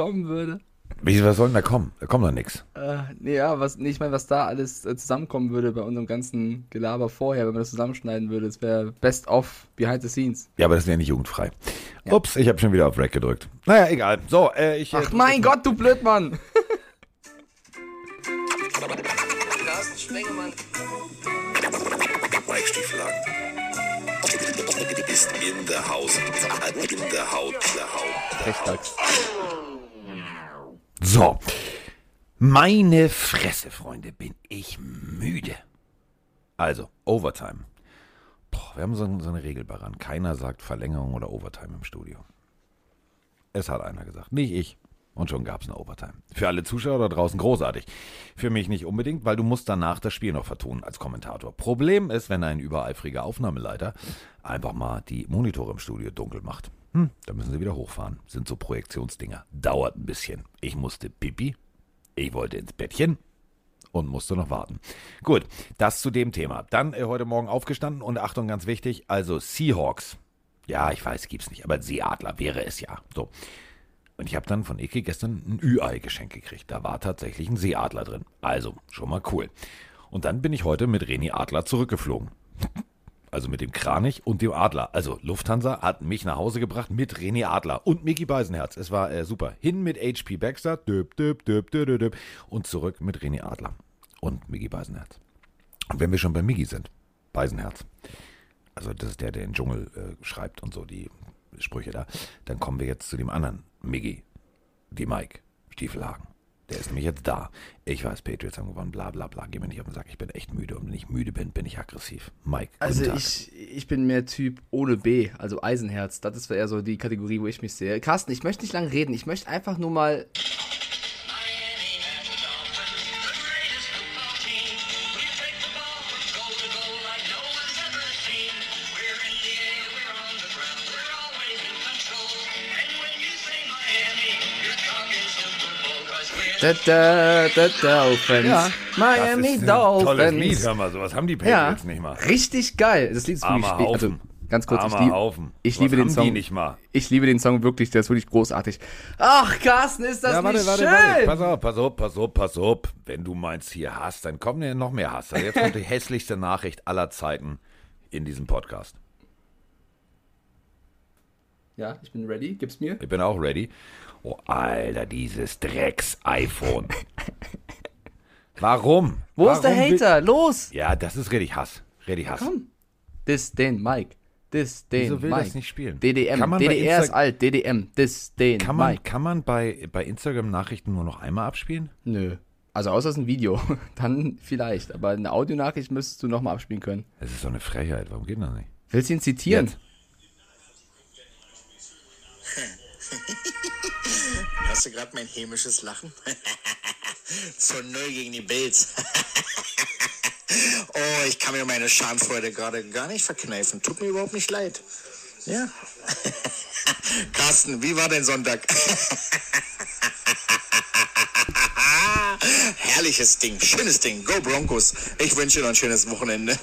kommen würde. Wie, was soll denn da kommen? Da kommt doch nichts. Äh, nee, ja, was, nee, ich meine, was da alles äh, zusammenkommen würde bei unserem ganzen Gelaber vorher, wenn man das zusammenschneiden würde, das wäre Best of Behind the Scenes. Ja, aber das ist ja nicht jugendfrei. Ups, ich habe schon wieder auf Rack gedrückt. Naja, egal. So, äh, ich. Ach mein Gott, du Blödmann! Carsten Spengemann. Mike Stieflagen. Ist in der Haus. In der Haut. Der Haut. Rechtsdachs. So. Meine Fresse, Freunde, bin ich müde. Also, Overtime. Boah, wir haben so, so eine Regel daran. Keiner sagt Verlängerung oder Overtime im Studio. Es hat einer gesagt, nicht ich. Und schon gab es eine Overtime. Für alle Zuschauer da draußen großartig. Für mich nicht unbedingt, weil du musst danach das Spiel noch vertonen als Kommentator. Problem ist, wenn ein übereifriger Aufnahmeleiter einfach mal die Monitore im Studio dunkel macht. Hm, da müssen sie wieder hochfahren. Sind so Projektionsdinger. Dauert ein bisschen. Ich musste pipi. Ich wollte ins Bettchen und musste noch warten. Gut, das zu dem Thema. Dann äh, heute Morgen aufgestanden und Achtung, ganz wichtig, also Seahawks. Ja, ich weiß, gibt's nicht, aber Seeadler wäre es ja. So. Und ich habe dann von Eke gestern ein Ü-Ei geschenkt gekriegt. Da war tatsächlich ein Seeadler drin. Also, schon mal cool. Und dann bin ich heute mit Reni Adler zurückgeflogen. Also mit dem Kranich und dem Adler. Also Lufthansa hat mich nach Hause gebracht mit René Adler und Mickey Beisenherz. Es war äh, super. Hin mit HP Baxter döp, döp, döp, döp, döp, und zurück mit René Adler und Mickey Beisenherz. Und wenn wir schon bei Mickey sind, Beisenherz, also das ist der, der den Dschungel äh, schreibt und so die Sprüche da, dann kommen wir jetzt zu dem anderen Mickey, die Mike Stiefelhagen. Der ist nämlich jetzt da. Ich weiß, Patriots haben gewonnen, bla bla bla. Geh mir nicht auf den Sack, ich bin echt müde. Und wenn ich müde bin, bin ich aggressiv. Mike, Also Tag. ich, ich bin mehr Typ ohne B, also Eisenherz. Das ist eher so die Kategorie, wo ich mich sehe. Carsten, ich möchte nicht lange reden. Ich möchte einfach nur mal. Da, da, da, Dolphins. Ja, Miami das ist ein Tolles Lied, Dolphins. hör mal, sowas haben die Ja, Patriots nicht mal. richtig geil. Das Lied ist wirklich Armer spät. Also, ganz kurz, ich Armer liebe, Haufen. ich liebe den Song. die nicht mal. Ich liebe den Song wirklich, der ist wirklich großartig. Ach, Carsten, ist das Ja, warte, nicht warte, schön? warte. Pass auf, pass auf, pass auf, pass auf. Wenn du meinst, hier Hass, dann kommen ja noch mehr Hass. Jetzt kommt die hässlichste Nachricht aller Zeiten in diesem Podcast. Ja, ich bin ready. Gib's mir. Ich bin auch ready. Oh, Alter, dieses Drecks-iPhone. Warum? Wo ist der Warum Hater? Los! Ja, das ist richtig Hass. Richtig Hass. Komm. Dis den Mike. Dis den Wieso will Mike. das nicht spielen? DDM. DDR ist alt. DDM. Dis den Kann man, Mike. kann man bei, bei Instagram Nachrichten nur noch einmal abspielen? Nö. Also außer es ist ein Video. Dann vielleicht. Aber eine Audionachricht müsstest du nochmal abspielen können. Das ist so eine Frechheit. Warum geht das nicht? Willst du ihn zitieren? Jetzt. Hast du gerade mein hämisches Lachen? Zur Null gegen die Bills. oh, ich kann mir meine Schadenfreude gerade gar nicht verkneifen. Tut mir überhaupt nicht leid. Ja. Carsten, wie war dein Sonntag? Herrliches Ding, schönes Ding. Go Broncos. Ich wünsche dir noch ein schönes Wochenende.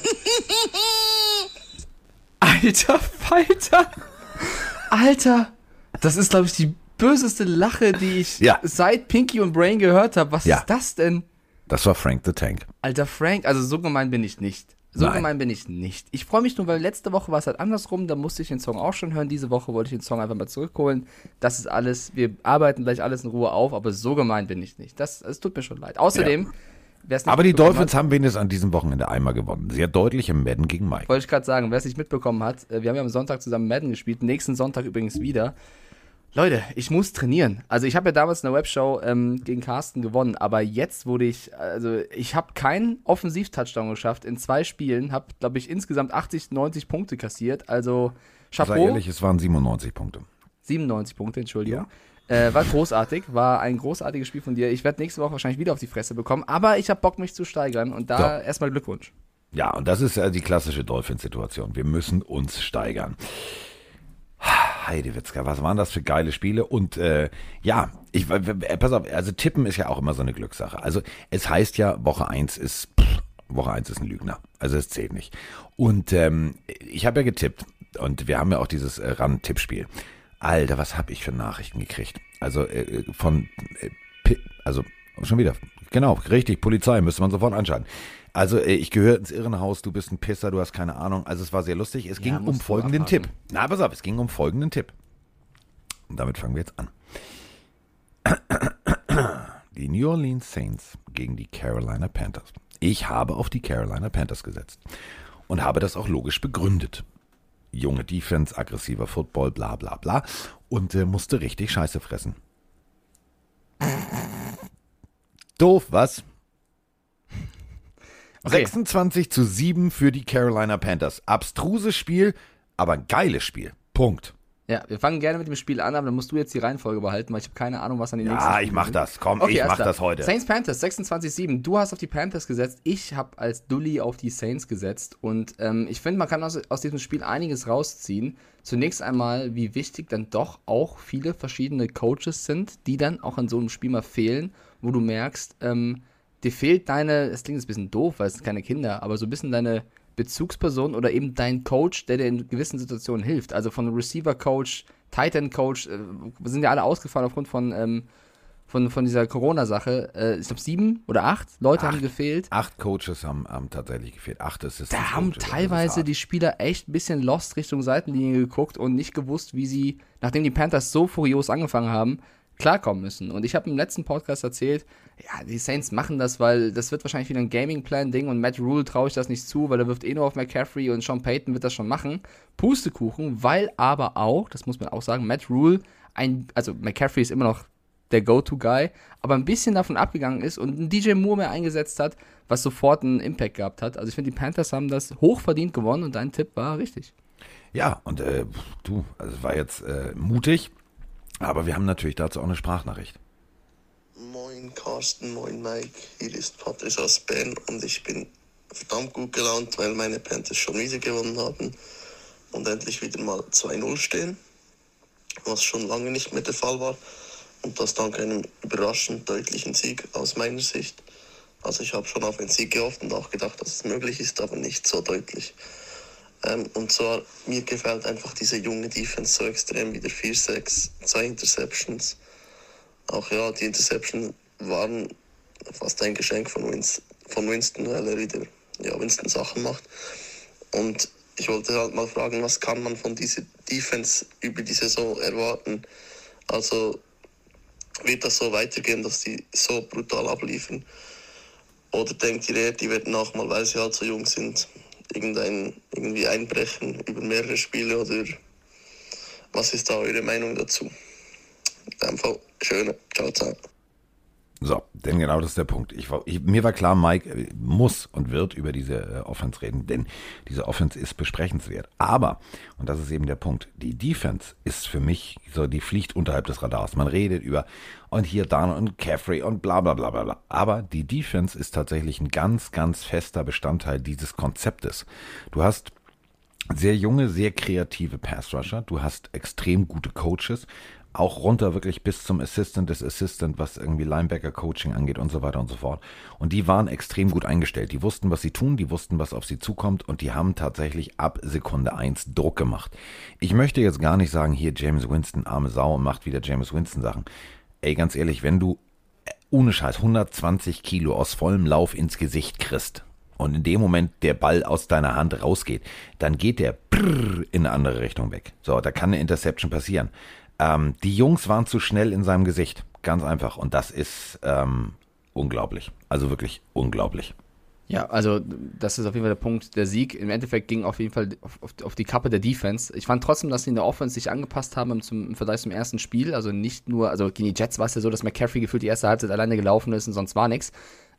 Alter Falter! Alter! Das ist, glaube ich, die böseste Lache, die ich Ja. seit Pinky und Brain gehört habe. Was Ja. ist das denn? Das war Frank the Tank. Alter Frank, also so gemein bin ich nicht. So Nein. gemein bin ich nicht. Ich freue mich nur, weil letzte Woche war es halt andersrum, da musste ich den Song auch schon hören. Diese Woche wollte ich den Song einfach mal zurückholen. Das ist alles, wir arbeiten gleich alles in Ruhe auf, aber so gemein bin ich nicht. Das, es tut mir schon leid. Außerdem, nicht Aber die Dolphins hat, haben wenigstens an diesem Wochenende einmal gewonnen. Sehr deutlich im Madden gegen Mike. wollte ich gerade sagen, wer es nicht mitbekommen hat, äh, wir haben ja am Sonntag zusammen Madden gespielt, nächsten Sonntag übrigens wieder. Leute, ich muss trainieren. Also ich habe ja damals in der Webshow ähm, gegen Carsten gewonnen, aber jetzt wurde ich, also ich habe keinen Offensiv-Touchdown geschafft in zwei Spielen, habe, glaube ich, insgesamt 80, 90 Punkte kassiert. Also Sei Chapeau, ehrlich, es waren 97 Punkte. 97 Punkte, Entschuldigung. Äh, war großartig, war ein großartiges Spiel von dir. Ich werde nächste Woche wahrscheinlich wieder auf die Fresse bekommen, aber ich habe Bock, mich zu steigern und da erstmal Glückwunsch. Ja, und das ist äh, die klassische Dolphins-Situation. Wir müssen uns steigern. Heidewitzka, was waren das für geile Spiele? Und äh, ja, ich pass auf, also tippen ist ja auch immer so eine Glückssache. Also es heißt ja, Woche 1 ist pff, Woche 1 ist ein Lügner. Also es zählt nicht. Und ähm, ich habe ja getippt und wir haben ja auch dieses äh, RAN-Tippspiel. Alter, was habe ich für Nachrichten gekriegt? Also äh, von, äh, also schon wieder, genau, richtig, Polizei, müsste man sofort einschalten. Also äh, ich gehöre ins Irrenhaus, du bist ein Pisser, du hast keine Ahnung. Also es war sehr lustig. Es ging um folgenden. Tipp. Na, pass auf, es ging um folgenden Tipp. Und damit fangen wir jetzt an. Die New Orleans Saints gegen die Carolina Panthers. Ich habe auf die Carolina Panthers gesetzt und habe das auch logisch begründet. Junge Defense, aggressiver Football, bla bla bla. Und äh, musste richtig Scheiße fressen. Doof, was? Okay. 26 zu 7 für die Carolina Panthers. Abstruses Spiel, aber ein geiles Spiel. Punkt. Ja, wir fangen gerne mit dem Spiel an, aber dann musst du jetzt die Reihenfolge behalten, weil ich habe keine Ahnung, was an den nächsten Ja, Spielen ich mach das. Komm, Okay, ich mach klar. das heute. Saints Panthers 26-7. Du hast auf die Panthers gesetzt. Ich habe als Dully auf die Saints gesetzt. Und ähm, ich finde, man kann aus, aus diesem Spiel einiges rausziehen. Zunächst einmal, wie wichtig dann doch auch viele verschiedene Coaches sind, die dann auch in so einem Spiel mal fehlen, wo du merkst, ähm, dir fehlt deine, das klingt jetzt ein bisschen doof, weil es sind keine Kinder, aber so ein bisschen deine Bezugsperson oder eben dein Coach, der dir in gewissen Situationen hilft. Also von Receiver-Coach, Tight-End-Coach, äh, sind ja alle ausgefallen aufgrund von, ähm, von, von dieser Corona-Sache. Äh, ich glaube, sieben oder acht Leute haben gefehlt. Acht Coaches haben, haben tatsächlich gefehlt. Acht Assistant Da haben ist teilweise die Spieler echt ein bisschen lost Richtung Seitenlinie geguckt und nicht gewusst, wie sie, nachdem die Panthers so furios angefangen haben, klarkommen müssen. Und ich habe im letzten Podcast erzählt, ja, die Saints machen das, weil das wird wahrscheinlich wieder ein Gaming-Plan-Ding und Matt Rule traue ich das nicht zu, weil er wirft eh nur auf McCaffrey und Sean Payton wird das schon machen. Pustekuchen, weil aber auch, das muss man auch sagen, Matt Rule, ein, also McCaffrey ist immer noch der Go-To-Guy, aber ein bisschen davon abgegangen ist und einen DJ Moore mehr eingesetzt hat, was sofort einen Impact gehabt hat. Also ich finde, die Panthers haben das hochverdient gewonnen und dein Tipp war richtig. Ja, und äh, du, also war jetzt äh, mutig, aber wir haben natürlich dazu auch eine Sprachnachricht. Moin Carsten, moin Mike, hier ist Patrick aus Bern und ich bin verdammt gut gelaunt, weil meine Panthers schon wieder gewonnen haben und endlich wieder mal 2-0 stehen, was schon lange nicht mehr der Fall war und das dank einem überraschend deutlichen Sieg aus meiner Sicht. Also ich habe schon auf einen Sieg gehofft und auch gedacht, dass es möglich ist, aber nicht so deutlich. Ähm, und zwar, mir gefällt einfach diese junge Defense so extrem, wieder 4-6, zwei Interceptions. Auch ja, die Interception waren fast ein Geschenk von, Winston, von Winston, weil er wieder ja, Winston Sachen macht. Und ich wollte halt mal fragen, was kann man von dieser Defense über die Saison erwarten? Also wird das so weitergehen, dass die so brutal abliefern? Oder denkt ihr eher, die werden auch mal, weil sie halt so jung sind, irgendein, irgendwie einbrechen über mehrere Spiele? Oder was ist da eure Meinung dazu? In dem Fall, schöne. Ciao, ciao. So, denn genau das ist der Punkt. Ich, ich, mir war klar, Mike äh, muss und wird über diese äh, Offense reden, denn diese Offense ist besprechenswert. Aber, und das ist eben der Punkt, die Defense ist für mich so, die fliegt unterhalb des Radars. Man redet über und hier Dan und Caffrey und bla bla bla bla bla. Aber die Defense ist tatsächlich ein ganz, ganz fester Bestandteil dieses Konzeptes. Du hast sehr junge, sehr kreative Pass-Rusher. Du hast extrem gute Coaches. Auch runter wirklich bis zum Assistant des Assistant, was irgendwie Linebacker-Coaching angeht und so weiter und so fort. Und die waren extrem gut eingestellt. Die wussten, was sie tun, die wussten, was auf sie zukommt und die haben tatsächlich ab Sekunde eins Druck gemacht. Ich möchte jetzt gar nicht sagen, hier James Winston, arme Sau und macht wieder James Winston Sachen. Ey, ganz ehrlich, wenn du äh, ohne Scheiß 120 Kilo aus vollem Lauf ins Gesicht kriegst und in dem Moment der Ball aus deiner Hand rausgeht, dann geht der in eine andere Richtung weg. So, da kann eine Interception passieren. Ähm, die Jungs waren zu schnell in seinem Gesicht. Ganz einfach. Und das ist ähm, unglaublich. Also wirklich unglaublich. Ja, also das ist auf jeden Fall der Punkt. Der Sieg im Endeffekt ging auf jeden Fall auf, auf, auf die Kappe der Defense. Ich fand trotzdem, dass sie in der Offense sich angepasst haben im, zum, im Vergleich zum ersten Spiel. Also nicht nur, also gegen die Jets war es ja so, dass McCaffrey gefühlt die erste Halbzeit alleine gelaufen ist und sonst war nichts.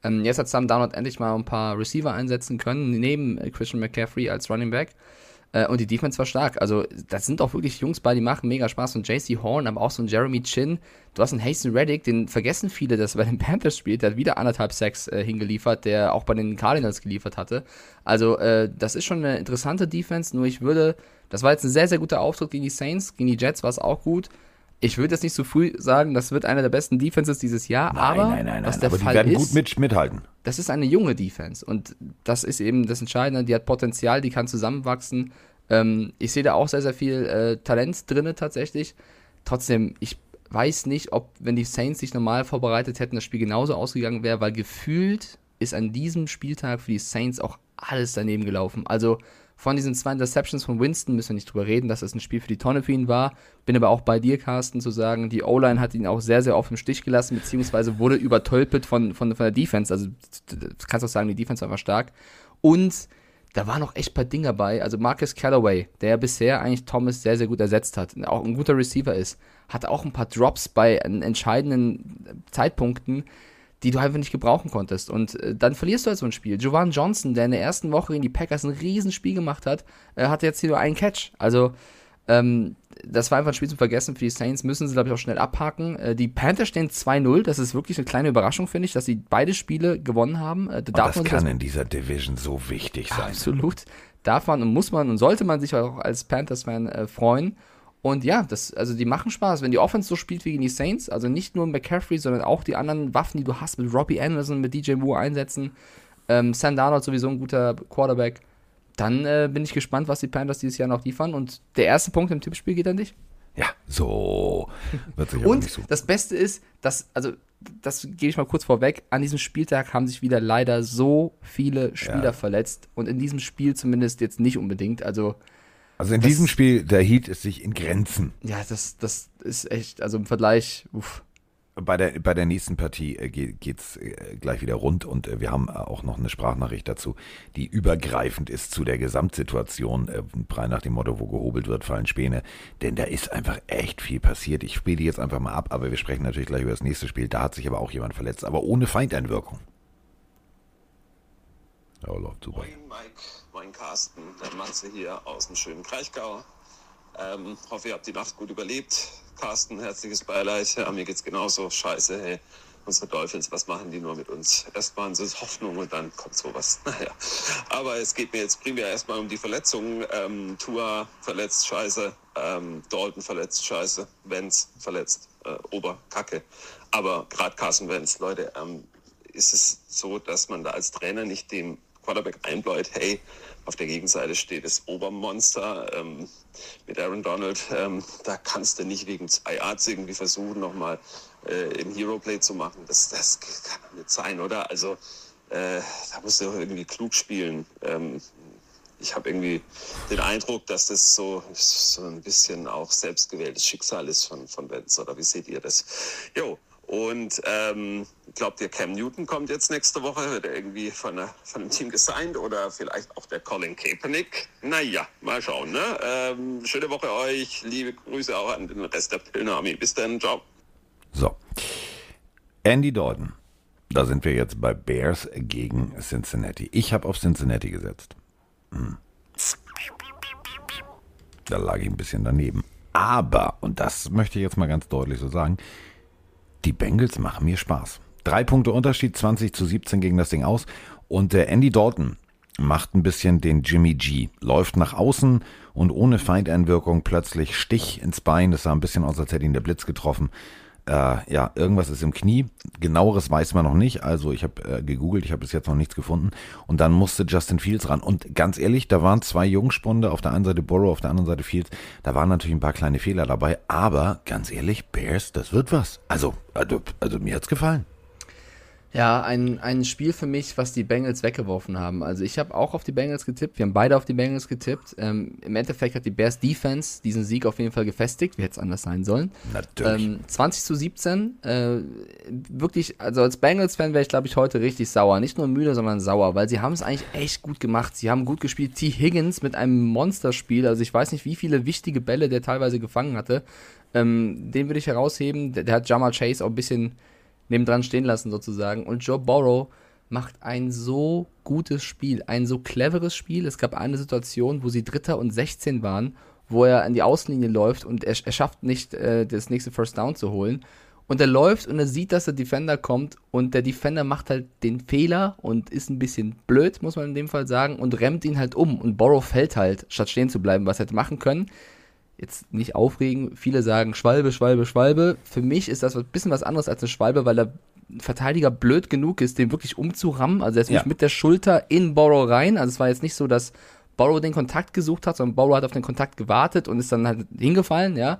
Ähm, jetzt hat Sam Darnold endlich mal ein paar Receiver einsetzen können, neben Christian McCaffrey als Running Back. Äh, und die Defense war stark. Also, das sind auch wirklich Jungs bei, die machen mega Spaß. Und JC Horn, aber auch so ein Jeremy Chin. Du hast einen Hasten Reddick, den vergessen viele, dass er bei den Panthers spielt. Der hat wieder anderthalb Sacks äh, hingeliefert, der auch bei den Cardinals geliefert hatte. Also, äh, das ist schon eine interessante Defense. Nur ich würde, das war jetzt ein sehr, sehr guter Auftritt gegen die Saints. Gegen die Jets war es auch gut. Ich würde jetzt nicht so früh sagen, das wird einer der besten Defenses dieses Jahr, aber was der Aber die Fall werden ist, gut mit, mithalten. das ist eine junge Defense und das ist eben das Entscheidende. Die hat Potenzial, die kann zusammenwachsen. Ähm, ich sehe da auch sehr, sehr viel äh, Talent drinne tatsächlich. Trotzdem, ich weiß nicht, ob, wenn die Saints sich normal vorbereitet hätten, das Spiel genauso ausgegangen wäre, weil gefühlt ist an diesem Spieltag für die Saints auch alles daneben gelaufen. Also von diesen zwei Interceptions von Winston müssen wir nicht drüber reden, dass das ein Spiel für die Tonne für ihn war. Bin aber auch bei dir, Carsten, zu sagen, die O-Line hat ihn auch sehr, sehr oft im Stich gelassen, beziehungsweise wurde übertölpelt von, von, von der Defense. Also du kannst auch sagen, die Defense war einfach stark. Und da waren noch echt ein paar Dinge bei. Also Marcus Callaway, der bisher eigentlich Thomas sehr, sehr gut ersetzt hat, auch ein guter Receiver ist, hat auch ein paar Drops bei entscheidenden Zeitpunkten, die du einfach nicht gebrauchen konntest. Und äh, dann verlierst du halt so ein Spiel. Jovan Johnson, der in der ersten Woche gegen die Packers ein Riesenspiel gemacht hat, äh, hatte jetzt hier nur einen Catch. Also ähm, das war einfach ein Spiel zum Vergessen für die Saints, müssen sie, glaube ich, auch schnell abhaken. Äh, die Panthers stehen 2-0, das ist wirklich eine kleine Überraschung, finde ich, dass sie beide Spiele gewonnen haben. Äh, da darf das kann in dieser Division so wichtig sein. Absolut. Darf man und muss man und sollte man sich auch als Panthers-Fan äh, freuen. Und ja, das, also die machen Spaß. Wenn die Offense so spielt wie gegen die Saints, also nicht nur McCaffrey, sondern auch die anderen Waffen, die du hast, mit Robbie Anderson, mit DJ Moore einsetzen, ähm, Sam Darnold sowieso ein guter Quarterback, dann äh, bin ich gespannt, was die Panthers dieses Jahr noch liefern. Und der erste Punkt im Tippspiel geht an dich. Ja, so wird sich Und so. das Beste ist, dass, also, das gebe ich mal kurz vorweg, an diesem Spieltag haben sich wieder leider so viele Spieler Ja. verletzt und in diesem Spiel zumindest jetzt nicht unbedingt. Also, Also in das- diesem Spiel, der Heat ist sich in Grenzen. ja, das, das ist echt, also im Vergleich, uff. Bei der, bei der nächsten Partie äh, geht, geht's äh, gleich wieder rund und äh, wir haben auch noch eine Sprachnachricht dazu, die übergreifend ist zu der Gesamtsituation, frei nach dem Motto, wo gehobelt wird, fallen Späne. Denn da ist einfach echt viel passiert. Ich spiele die jetzt einfach mal ab, aber wir sprechen natürlich gleich über das nächste Spiel. Da hat sich aber auch jemand verletzt, aber ohne Feindeinwirkung. Ja, läuft super. Moin Mike, moin Carsten, der Matze hier aus dem schönen Kraichgau. Ähm, hoffe, ihr habt die Nacht gut überlebt. Carsten, herzliches Beileid. Ja, mir geht's genauso. Scheiße, hey. Unsere Dolphins, was machen die nur mit uns? Erst waren sie Hoffnung und dann kommt sowas. Naja. Aber es geht mir jetzt primär erstmal um die Verletzungen. Ähm, Tua verletzt, scheiße. Ähm, Dalton verletzt, scheiße. Wenz verletzt, äh, Oberkacke. Aber gerade Carson Wenz, Leute, ähm, ist es so, dass man da als Trainer nicht dem Quarterback einbläut, hey, auf der Gegenseite steht das Obermonster ähm, mit Aaron Donald. Ähm, da kannst du nicht wegen zwei Arts irgendwie versuchen, nochmal äh, im Hero Play zu machen. Das, das kann nicht sein, oder? Also äh, da musst du irgendwie klug spielen. Ähm, ich habe irgendwie den Eindruck, dass das so, so ein bisschen auch selbstgewähltes Schicksal ist von, von Benz. Oder wie seht ihr das? Jo, und ähm, glaubt ihr, Cam Newton kommt jetzt nächste Woche? Wird er irgendwie von, der, von dem Team gesigned? Oder vielleicht auch der Colin Kaepernick? Naja, mal schauen. Ne? Ähm, schöne Woche euch. Liebe Grüße auch an den Rest der Pilner Army. Bis dann. Ciao. So. Andy Dalton. Da sind wir jetzt bei Bears gegen Cincinnati. Ich habe auf Cincinnati gesetzt. Hm. Da lag ich ein bisschen daneben. Aber, und das möchte ich jetzt mal ganz deutlich so sagen, die Bengals machen mir Spaß. Drei Punkte Unterschied, 20 zu 17 gegen das Ding aus. Und der Andy Dalton macht ein bisschen den Jimmy G. Läuft nach außen und ohne Feindeinwirkung plötzlich Stich ins Bein. Das sah ein bisschen aus, als hätte ihn der Blitz getroffen. Äh, ja, irgendwas ist im Knie. Genaueres weiß man noch nicht. Also ich habe äh, gegoogelt, ich habe bis jetzt noch nichts gefunden. Und dann musste Justin Fields ran. Und ganz ehrlich, da waren zwei Jungspunde, auf der einen Seite Burrow, auf der anderen Seite Fields. Da waren natürlich ein paar kleine Fehler dabei. Aber ganz ehrlich, Bears, das wird was. Also, also, also mir hat's gefallen. Ja, ein, ein Spiel für mich, was die Bengals weggeworfen haben. Also ich habe auch auf die Bengals getippt, wir haben beide auf die Bengals getippt. Ähm, Im Endeffekt hat die Bears Defense diesen Sieg auf jeden Fall gefestigt, wie hätte es anders sein sollen. Natürlich. Ähm, 20 zu 17, äh, wirklich, also als Bengals-Fan wäre ich, glaube ich, heute richtig sauer. Nicht nur müde, sondern sauer, weil sie haben es eigentlich echt gut gemacht. Sie haben gut gespielt. T. Higgins mit einem Monsterspiel, also ich weiß nicht, wie viele wichtige Bälle der teilweise gefangen hatte. Ähm, den würde ich herausheben. Der, der hat Jamal Chase auch ein bisschen nebendran stehen lassen sozusagen. Und Joe Burrow macht ein so gutes Spiel, ein so cleveres Spiel. Es gab eine Situation, wo sie Dritter und 16 waren, wo er an die Außenlinie läuft und er, er schafft nicht, äh, das nächste First Down zu holen. Und er läuft und er sieht, dass der Defender kommt und der Defender macht halt den Fehler und ist ein bisschen blöd, muss man in dem Fall sagen, und remmt ihn halt um. Und Borrow fällt halt, statt stehen zu bleiben, was er hätte machen können jetzt nicht aufregen. Viele sagen Schwalbe, Schwalbe, Schwalbe. Für mich ist das ein bisschen was anderes als eine Schwalbe, weil der Verteidiger blöd genug ist, den wirklich umzurammen. Also er ist Ja. mit der Schulter in Borrow rein. Also es war jetzt nicht so, dass Borrow den Kontakt gesucht hat, sondern Borrow hat auf den Kontakt gewartet und ist dann halt hingefallen, ja.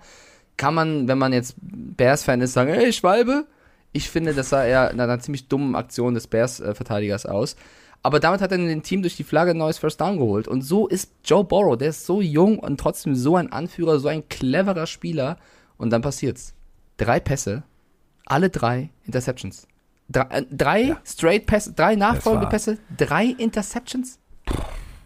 kann man, wenn man jetzt Bears-Fan ist, sagen, ey, Schwalbe? Ich finde, das sah eher nach einer ziemlich dummen Aktion des Bears-Verteidigers aus. Aber damit hat er dem Team durch die Flagge ein neues First Down geholt. Und so ist Joe Burrow, der ist so jung und trotzdem so ein Anführer, so ein cleverer Spieler. Und dann passiert's. Drei Pässe, alle drei Interceptions. Drei, äh, drei straight Pässe, drei nachfolgende Pässe, drei Interceptions.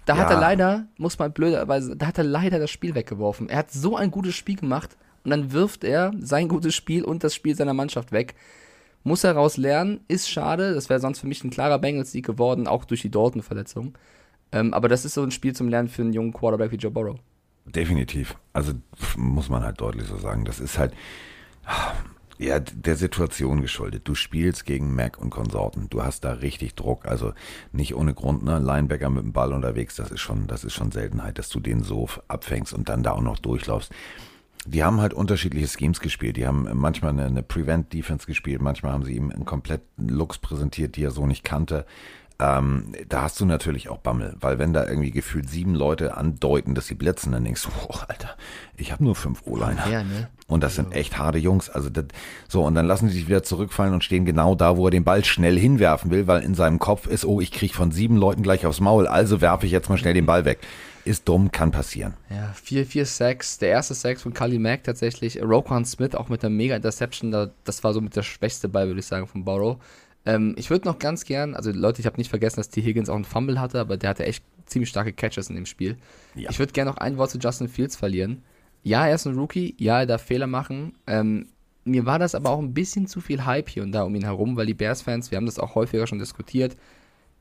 Da hat Ja. er leider, muss man blöderweise, da hat er leider das Spiel weggeworfen. Er hat so ein gutes Spiel gemacht und dann wirft er sein gutes Spiel und das Spiel seiner Mannschaft weg. Muss er raus lernen, ist schade. Das wäre sonst für mich ein klarer Bengals-Sieg geworden, auch durch die Dalton-Verletzung. Ähm, aber das ist so ein Spiel zum Lernen für einen jungen Quarterback wie Joe Burrow. Definitiv. Also muss man halt deutlich so sagen. Das ist halt ja der Situation geschuldet. Du spielst gegen Mac und Konsorten. Du hast da richtig Druck. Also nicht ohne Grund, ne? Linebacker mit dem Ball unterwegs, das ist schon, das ist schon Seltenheit, dass du den so abfängst und dann da auch noch durchlaufst. Die haben halt unterschiedliche Schemes gespielt. Die haben manchmal eine, eine Prevent-Defense gespielt, manchmal haben sie ihm einen kompletten Looks präsentiert, die er so nicht kannte. Ähm, da hast du natürlich auch Bammel, weil wenn da irgendwie gefühlt sieben Leute andeuten, dass sie blitzen, dann denkst du, oh, Alter, ich habe nur fünf O-Liner. Ja, ne? Und das sind echt harte Jungs. Also das, so, und dann lassen sie sich wieder zurückfallen und stehen genau da, wo er den Ball schnell hinwerfen will, weil in seinem Kopf ist, oh, ich krieg von sieben Leuten gleich aufs Maul, also werfe ich jetzt mal schnell den Ball weg. Ist dumm, kann passieren. Ja, vier, vier Sacks. Der erste Sacks von Kali Mack tatsächlich. Roquan Smith auch mit der Mega-Interception. Da, das war so mit der schwächste Ball, würde ich sagen, von Burrow. Ähm, ich würde noch ganz gern, also Leute, ich habe nicht vergessen, dass T. Higgins auch einen Fumble hatte, aber der hatte echt ziemlich starke Catches in dem Spiel. Ja. Ich würde gerne noch ein Wort zu Justin Fields verlieren. Ja, er ist ein Rookie. Ja, er darf Fehler machen. Ähm, mir war das aber auch ein bisschen zu viel Hype hier und da um ihn herum, weil die Bears-Fans, wir haben das auch häufiger schon diskutiert,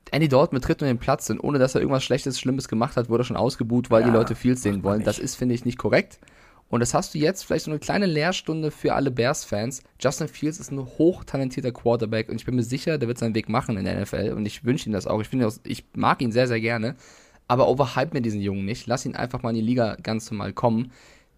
Andy Dalton betritt nur den Platz und ohne dass er irgendwas Schlechtes, Schlimmes gemacht hat, wurde er schon ausgebuht, weil die Leute Fields sehen wollen. Das ist, finde ich, nicht korrekt. Und das hast du jetzt vielleicht so eine kleine Lehrstunde für alle Bears-Fans. Justin Fields ist ein hochtalentierter Quarterback und ich bin mir sicher, der wird seinen Weg machen in der NFL und ich wünsche ihm das auch. Ich, finde, ich mag ihn sehr, sehr gerne. Aber overhype mir diesen Jungen nicht. Lass ihn einfach mal in die Liga ganz normal kommen.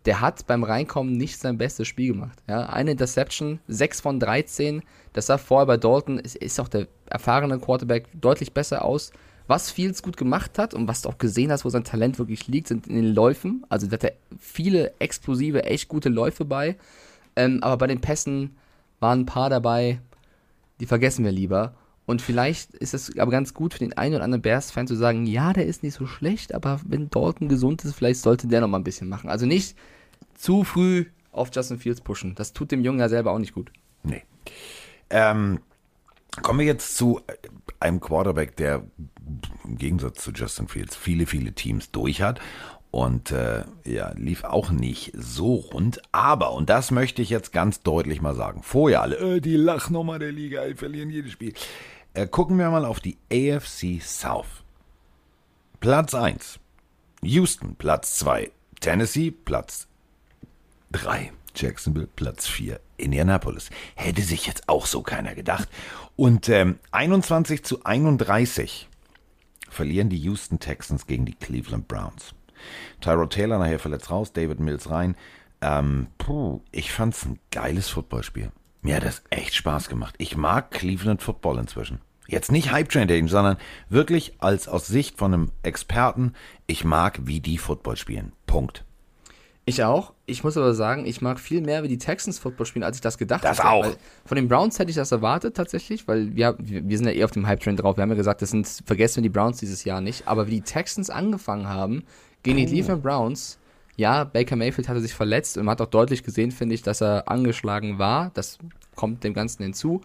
Der hat beim Reinkommen nicht sein bestes Spiel gemacht. Ja, eine Interception, 6 von 13. Das sah vorher bei Dalton, ist, ist auch der erfahrene Quarterback deutlich besser aus. Was Fields gut gemacht hat und was du auch gesehen hast, wo sein Talent wirklich liegt, sind in den Läufen. Also da hat er viele explosive, echt gute Läufe bei. Ähm, aber bei den Pässen waren ein paar dabei, die vergessen wir lieber. Und vielleicht ist es aber ganz gut für den einen oder anderen Bears-Fan zu sagen, ja, der ist nicht so schlecht, aber wenn Dalton gesund ist, vielleicht sollte der noch mal ein bisschen machen. Also nicht zu früh auf Justin Fields pushen. Das tut dem Jungen ja selber auch nicht gut. Nee. Ähm, kommen wir jetzt zu äh, einem Quarterback, der im Gegensatz zu Justin Fields viele, viele Teams durch hat. Und äh, ja, lief auch nicht so rund. Aber, und das möchte ich jetzt ganz deutlich mal sagen, vorher alle, äh, die Lachnummer der Liga, die verlieren jedes Spiel. Äh, gucken wir mal auf die AFC South. Platz 1. Houston, Platz 2. Tennessee, Platz 3. Jacksonville, Platz 4. Indianapolis. Hätte sich jetzt auch so keiner gedacht. Und ähm, 21 zu 31 verlieren die Houston Texans gegen die Cleveland Browns. Tyrod Taylor nachher verletzt raus, David Mills rein. Ähm, puh, ich fand's ein geiles Footballspiel. Mir hat das echt Spaß gemacht. Ich mag Cleveland Football inzwischen. Jetzt nicht Hype Train Dating, sondern wirklich als aus Sicht von einem Experten. Ich mag, wie die Football spielen. Punkt. Ich auch. Ich muss aber sagen, ich mag viel mehr, wie die Texans Football spielen, als ich das gedacht Das hätte. auch. Weil von den Browns hätte ich das erwartet tatsächlich, weil wir, wir sind ja eh auf dem Hype-Train drauf. Wir haben ja gesagt, das sind, vergessen wir die Browns dieses Jahr nicht. Aber wie die Texans angefangen haben gegen die Cleveland Browns, ja, Baker Mayfield hatte sich verletzt und man hat auch deutlich gesehen, finde ich, dass er angeschlagen war. Das kommt dem Ganzen hinzu.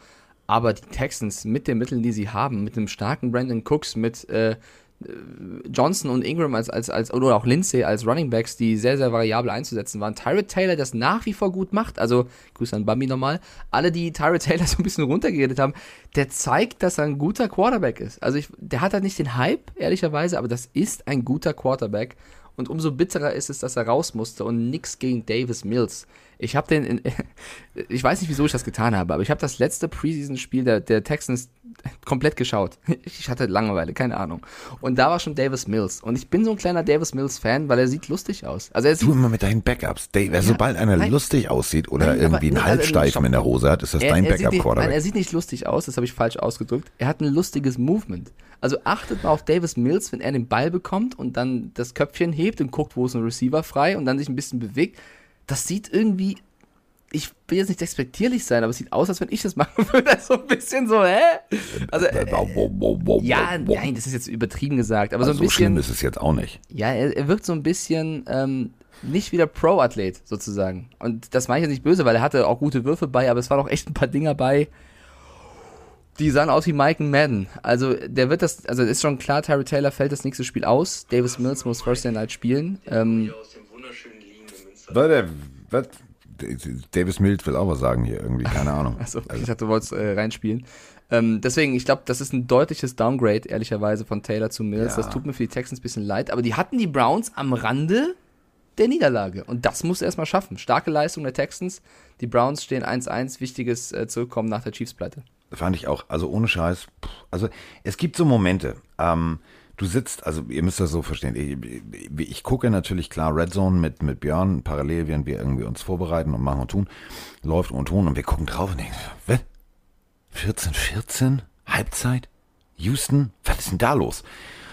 Aber die Texans mit den Mitteln, die sie haben, mit einem starken Brandon Cooks, mit äh, Johnson und Ingram als, als, als, oder auch Lindsay als Running Backs, die sehr, sehr variabel einzusetzen waren. Tyrod Taylor, das nach wie vor gut macht, also Grüße an Bambi nochmal, alle, die Tyrod Taylor so ein bisschen runtergeredet haben, der zeigt, dass er ein guter Quarterback ist. Also ich, der hat halt nicht den Hype, ehrlicherweise, aber das ist ein guter Quarterback. Und umso bitterer ist es, dass er raus musste und nix gegen Davis Mills. Ich habe den, in, ich weiß nicht, wieso ich das getan habe, aber ich habe das letzte Preseason-Spiel der, der Texans komplett geschaut. Ich hatte Langeweile, keine Ahnung. Und da war schon Davis Mills. Und ich bin so ein kleiner Davis Mills-Fan, weil er sieht lustig aus. Also er sieht, Du immer mit deinen Backups. Dave, sobald einer nein. lustig aussieht oder Nein, irgendwie einen also, Halbsteifen in der Hose hat, ist das dein er, sieht nicht, nein, er Backup-Quarterback. sieht nicht lustig aus, das habe ich falsch ausgedrückt. Er hat ein lustiges Movement. Also achtet mal auf Davis Mills, wenn er den Ball bekommt und dann das Köpfchen hebt und guckt, wo ist ein Receiver frei und dann sich ein bisschen bewegt. Das sieht irgendwie ich will jetzt nicht despektierlich sein, aber es sieht aus, als wenn ich das machen würde. So ein bisschen so, hä? Also, äh, ja, nein, das ist jetzt übertrieben gesagt, aber Also so so ein schlimm bisschen. ist es jetzt auch nicht. Ja, er, er wirkt so ein bisschen ähm, nicht wie der Pro-Athlet sozusagen. Und das meine ich jetzt nicht böse, weil er hatte auch gute Würfe bei, aber es waren auch echt ein paar Dinger bei, die sahen aus wie Mike Madden. Also der wird das, also ist schon klar, Terry Taylor fällt das nächste Spiel aus. Davis Mills muss First Day Night spielen. Ähm, was? Davis Mills will auch was sagen hier irgendwie, keine Ahnung. also, ich dachte, du wolltest äh, reinspielen. Ähm, deswegen, ich glaube, das ist ein deutliches Downgrade, ehrlicherweise, von Taylor zu Mills. Ja. Das tut mir für die Texans ein bisschen leid, aber die hatten die Browns am Rande der Niederlage. Und das musst du erstmal schaffen. Starke Leistung der Texans. Die Browns stehen 1-1, wichtiges äh, Zurückkommen nach der Chiefs-Pleite. Fand ich auch, also ohne Scheiß. pff, Also es gibt so Momente, ähm, du sitzt, also ihr müsst das so verstehen, ich, ich gucke natürlich klar Red Zone mit, mit Björn, parallel während wir irgendwie uns vorbereiten und machen und tun, läuft und tun und wir gucken drauf und denken, was? 14, 14? Halbzeit? Houston? Was ist denn da los?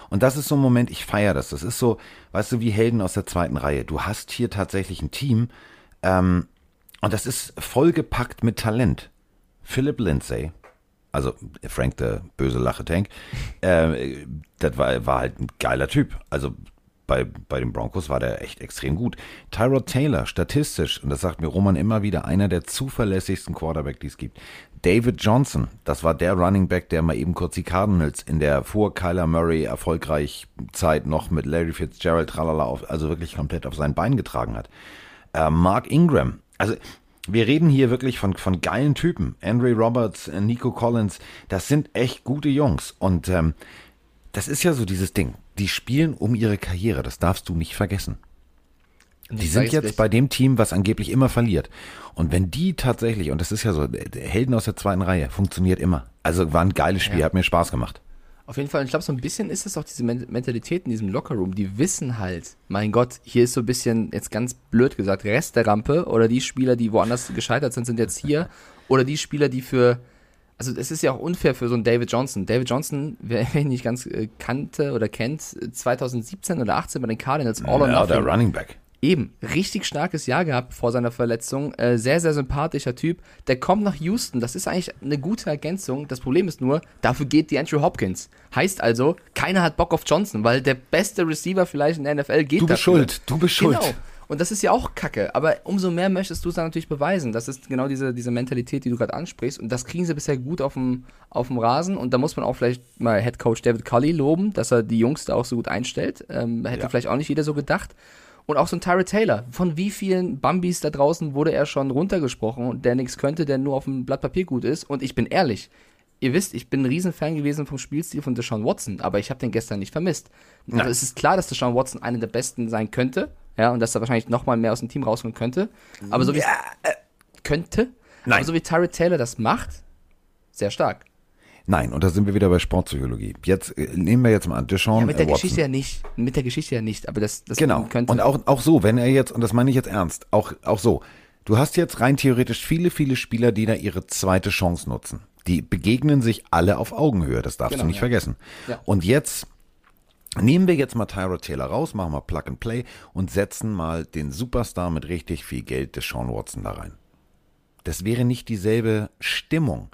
Und das ist so ein Moment, ich feiere das. Das ist so, weißt du, wie Helden aus der zweiten Reihe. Du hast hier tatsächlich ein Team, ähm, und das ist vollgepackt mit Talent. Philip Lindsay, also Frank der böse Lache-Tank, äh, das war, war halt ein geiler Typ. Also bei, bei den Broncos war der echt extrem gut. Tyrod Taylor, statistisch, und das sagt mir Roman immer wieder, einer der zuverlässigsten Quarterback, die es gibt. David Johnson, das war der Running Back, der mal eben kurz die Cardinals in der vor Kyler Murray erfolgreich Zeit noch mit Larry Fitzgerald tralala auf, also wirklich komplett auf sein Bein getragen hat. Äh, Mark Ingram, also wir reden hier wirklich von, von geilen Typen. Andre Roberts, äh, Nico Collins, das sind echt gute Jungs. Und ähm, das ist ja so dieses Ding. Die spielen um ihre Karriere, das darfst du nicht vergessen. Die sind jetzt bei dem Team, was angeblich immer verliert. Und wenn die tatsächlich, und das ist ja so, der- der Helden aus der zweiten Reihe, funktioniert immer. Also war ein geiles Spiel, hat mir Spaß gemacht. Auf jeden Fall, ich glaube, so ein bisschen ist es auch diese Men- Mentalität in diesem Lockerroom. Die wissen halt, mein Gott, hier ist so ein bisschen, jetzt ganz blöd gesagt, Rest der Rampe oder die Spieler, die woanders gescheitert sind, sind jetzt hier. Oder die Spieler, die für, also es ist ja auch unfair für so einen David Johnson. David Johnson, wer ihn nicht ganz äh, kannte oder kennt, 2017 oder 18 bei den Cardinals, All or Ja, Nothing. der Running Back. Eben, richtig starkes Jahr gehabt vor seiner Verletzung. Äh, sehr, sehr sympathischer Typ. Der kommt nach Houston. Das ist eigentlich eine gute Ergänzung. Das Problem ist nur, dafür geht die Andrew Hopkins. Heißt also, keiner hat Bock auf Johnson, weil der beste Receiver vielleicht in der NFL geht Du bist dafür. schuld, du bist schuld. Genau. Und das ist ja auch kacke. Aber umso mehr möchtest du es dann natürlich beweisen. Das ist genau diese, diese Mentalität, die du gerade ansprichst. Und das kriegen sie bisher gut auf dem, auf dem Rasen. Und da muss man auch vielleicht mal Head Coach David Cully loben, dass er die Jungs da auch so gut einstellt. Ähm, hätte Ja. vielleicht auch nicht jeder so gedacht. Und auch so ein Tyrod Taylor. Von wie vielen Bambis da draußen wurde er schon runtergesprochen der nichts könnte, der nur auf dem Blatt Papier gut ist. Und ich bin ehrlich, ihr wisst, ich bin ein Riesenfan gewesen vom Spielstil von Deshaun Watson, aber ich habe den gestern nicht vermisst. Also es ist klar, dass Deshaun Watson einer der besten sein könnte, ja, und dass er wahrscheinlich nochmal mehr aus dem Team rauskommen könnte. Aber so wie es könnte, Nein. aber so wie Tyrod Taylor das macht, sehr stark. Nein, und da sind wir wieder bei Sportpsychologie. Jetzt äh, nehmen wir jetzt mal an, Deshaun Ja, mit der äh, Watson. Geschichte ja nicht. Mit der Geschichte ja nicht, aber das, das Genau. könnte. Und auch, auch so, wenn er jetzt, und das meine ich jetzt ernst, auch, auch so, du hast jetzt rein theoretisch viele, viele Spieler, die da ihre zweite Chance nutzen. Die begegnen sich alle auf Augenhöhe, das darfst Genau, du nicht ja. vergessen. Ja. Und jetzt nehmen wir jetzt mal Tyrod Taylor raus, machen mal Plug and Play und setzen mal den Superstar mit richtig viel Geld des Sean Watson da rein. Das wäre nicht dieselbe Stimmung.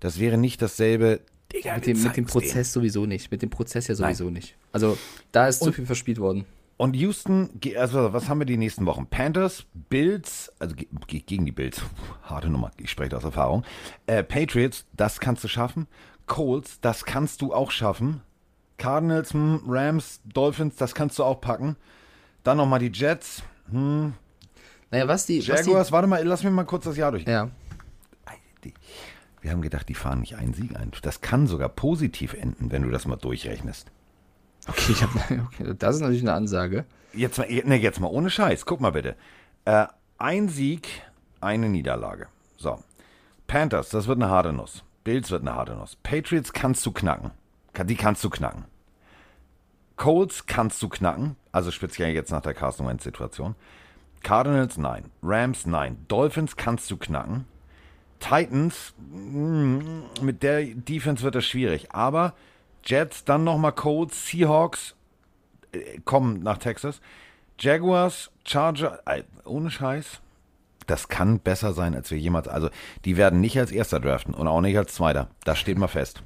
Das wäre nicht dasselbe. Digga, Mit dem, mit dem. Prozess sowieso nicht. Mit dem Prozess ja sowieso nicht. Also da ist zu viel verspielt worden. Und Houston, also was haben wir die nächsten Wochen? Panthers, Bills, also ge ge- gegen die Bills, harte Nummer, ich spreche aus Erfahrung. Äh, Patriots, das kannst du schaffen. Colts, das kannst du auch schaffen. Cardinals, hm, Rams, Dolphins, das kannst du auch packen. Dann nochmal die Jets, Naja, was die. Was Jaguars, warte mal, lass mir mal kurz das Jahr durch. die ja. Wir haben gedacht, die fahren nicht einen Sieg ein. Das kann sogar positiv enden, wenn du das mal durchrechnest. Okay, ich hab, okay, das ist natürlich eine Ansage. Jetzt mal, ne, jetzt mal ohne Scheiß. Guck mal bitte. Äh, ein Sieg, eine Niederlage. So. Panthers, das wird eine harte Nuss. Bills wird eine harte Nuss. Patriots kannst du knacken. Die kannst du knacken. Colts kannst du knacken. Also speziell jetzt nach der Carson Wentz Situation. Cardinals, nein. Rams, nein. Dolphins kannst du knacken. Titans, mm, mit der Defense wird das schwierig. Aber Jets, dann nochmal Colts, Seahawks, kommen nach Texas. Jaguars, Charger, äh, ohne Scheiß. das kann besser sein, als wir jemals. Also, die werden nicht als Erster draften und auch nicht als Zweiter. Das steht mal fest.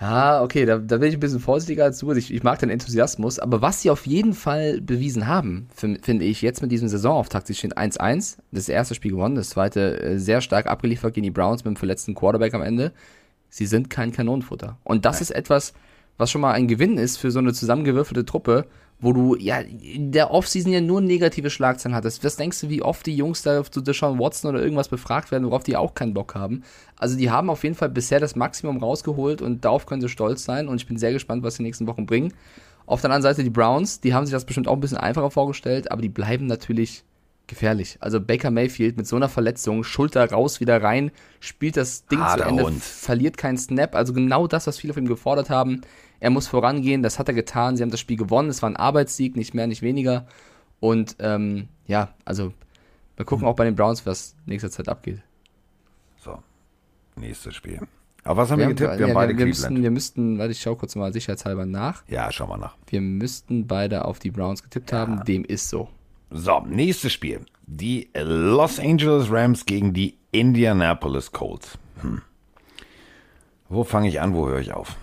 Ja, okay, da, da bin ich ein bisschen vorsichtiger als du. Ich, ich mag den Enthusiasmus, aber was sie auf jeden Fall bewiesen haben, fin- finde ich, jetzt mit diesem Saisonauftakt, sie stehen 1-1, das erste Spiel gewonnen, das zweite äh, sehr stark abgeliefert gegen die Browns mit dem verletzten Quarterback am Ende. Sie sind kein Kanonenfutter. Und das ist etwas, was schon mal ein Gewinn ist für so eine zusammengewürfelte Truppe, wo du ja in der Offseason ja nur negative Schlagzeilen hattest. Was denkst du, wie oft die Jungs da zu Deshaun Watson oder irgendwas befragt werden, worauf die auch keinen Bock haben? Also die haben auf jeden Fall bisher das Maximum rausgeholt und darauf können sie stolz sein und ich bin sehr gespannt, was die nächsten Wochen bringen. Auf der anderen Seite die Browns, die haben sich das bestimmt auch ein bisschen einfacher vorgestellt, aber die bleiben natürlich gefährlich. Also Baker Mayfield mit so einer Verletzung, Schulter raus, wieder rein, spielt das Ding zu Harter Ende, Hund. verliert keinen Snap. Also genau das, was viele von ihm gefordert haben. Er muss vorangehen, das hat er getan. Sie haben das Spiel gewonnen. Es war ein Arbeitssieg, nicht mehr, nicht weniger. Und ähm, ja, also wir gucken auch bei den Browns, was nächster Zeit abgeht. So, nächstes Spiel. Aber was haben wir, getippt? Wir ja, haben beide wir, Cleveland. müssten, wir müssten, warte, ich schau kurz mal sicherheitshalber nach. ja, schauen wir nach. Wir müssten beide auf die Browns getippt haben. Dem ist so. So, nächstes Spiel. Die Los Angeles Rams gegen die Indianapolis Colts. Hm. Wo fange ich an, wo höre ich auf?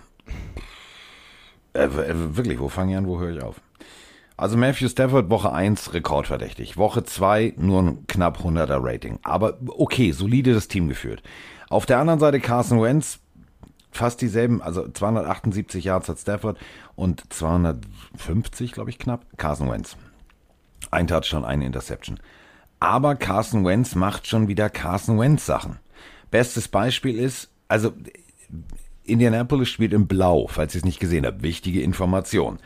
Äh, äh, wirklich, wo fange ich an, wo höre ich auf? Also Matthew Stafford Woche 1 rekordverdächtig. Woche 2 nur ein knapp 100er Rating. Aber okay, solide das Team geführt. Auf der anderen Seite Carson Wentz fast dieselben, also 278 Yards hat Stafford und 250, glaube ich, knapp, Carson Wentz. Ein Touchdown, eine Interception. Aber Carson Wentz macht schon wieder Carson Wentz Sachen. Bestes Beispiel ist, also Indianapolis spielt in Blau, falls ihr es nicht gesehen habt. Wichtige Information.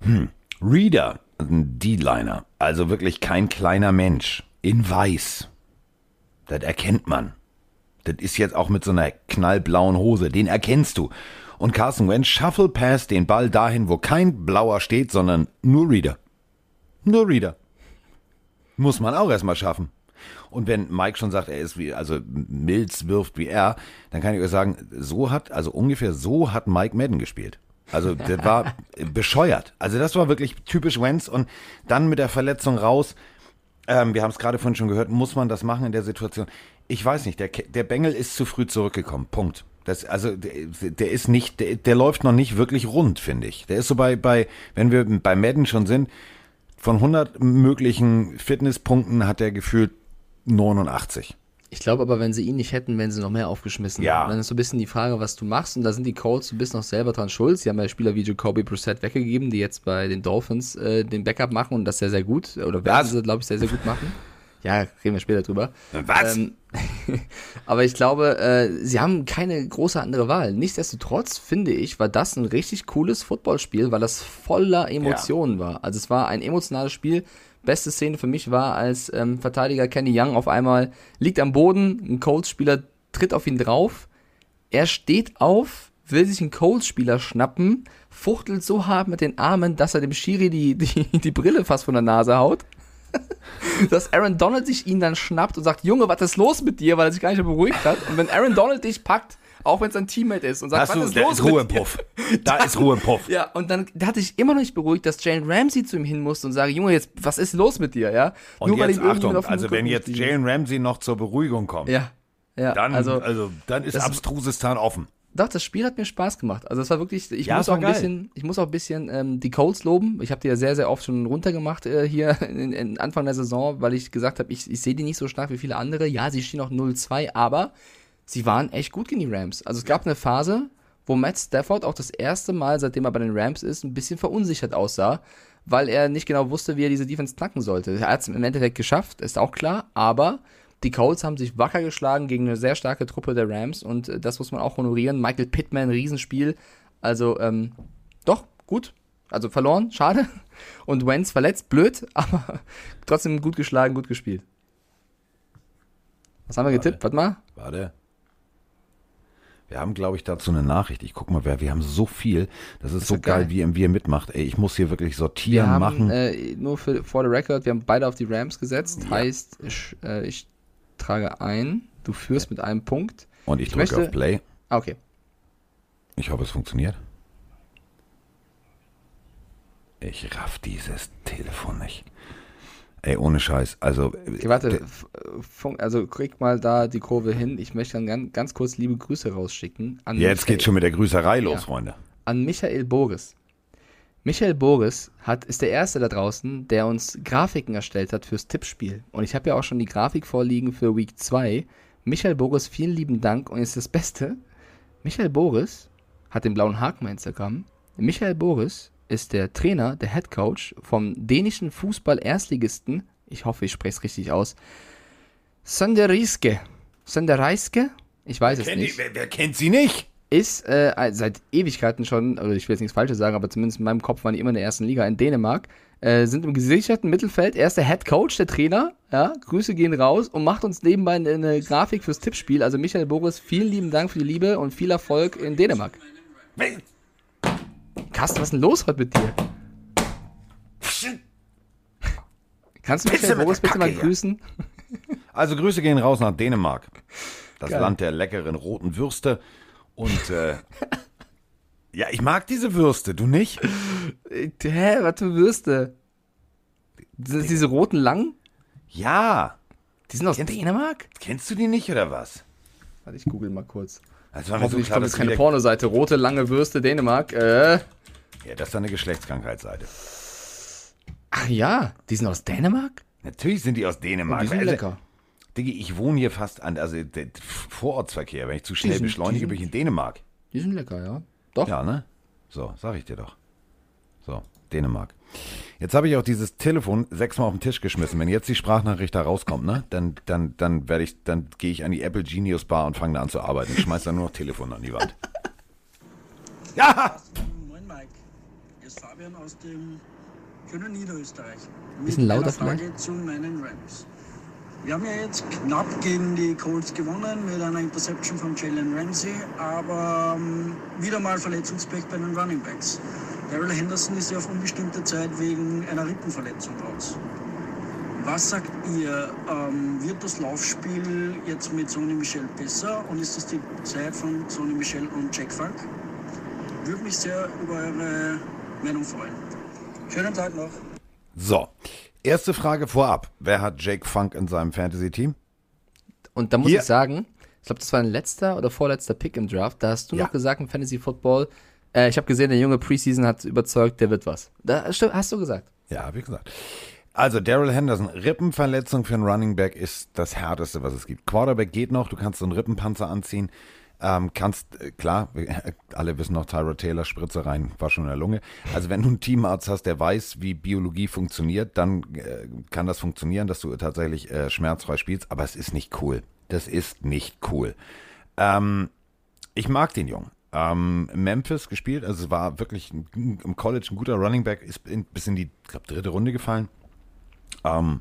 Hm. Reader, ein D-Liner, also wirklich kein kleiner Mensch, in Weiß. Das erkennt man. Das ist jetzt auch mit so einer knallblauen Hose, den erkennst du. Und Carson Wentz shuffle pass den Ball dahin, wo kein Blauer steht, sondern nur Reader. Nur Reader. Muss man auch erstmal schaffen. Und wenn Mike schon sagt, er ist wie, also Mills wirft wie er, dann kann ich euch sagen, so hat, also ungefähr so hat Mike Madden gespielt. Also das war bescheuert. Also das war wirklich typisch Wentz und dann mit der Verletzung raus. Ähm, wir haben es gerade vorhin schon gehört, muss man das machen in der Situation? Ich weiß nicht, der, der Bengel ist zu früh zurückgekommen. Punkt. Das, also der, der ist nicht, der, der läuft noch nicht wirklich rund, finde ich. Der ist so bei, bei, wenn wir bei Madden schon sind, von 100 möglichen Fitnesspunkten hat er gefühlt 89. Ich glaube aber, wenn sie ihn nicht hätten, wären sie noch mehr aufgeschmissen. Ja. Und dann ist so ein bisschen die Frage, was du machst. Und da sind die Colts, du bist noch selber dran schuld. Sie haben ja Spieler wie Jacoby Brissett weggegeben, die jetzt bei den Dolphins äh, den Backup machen und das sehr, sehr gut. Oder werden sie, glaube ich, sehr, sehr gut machen. Ja, reden wir später drüber. Was? Ähm, aber ich glaube, äh, sie haben keine große andere Wahl. Nichtsdestotrotz finde ich, war das ein richtig cooles Footballspiel, weil das voller Emotionen war. Also es war ein emotionales Spiel. Beste Szene für mich war, als ähm, Verteidiger Kenny Young auf einmal liegt am Boden, ein Colts-Spieler tritt auf ihn drauf, er steht auf, will sich einen Colts-Spieler schnappen, fuchtelt so hart mit den Armen, dass er dem Schiri die, die, die Brille fast von der Nase haut. Dass Aaron Donald sich ihn dann schnappt und sagt, Junge, was ist los mit dir, weil er sich gar nicht mehr beruhigt hat. Und wenn Aaron Donald dich packt, auch wenn es ein Teammate ist und sagt, Hast was du, ist da los ist Ruhe im? Puff. Da ist Ruhe im Puff. Ja, und dann der hat sich immer noch nicht beruhigt, dass Jalen Ramsey zu ihm hin musste und sage, Junge, jetzt, was ist los mit dir, ja? Und Nur weil jetzt ihm irgendjemand Achtung, auf also wenn jetzt. Jalen Ramsey noch zur Beruhigung kommt, Ja, ja, dann, also, also, dann ist Abstrusistan offen. Doch, das Spiel hat mir Spaß gemacht. Also es war wirklich, ich Ja, muss auch ein geil. bisschen, ich muss auch ein bisschen ähm, die Colts loben. Ich habe die ja sehr, sehr oft schon runtergemacht äh, hier in, in Anfang der Saison, weil ich gesagt habe, ich, ich sehe die nicht so stark wie viele andere. Ja, sie stehen noch 0-2, aber sie waren echt gut gegen die Rams. Also es gab eine Phase, wo Matt Stafford auch das erste Mal, seitdem er bei den Rams ist, ein bisschen verunsichert aussah, weil er nicht genau wusste, wie er diese Defense knacken sollte. Er hat es im Endeffekt geschafft, ist auch klar, aber die Colts haben sich wacker geschlagen gegen eine sehr starke Truppe der Rams und äh, das muss man auch honorieren. Michael Pittman, Riesenspiel. Also, ähm, doch, gut. Also verloren, schade. Und Wentz verletzt, blöd, aber trotzdem gut geschlagen, gut gespielt. Was haben wir getippt? Warte mal. Warte. Wir haben, glaube ich, dazu eine Nachricht. Ich guck mal, wer, wir haben so viel. Das ist, so ja geil, geil. wie wie ihr mitmacht. Ey, ich muss hier wirklich Wir sortieren, haben, machen. äh, nur für for the record, wir haben beide auf die Rams gesetzt. Ja. Heißt, ich, äh, ich trage ein, du führst mit einem Punkt. und ich ich drücke möchte- auf Play. Ah, okay. Ich hoffe, es funktioniert. Ich raff dieses Telefon nicht. Ey, ohne Scheiß. Also, Okay, warte, also krieg mal da die Kurve hin. Ich möchte dann ganz, ganz kurz liebe Grüße rausschicken an, jetzt Michael, geht's schon mit der Grüßerei los, Ja. Freunde. an Michael Boris. Michael Boris hat, ist der Erste da draußen, der uns Grafiken erstellt hat fürs Tippspiel. Und ich habe ja auch schon die Grafik vorliegen für Week 2. Michael Boris, vielen lieben Dank. Und jetzt das Beste, Michael Boris hat den blauen Haken bei Instagram. Michael Boris ist der Trainer, der Head Coach vom dänischen Fußball-Erstligisten, ich hoffe, ich spreche es richtig aus, Sönderriske. Sönderreiske? Ich weiß es Kennt nicht die, wer, wer kennt sie nicht? ist äh, seit Ewigkeiten schon, oder ich will jetzt nichts Falsches sagen, aber zumindest in meinem Kopf waren die immer in der ersten Liga in Dänemark, äh, sind im gesicherten Mittelfeld. Er ist der Head Coach, der Trainer. Ja, Grüße gehen raus und macht uns nebenbei eine, eine Grafik fürs Tippspiel. Also Michael Boris, vielen lieben Dank für die Liebe und viel Erfolg in Dänemark. Carsten, was ist denn los heute mit dir? Kannst du Michael mit Boris bitte mal grüßen? Also Grüße gehen raus nach Dänemark. Das Geil. Land der leckeren roten Würste. Und äh, ja, ich mag diese Würste, du nicht? Äh, Hä, was für Würste? Diese, diese roten langen? Ja. Die sind aus Kennst- Dänemark? Kennst du die nicht oder was? Warte, ich google mal kurz. Das war mir so Hoffentlich klar, kommt jetzt keine Pornoseite. Rote, lange Würste, Dänemark. Äh. Ja, das ist eine Geschlechtskrankheitsseite. Ach ja, die sind aus Dänemark? Natürlich sind die aus Dänemark. Oh, die sind Also, lecker. Diggi, ich wohne hier fast an, also der Vorortsverkehr. Wenn ich zu schnell sind- beschleunige, bin ich in Dänemark. Die sind lecker, ja. Doch. Ja, ne? So, sag ich dir doch. So, Dänemark. Jetzt habe ich auch dieses Telefon sechsmal auf den Tisch geschmissen. Wenn jetzt die Sprachnachricht da rauskommt, ne, dann, dann, dann werde ich, dann gehe ich an die Apple Genius Bar und fange da an zu arbeiten. Ich schmeiß dann nur noch Telefon an die Wand. Ja! Moin Mike, hier ist Fabian aus dem schönen Niederösterreich. Bisschen Mit lauter einer Frage zu meinen Rams. Wir haben ja jetzt knapp gegen die Colts gewonnen mit einer Interception von Jalen Ramsey, aber ähm, wieder mal Verletzungspech bei den Running Backs. Daryl Henderson ist ja auf unbestimmte Zeit wegen einer Rippenverletzung raus. Was sagt ihr? Ähm, wird das Laufspiel jetzt mit Sony Michel besser und ist das die Zeit von Sony Michel und Jack Funk? Würde mich sehr über eure Meinung freuen. Schönen Tag noch. So, erste Frage vorab. Wer hat Jake Funk in seinem Fantasy-Team? Und da muss Hier. ich sagen, ich glaube, das war ein letzter oder vorletzter Pick im Draft. Da hast du Ja. noch gesagt im Fantasy Football, äh, ich habe gesehen, der junge Preseason hat überzeugt, der wird was. Da hast du gesagt. Ja, habe ich gesagt. Also Daryl Henderson, Rippenverletzung für einen Running Back ist das härteste, was es gibt. Quarterback geht noch, du kannst so einen Rippenpanzer anziehen, ähm, kannst, äh, klar, alle wissen noch, Tyra Taylor, Spritze rein, war schon in der Lunge. Also wenn du einen Teamarzt hast, der weiß, wie Biologie funktioniert, dann äh, kann das funktionieren, dass du tatsächlich äh, schmerzfrei spielst, aber es ist nicht cool. Das ist nicht cool. Ähm, ich mag den Jungen. Ähm, Memphis gespielt, also war wirklich ein, im College ein guter Running Back, ist in, bis in die glaub, dritte Runde gefallen. Ähm,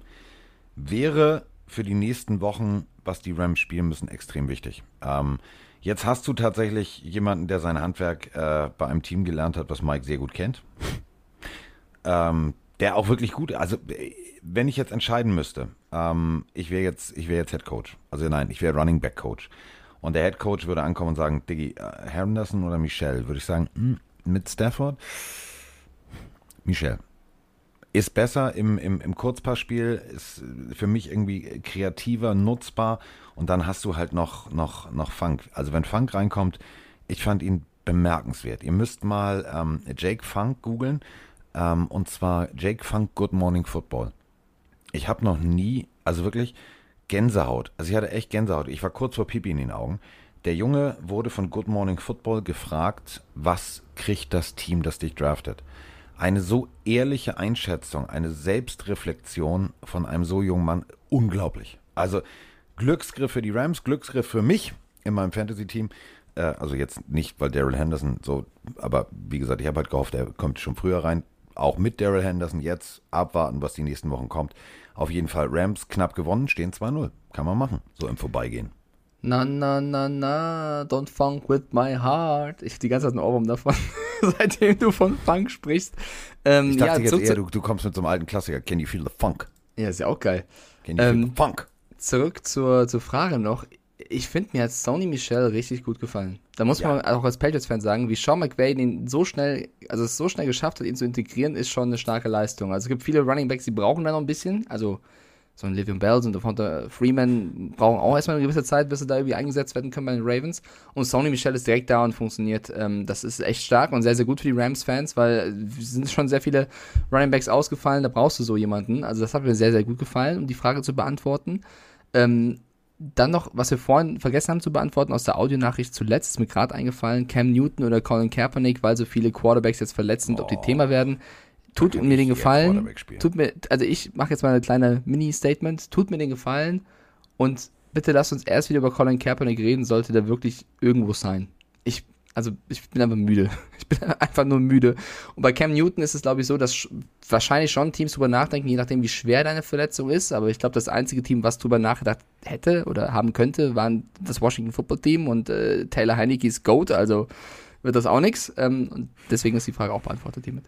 wäre für die nächsten Wochen, was die Rams spielen müssen, extrem wichtig. Ähm, jetzt hast du tatsächlich jemanden, der sein Handwerk äh, bei einem Team gelernt hat, was Mike sehr gut kennt. ähm, der auch wirklich gut, also äh, wenn ich jetzt entscheiden müsste, ähm, ich wäre jetzt, ich jetzt Head Coach. Also nein, ich wäre Running Back Coach. Und der Head Coach würde ankommen und sagen, Diggi, äh, Henderson oder Michelle? Würde ich sagen, hm, mit Stafford? Michelle. Ist besser im, im, im Kurzpassspiel, ist für mich irgendwie kreativer, nutzbar und dann hast du halt noch, noch, noch Funk. Also wenn Funk reinkommt, ich fand ihn bemerkenswert. Ihr müsst mal ähm, Jake Funk googeln ähm, und zwar Jake Funk Good Morning Football. Ich habe noch nie, also wirklich Gänsehaut. Also ich hatte echt Gänsehaut. Ich war kurz vor Pipi in den Augen. Der Junge wurde von Good Morning Football gefragt, was kriegt das Team, das dich draftet? Eine so ehrliche Einschätzung, eine Selbstreflexion von einem so jungen Mann, unglaublich. Also Glücksgriff für die Rams, Glücksgriff für mich in meinem Fantasy-Team. Äh, also jetzt nicht, weil Daryl Henderson so, aber wie gesagt, ich habe halt gehofft, er kommt schon früher rein. Auch mit Daryl Henderson jetzt abwarten, was die nächsten Wochen kommt. Auf jeden Fall Rams knapp gewonnen, stehen 2-0. Kann man machen, so im Vorbeigehen. Na, na, na, na, don't funk with my heart. Ich hab die ganze Zeit einen Ohrwurm davon, seitdem du von Funk sprichst. Ähm, Ich dachte ja, jetzt zurück, eher, du, du kommst mit so einem alten Klassiker. Can you feel the funk? ja, ist ja auch geil. Can you feel Ähm, the funk? Zurück zur, zur Frage noch. Ich finde, mir hat Sony Michel richtig gut gefallen. Da muss Ja. man auch als Patriots-Fan sagen, wie Sean McVay den so schnell, also es so schnell geschafft hat, ihn zu integrieren, ist schon eine starke Leistung. Also es gibt viele Running Backs, die brauchen da noch ein bisschen. Also so ein Livion Bells und Devonta Freeman brauchen auch erstmal eine gewisse Zeit, bis sie da irgendwie eingesetzt werden können bei den Ravens. Und Sony Michel ist direkt da und funktioniert. Ähm, das ist echt stark und sehr, sehr gut für die Rams-Fans, weil es sind schon sehr viele Running Backs ausgefallen, da brauchst du so jemanden. Also das hat mir sehr, sehr gut gefallen, um die Frage zu beantworten. Ähm, dann noch, was wir vorhin vergessen haben zu beantworten aus der Audionachricht zuletzt, ist mir gerade eingefallen, Cam Newton oder Colin Kaepernick, weil so viele Quarterbacks jetzt verletzt sind, ob die Thema werden. Tut mir den Gefallen, tut mir, also ich mache jetzt mal eine kleine Mini-Statement, tut mir den Gefallen und bitte lasst uns erst wieder über Colin Kaepernick reden, sollte der wirklich irgendwo sein. Ich, also ich bin einfach müde. Ich bin einfach nur müde. Und bei Cam Newton ist es, glaube ich, so, dass sch- wahrscheinlich schon Teams drüber nachdenken, je nachdem, wie schwer deine Verletzung ist. Aber ich glaube, das einzige Team, was drüber nachgedacht hätte oder haben könnte, waren das Washington Football Team und äh, Taylor Heineke ist GOAT, also wird das auch nichts. Ähm, und deswegen ist die Frage auch beantwortet hiermit.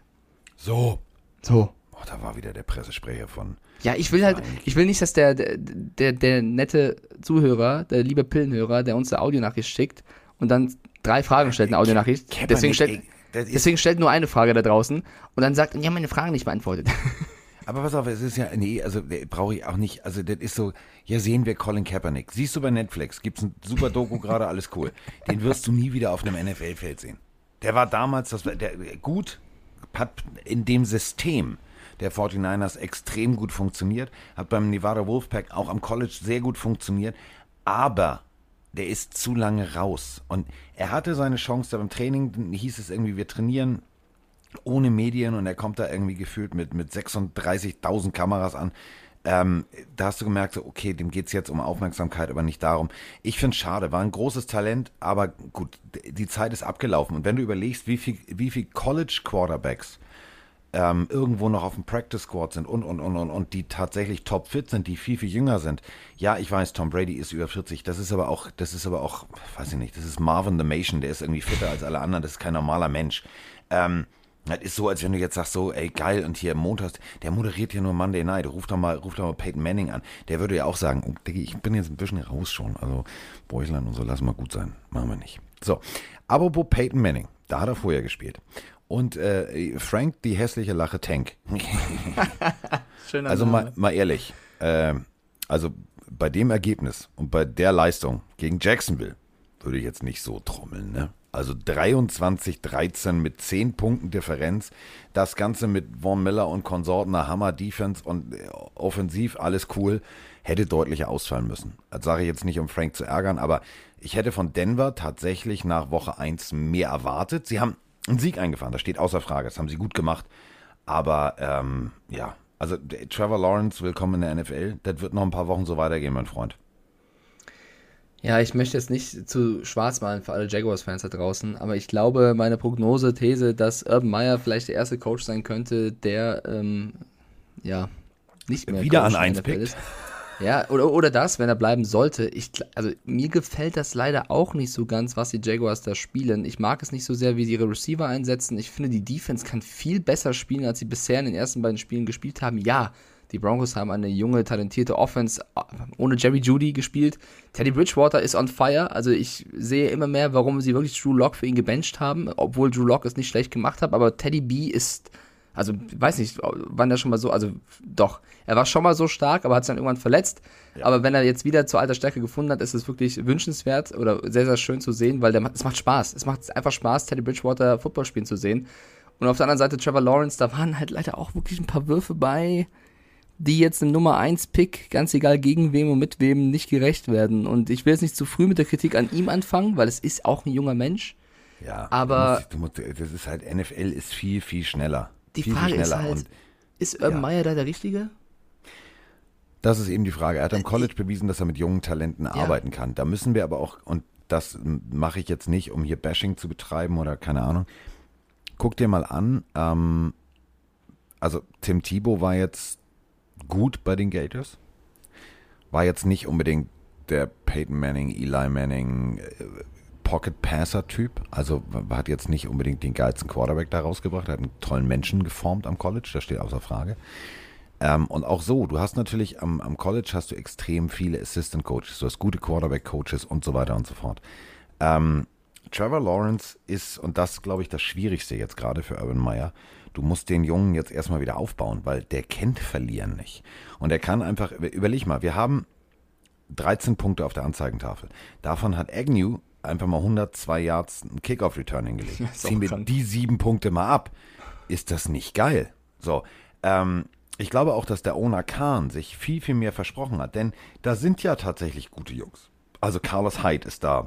So. So. Oh, da war wieder der Pressesprecher von. Ja, ich will halt, ich will nicht, dass der, der, der, der nette Zuhörer, der liebe Pillenhörer, der uns eine Audionachricht schickt und dann drei Fragen stellt, eine Audionachricht. Deswegen stellt, deswegen stellt nur eine Frage da draußen und dann sagt, ja, meine Fragen nicht beantwortet. Aber pass auf, es ist ja, nee, also brauche ich auch nicht, also das ist so, ja sehen wir Colin Kaepernick. Siehst du bei Netflix, gibt's ein super Doku gerade, alles cool. Den wirst du nie wieder auf einem NFL-Feld sehen. Der war damals, das war, der, gut, hat in dem System der 49ers extrem gut funktioniert, hat beim Nevada Wolfpack auch am College sehr gut funktioniert, aber der ist zu lange raus. Und er hatte seine Chance da beim Training, hieß es irgendwie, wir trainieren ohne Medien und er kommt da irgendwie gefühlt mit, mit 36.000 Kameras an. Ähm, da hast du gemerkt, so, okay, dem geht's jetzt um Aufmerksamkeit, aber nicht darum. Ich finde es schade, war ein großes Talent, aber gut, die Zeit ist abgelaufen. Und wenn du überlegst, wie viel, wie viel College-Quarterbacks ähm, irgendwo noch auf dem Practice Squad sind und, und, und, und, und die tatsächlich topfit sind, die viel, viel jünger sind. Ja, ich weiß, Tom Brady ist über 40, das ist aber auch, das ist aber auch, weiß ich nicht, das ist Marvin the Mation, der ist irgendwie fitter als alle anderen, das ist kein normaler Mensch. Ähm, das ist so, als wenn du jetzt sagst, so, ey, geil, und hier montags, der moderiert hier nur Monday Night, ruf doch mal, ruf doch mal Peyton Manning an. Der würde ja auch sagen, oh, ich bin jetzt ein bisschen raus schon, also Bäuchlein und so, lass mal gut sein, machen wir nicht. So, apropos Peyton Manning, da hat er vorher gespielt. Und äh, Frank, die hässliche Lache Tank. Schöner Also mal, mal ehrlich, äh, also bei dem Ergebnis und bei der Leistung gegen Jacksonville würde ich jetzt nicht so trommeln, ne? Also 23-13 mit 10 Punkten Differenz. Das Ganze mit Von Miller und Konsorten, einer Hammer-Defense und äh, offensiv, alles cool. Hätte deutlicher ausfallen müssen. Das sage ich jetzt nicht, um Frank zu ärgern, aber ich hätte von Denver tatsächlich nach Woche 1 mehr erwartet. Sie haben einen Sieg eingefahren, das steht außer Frage. Das haben sie gut gemacht. Aber ähm, ja, also der Trevor Lawrence, willkommen in der NFL. Das wird noch ein paar Wochen so weitergehen, mein Freund. Ja, ich möchte jetzt nicht zu schwarz malen für alle Jaguars-Fans da draußen, aber ich glaube, meine Prognose, These, dass Urban Meyer vielleicht der erste Coach sein könnte, der ähm, ja nicht mehr Wieder Coach an in eins pickt. ist. Ja, oder, oder das, wenn er bleiben sollte. Ich, also mir gefällt das leider auch nicht so ganz, was die Jaguars da spielen. Ich mag es nicht so sehr, wie sie ihre Receiver einsetzen. Ich finde, die Defense kann viel besser spielen, als sie bisher in den ersten beiden Spielen gespielt haben. Ja, die Broncos haben eine junge, talentierte Offense äh, ohne Jerry Judy gespielt. Teddy Bridgewater ist on fire. Also ich sehe immer mehr, warum sie wirklich Drew Lock für ihn gebencht haben, obwohl Drew Lock es nicht schlecht gemacht hat. Aber Teddy B ist also, weiß nicht, wann er schon mal so, also doch, er war schon mal so stark, aber hat sich dann irgendwann verletzt. Aber wenn er jetzt wieder zur alter Stärke gefunden hat, ist es wirklich wünschenswert oder sehr, sehr schön zu sehen, weil der, es macht Spaß. Es macht einfach Spaß, Teddy Bridgewater Football spielen zu sehen. Und auf der anderen Seite Trevor Lawrence, da waren halt leider auch wirklich ein paar Würfe bei, die jetzt im Nummer 1 Pick, ganz egal gegen wem und mit wem, nicht gerecht werden. Und ich will jetzt nicht zu früh mit der Kritik an ihm anfangen, weil es ist auch ein junger Mensch. Ja, Aber- du musst, du musst, das ist halt, NFL ist viel, viel schneller. Die viel, Frage viel ist schneller. halt, Und ist Urban Ja. Meyer da der Richtige? das ist eben die Frage. Er Äh, hat am College bewiesen, dass er mit jungen Talenten arbeiten kann. Da müssen wir aber auch, und das mache ich jetzt nicht, um hier Bashing zu betreiben oder keine Ahnung. Guck dir mal an, ähm, also Tim Thibault war jetzt gut bei den Gators. War jetzt nicht unbedingt der Peyton Manning, Eli Manning, äh, Pocket Passer Typ. Also hat jetzt nicht unbedingt den geilsten Quarterback da rausgebracht. Er hat einen tollen Menschen geformt am College, das steht außer Frage. Ähm, und auch so, du hast natürlich am, am College hast du extrem viele Assistant Coaches, du hast gute Quarterback Coaches und so weiter und so fort. Ähm, Trevor Lawrence ist, und das glaube ich das Schwierigste jetzt gerade für Urban Meyer, du musst den Jungen jetzt erstmal wieder aufbauen, weil der kennt Verlieren nicht. Und er kann einfach, überleg mal, wir haben 13 Punkte auf der Anzeigentafel. Davon hat Agnew einfach mal 102 Yards einen Kickoff-Return hingelegt. Ziehen wir die sieben Punkte mal ab. Ist das nicht geil? So, ähm, ich glaube auch, dass der Owner Khan sich viel, viel mehr versprochen hat, denn da sind ja tatsächlich gute Jungs. Also Carlos Hyde ist da,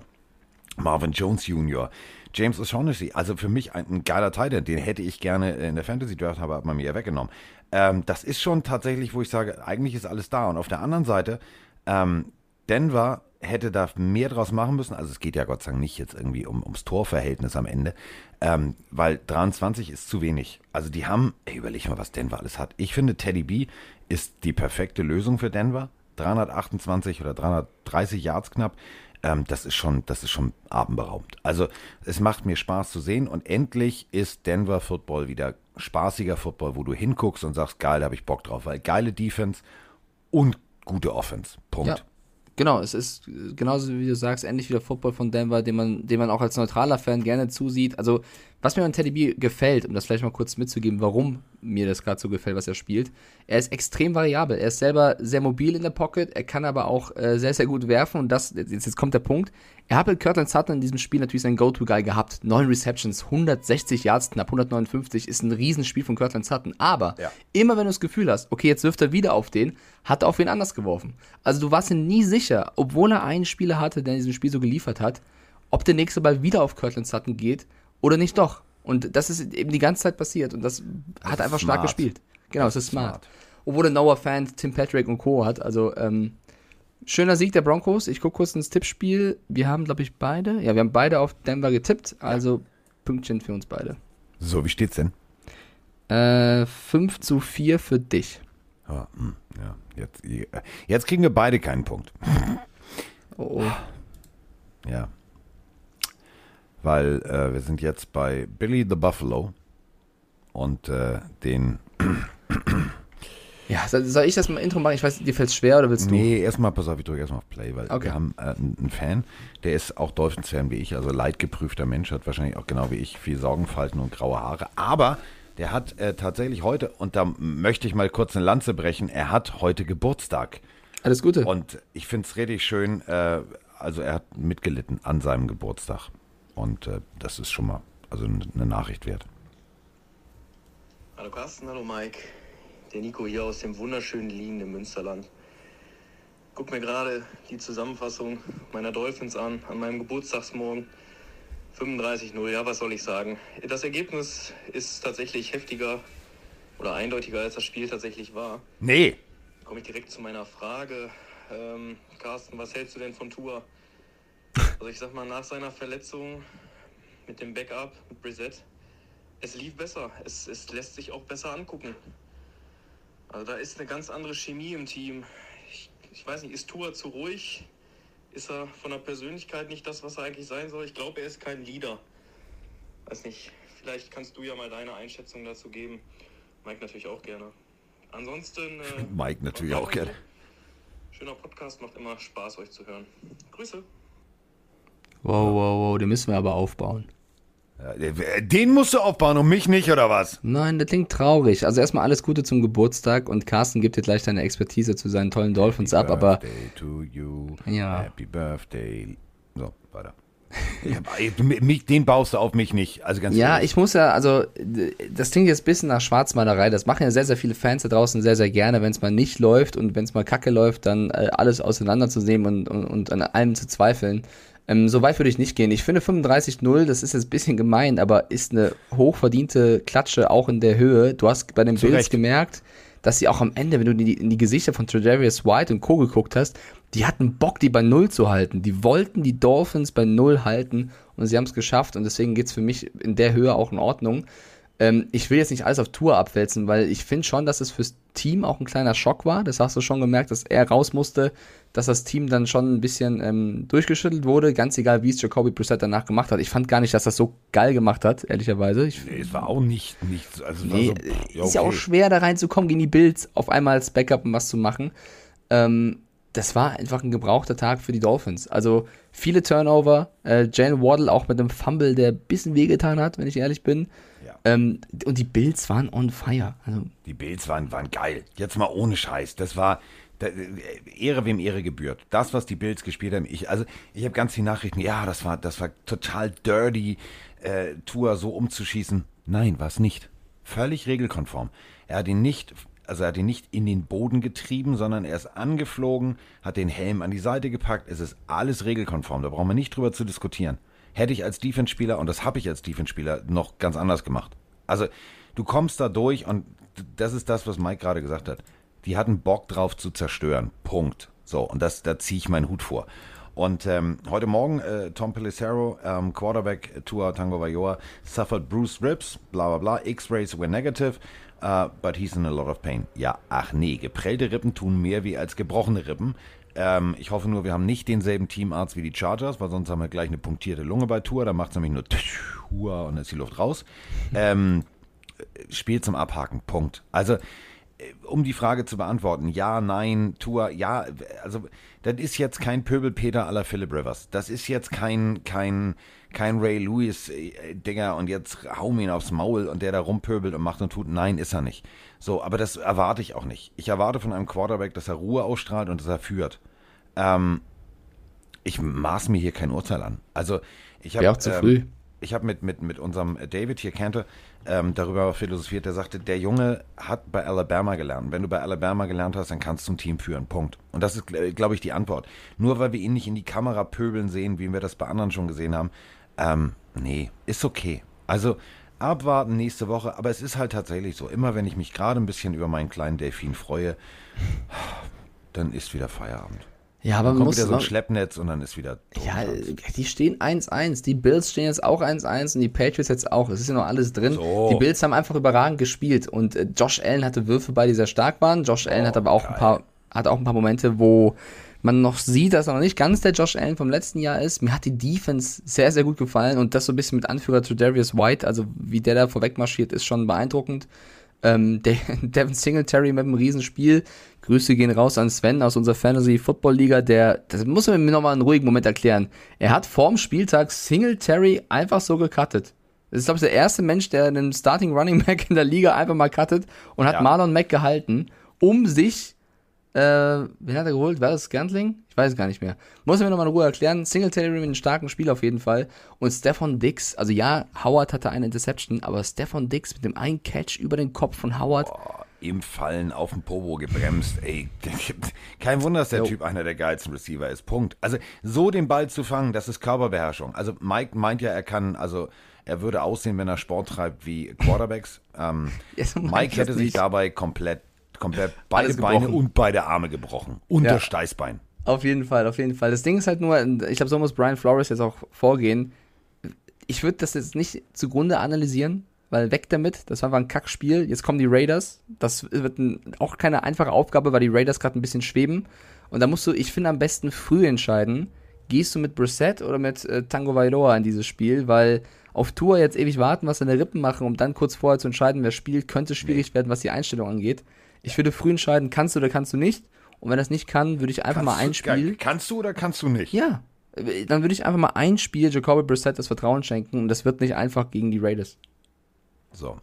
Marvin Jones Jr., James O'Shaughnessy, also für mich ein, ein geiler Titan, den hätte ich gerne in der Fantasy Draft, aber hat man mir ja weggenommen. Ähm, das ist schon tatsächlich, wo ich sage, eigentlich ist alles da. Und auf der anderen Seite, ähm, Denver hätte da mehr draus machen müssen. Also es geht ja Gott sei Dank nicht jetzt irgendwie um, ums Torverhältnis am Ende, ähm, weil 23 ist zu wenig. Also die haben, ey, überleg mal, was Denver alles hat. Ich finde, Teddy B ist die perfekte Lösung für Denver. 328 oder 330 Yards knapp. Ähm, das ist schon, das ist schon atemberaubend. Also es macht mir Spaß zu sehen und endlich ist Denver Football wieder spaßiger Football, wo du hinguckst und sagst, geil, da habe ich Bock drauf, weil geile Defense und gute Offense. Punkt. Ja. Genau, es ist genauso wie du sagst, endlich wieder Football von Denver, den man, den man auch als neutraler Fan gerne zusieht. Also, was mir an Teddy B gefällt, um das vielleicht mal kurz mitzugeben, warum mir das gerade so gefällt, was er spielt, er ist extrem variabel. Er ist selber sehr mobil in der Pocket, er kann aber auch äh, sehr, sehr gut werfen und das, jetzt, jetzt kommt der Punkt. Er hat mit Curtin Sutton in diesem Spiel natürlich seinen Go-To-Guy gehabt. Neun Receptions, 160 Yards knapp, 159 ist ein Riesenspiel von Curtin Sutton. Aber Ja. immer wenn du das Gefühl hast, okay, jetzt wirft er wieder auf den, hat er auf wen anders geworfen. Also du warst dir nie sicher, obwohl er einen Spieler hatte, der in diesem Spiel so geliefert hat, ob der nächste Ball wieder auf Kirtland Sutton geht oder nicht doch. Und das ist eben die ganze Zeit passiert und das, hat ist einfach stark smart. gespielt. Genau, Das es ist smart. smart. Obwohl der Noah-Fan Tim Patrick und Co. hat. Also, ähm, schöner Sieg der Broncos. Ich gucke kurz ins Tippspiel. Wir haben, glaube ich, beide. Ja, wir haben beide auf Denver getippt. Also Pünktchen für uns beide. So, wie steht's denn? Äh, 5 zu 4 für dich. Ja, hm, ja jetzt, jetzt kriegen wir beide keinen Punkt. Oh, oh. Ja. Weil äh, wir sind jetzt bei Billy the Buffalo und äh, den. Ja, soll ich das mal Intro machen? Ich weiß, dir fällt es schwer oder willst du? Nee, erstmal, pass auf, ich drücke erstmal auf Play, weil Okay. wir haben äh, einen einen Fan, der ist auch Dolphins-Fan wie ich, also leidgeprüfter Mensch, hat wahrscheinlich auch genau wie ich viel Sorgenfalten und graue Haare, aber der hat äh, tatsächlich heute, und da möchte ich mal kurz eine Lanze brechen, er hat heute Geburtstag. Alles Gute. Und ich finde es richtig schön, äh, also er hat mitgelitten an seinem Geburtstag. Und äh, das ist schon mal also eine Nachricht wert. Hallo Carsten, hallo Mike. Der Nico hier aus dem wunderschönen Liegen im Münsterland. Guck mir gerade die Zusammenfassung meiner Dolphins an, an meinem Geburtstagsmorgen. 35-0, ja, was soll ich sagen? Das Ergebnis ist tatsächlich heftiger oder eindeutiger, als das Spiel tatsächlich war. Nee, Komme ich direkt zu meiner Frage. Ähm, Carsten, was hältst du denn von Tour? Also ich sag mal, nach seiner Verletzung mit dem Backup, mit Brissett, es lief besser. Es, es lässt sich auch besser angucken. Also da ist eine ganz andere Chemie im Team. Ich, ich weiß nicht, ist Tour zu ruhig? Ist er von der Persönlichkeit nicht das, was er eigentlich sein soll? Ich glaube, er ist kein Leader. Weiß nicht, vielleicht kannst du ja mal deine Einschätzung dazu geben. Mike natürlich auch gerne. Ansonsten. Äh, Mike natürlich auch gerne. Schöner Podcast, macht immer Spaß, euch zu hören. Grüße. Wow, wow, wow, den müssen wir aber aufbauen. Äh, Den musst du aufbauen und mich nicht, oder was? Nein, das klingt traurig. Also erstmal alles Gute zum Geburtstag und Carsten gibt dir gleich deine Expertise zu seinen tollen Dolphins ab, aber Birthday to you. Ja. Happy Birthday. So, weiter. Mich, den baust du auf mich nicht. Also ganz ja, ehrlich. ich muss ja, also das klingt jetzt ein bisschen nach Schwarzmalerei. Das machen ja sehr, sehr viele Fans da draußen sehr, sehr gerne, wenn es mal nicht läuft und wenn es mal kacke läuft, dann äh, alles auseinanderzunehmen und, und, und an allem zu zweifeln. Ähm, so weit würde ich nicht gehen. Ich finde 35-0, das ist jetzt ein bisschen gemein, aber ist eine hochverdiente Klatsche auch in der Höhe. Du hast bei den Zu Bills Recht. gemerkt, dass sie auch am Ende, wenn du in die, in die Gesichter von Tredavious White und Co. geguckt hast, die hatten Bock, die bei Null zu halten. Die wollten die Dolphins bei Null halten und sie haben es geschafft und deswegen geht es für mich in der Höhe auch in Ordnung. Ähm, ich will jetzt nicht alles auf Tour abwälzen, weil ich finde schon, dass es fürs Team auch ein kleiner Schock war. Das hast du schon gemerkt, dass er raus musste, dass das Team dann schon ein bisschen ähm, durchgeschüttelt wurde, ganz egal, wie es Jacoby Brissett danach gemacht hat. Ich fand gar nicht, dass das so geil gemacht hat, ehrlicherweise. Ich, Nee, es war auch nicht, nicht also es Nee, so, ist ja auch okay. schwer, da reinzukommen, gegen die Bills auf einmal als Backup und was zu machen. Ähm, das war einfach ein gebrauchter Tag für die Dolphins. Also viele Turnover, äh, Jalen Waddle auch mit einem Fumble, der ein bisschen wehgetan hat, wenn ich ehrlich bin. Ähm, und die Bills waren on fire. Also, Die Bills waren, waren geil. Jetzt mal ohne Scheiß. Das war da, Ehre wem Ehre gebührt. Das, was die Bills gespielt haben. Ich, also ich habe ganz viele Nachrichten. Ja, das war, das war total dirty, äh, Tour so umzuschießen. Nein, war es nicht. Völlig regelkonform. Er hat ihn nicht, also er hat ihn nicht in den Boden getrieben, sondern er ist angeflogen, hat den Helm an die Seite gepackt. Es ist alles regelkonform. Da brauchen wir nicht drüber zu diskutieren. Hätte ich als Defense-Spieler, und das habe ich als Defense-Spieler, noch ganz anders gemacht. Also, du kommst da durch und das ist das, was Mike gerade gesagt hat. Die hatten Bock drauf zu zerstören. Punkt. So, und das, da ziehe ich meinen Hut vor. Und ähm, heute Morgen, äh, Tom Pelissero, ähm, Quarterback Tua Tango Vailoa, suffered bruised ribs, bla bla bla, X-Rays were negative, uh, but he's in a lot of pain. Ja, ach nee, geprellte Rippen tun mehr wie als gebrochene Rippen. Ähm, ich hoffe nur, wir haben nicht denselben Teamarzt wie die Chargers, weil sonst haben wir gleich eine punktierte Lunge bei Tour. Da macht es nämlich nur Hua und dann ist die Luft raus. Ähm, Spiel zum Abhaken, Punkt. Also, äh, um die Frage zu beantworten, ja, nein, Tour, ja, also, das ist jetzt kein Pöbelpeter aller Philip Rivers. Das ist jetzt kein, kein, kein Ray Lewis, äh, Dinger, und jetzt hau ihn aufs Maul und der da rumpöbelt und macht und tut. Nein, ist er nicht. So, aber das erwarte ich auch nicht. Ich erwarte von einem Quarterback, dass er Ruhe ausstrahlt und dass er führt. Ähm, ich maß mir hier kein Urteil an. Also, ich habe. Auch zu früh. Ich habe mit, mit, mit unserem David hier Cantor ähm, darüber philosophiert. Der sagte, der Junge hat bei Alabama gelernt. Wenn du bei Alabama gelernt hast, dann kannst du ein Team führen. Punkt. Und das ist, glaube ich, die Antwort. Nur weil wir ihn nicht in die Kamera pöbeln sehen, wie wir das bei anderen schon gesehen haben. Ähm, nee, ist okay. Also abwarten nächste Woche. Aber es ist halt tatsächlich so. Immer wenn ich mich gerade ein bisschen über meinen kleinen Delfin freue, dann ist wieder Feierabend. ja, aber Dann kommt muss. wieder so ein Schleppnetz und dann ist wieder. ja, die stehen 1-1. Die Bills stehen jetzt auch 1-1 und die Patriots jetzt auch. Es ist ja noch alles drin. So. Die Bills haben einfach überragend gespielt und äh, Josh Allen hatte Würfe bei, die sehr stark waren. Josh Allen hat aber auch ein paar, hat auch ein paar Momente, wo man noch sieht, dass er noch nicht ganz der Josh Allen vom letzten Jahr ist. Mir hat die Defense sehr, sehr gut gefallen und das so ein bisschen mit Anführer zu Darius White, also wie der da vorweg marschiert, ist schon beeindruckend. Ähm, der, Devin Singletary mit einem Riesenspiel. Grüße gehen raus an Sven aus unserer Fantasy Football Liga, der, das muss man mir nochmal einen ruhigen Moment erklären. Er hat vorm Spieltag Singletary einfach so gecuttet. Das ist, glaube ich, der erste Mensch, der einen Starting Running Back in der Liga einfach mal cuttet und hat Ja. Marlon Mack gehalten, um sich, äh, wen hat er geholt? War das Scantling? Ich weiß es gar nicht mehr. Muss er mir nochmal in Ruhe erklären. Singletary mit einem starken Spiel auf jeden Fall. Und Stefan Dix, also ja, Howard hatte eine Interception, aber Stefan Dix mit dem einen Catch über den Kopf von Howard. im Fallen auf dem Popo gebremst. Ey, kein Wunder, dass der Jo. Typ einer der geilsten Receiver ist. Punkt. Also so den Ball zu fangen, das ist Körperbeherrschung. Also Mike meint ja, er kann, also er würde aussehen, wenn er Sport treibt wie Quarterbacks. Ähm, Mike hätte sich dabei komplett, komplett beide Beine und beide Arme gebrochen. Und Ja. das Steißbein. Auf jeden Fall, auf jeden Fall. Das Ding ist halt nur, ich glaube, so muss Brian Flores jetzt auch vorgehen. Ich würde das jetzt nicht zugrunde analysieren, weil weg damit. Das war einfach ein Kackspiel. Jetzt kommen die Raiders. Das wird ein, auch keine einfache Aufgabe, weil die Raiders gerade ein bisschen schweben. Und da musst du, ich finde, am besten früh entscheiden. Gehst du mit Brissett oder mit äh, Tango Vailoa in dieses Spiel? Weil auf Tour jetzt ewig warten, was seine Rippen machen, um dann kurz vorher zu entscheiden, wer spielt, könnte schwierig werden, was die Einstellung angeht. Ich würde früh entscheiden, kannst du oder kannst du nicht. Und wenn das nicht kann, würde ich einfach mal ein Spiel. Kannst du oder kannst du nicht? Ja, dann würde ich einfach mal ein Spiel Jacoby Brissett das Vertrauen schenken und das wird nicht einfach gegen die Raiders. So.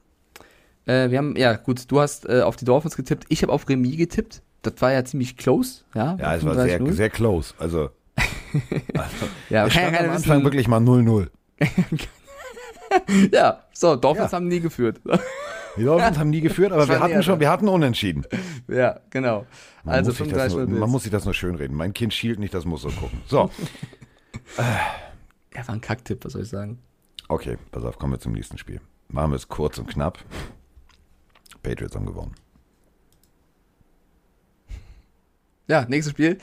Äh, wir haben, ja gut, du hast äh, auf die Dolphins getippt, ich habe auf Remis getippt. Das war ja ziemlich close, ja. Ja, es war sehr, 35-0. sehr close. Also, also ja, es stand am Anfang wissen. wirklich mal 0-0. Ja, so, Dolphins Ja. haben nie geführt. Die Dolphins haben nie geführt, aber wir hatten schon, wir hatten unentschieden. ja, genau. Man, also muss sich das 35 nur, man muss sich das nur schönreden. Mein Kind schielt nicht, das muss so gucken. So, Ja, war ein Kacktipp, was soll ich sagen? okay, pass auf, kommen wir zum nächsten Spiel. Machen wir es kurz und knapp. Patriots haben gewonnen. Ja, nächstes Spiel.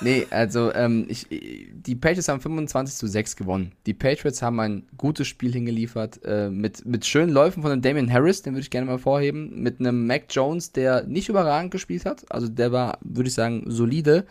Nee, also ähm, ich, die Patriots haben 25 zu 6 gewonnen. Die Patriots haben ein gutes Spiel hingeliefert äh, mit, mit schönen Läufen von dem Damian Harris, den würde ich gerne mal vorheben, mit einem Mac Jones, der nicht überragend gespielt hat. Also der war, würde ich sagen, solide.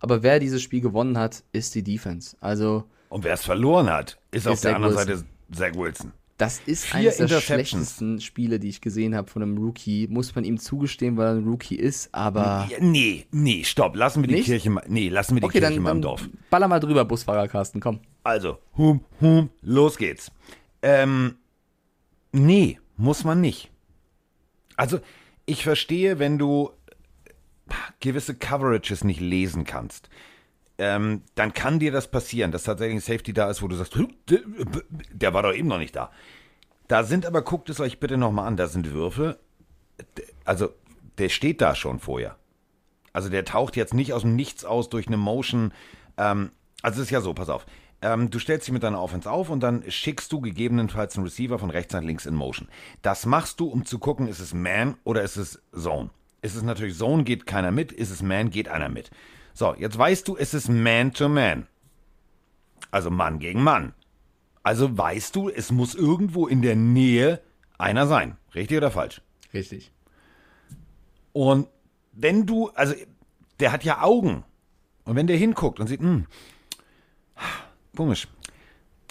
Aber wer dieses Spiel gewonnen hat, ist die Defense. Also Und wer es verloren hat, ist, auf der Zach anderen Wilson. Seite Zach Wilson. Das ist Vier eines der schlechtesten Spiele, die ich gesehen habe von einem Rookie. Muss man ihm zugestehen, weil er ein Rookie ist, aber. Nee, nee, stopp. Lassen wir die Nicht? Kirche mal. Nee, lassen wir die Okay, Kirche dann, mal im Dorf. baller mal drüber, Busfahrer Carsten, komm. Also, hum, hum, los geht's. Ähm, nee, muss man nicht. Also, ich verstehe, wenn du gewisse Coverages nicht lesen kannst. Ähm, dann kann dir das passieren, dass tatsächlich ein Safety da ist, wo du sagst, "Hm, der- war doch eben noch nicht da. Da sind aber, guckt es euch bitte nochmal an, da sind Würfe, also der steht da schon vorher. Also der taucht jetzt nicht aus dem Nichts aus durch eine Motion. Ähm, also es ist ja so, pass auf. Ähm, du stellst dich mit deiner Offense auf und dann schickst du gegebenenfalls einen Receiver von rechts nach links in Motion. Das machst du, um zu gucken, ist es Man oder ist es Zone. Ist es natürlich Zone, geht keiner mit. Ist es Man, geht einer mit. So, jetzt weißt du, es ist Man to Man. Also Mann gegen Mann. Also weißt du, es muss irgendwo in der Nähe einer sein. Richtig oder falsch? Richtig. Und wenn du, also der hat ja Augen. Und wenn der hinguckt und sieht, hm, komisch,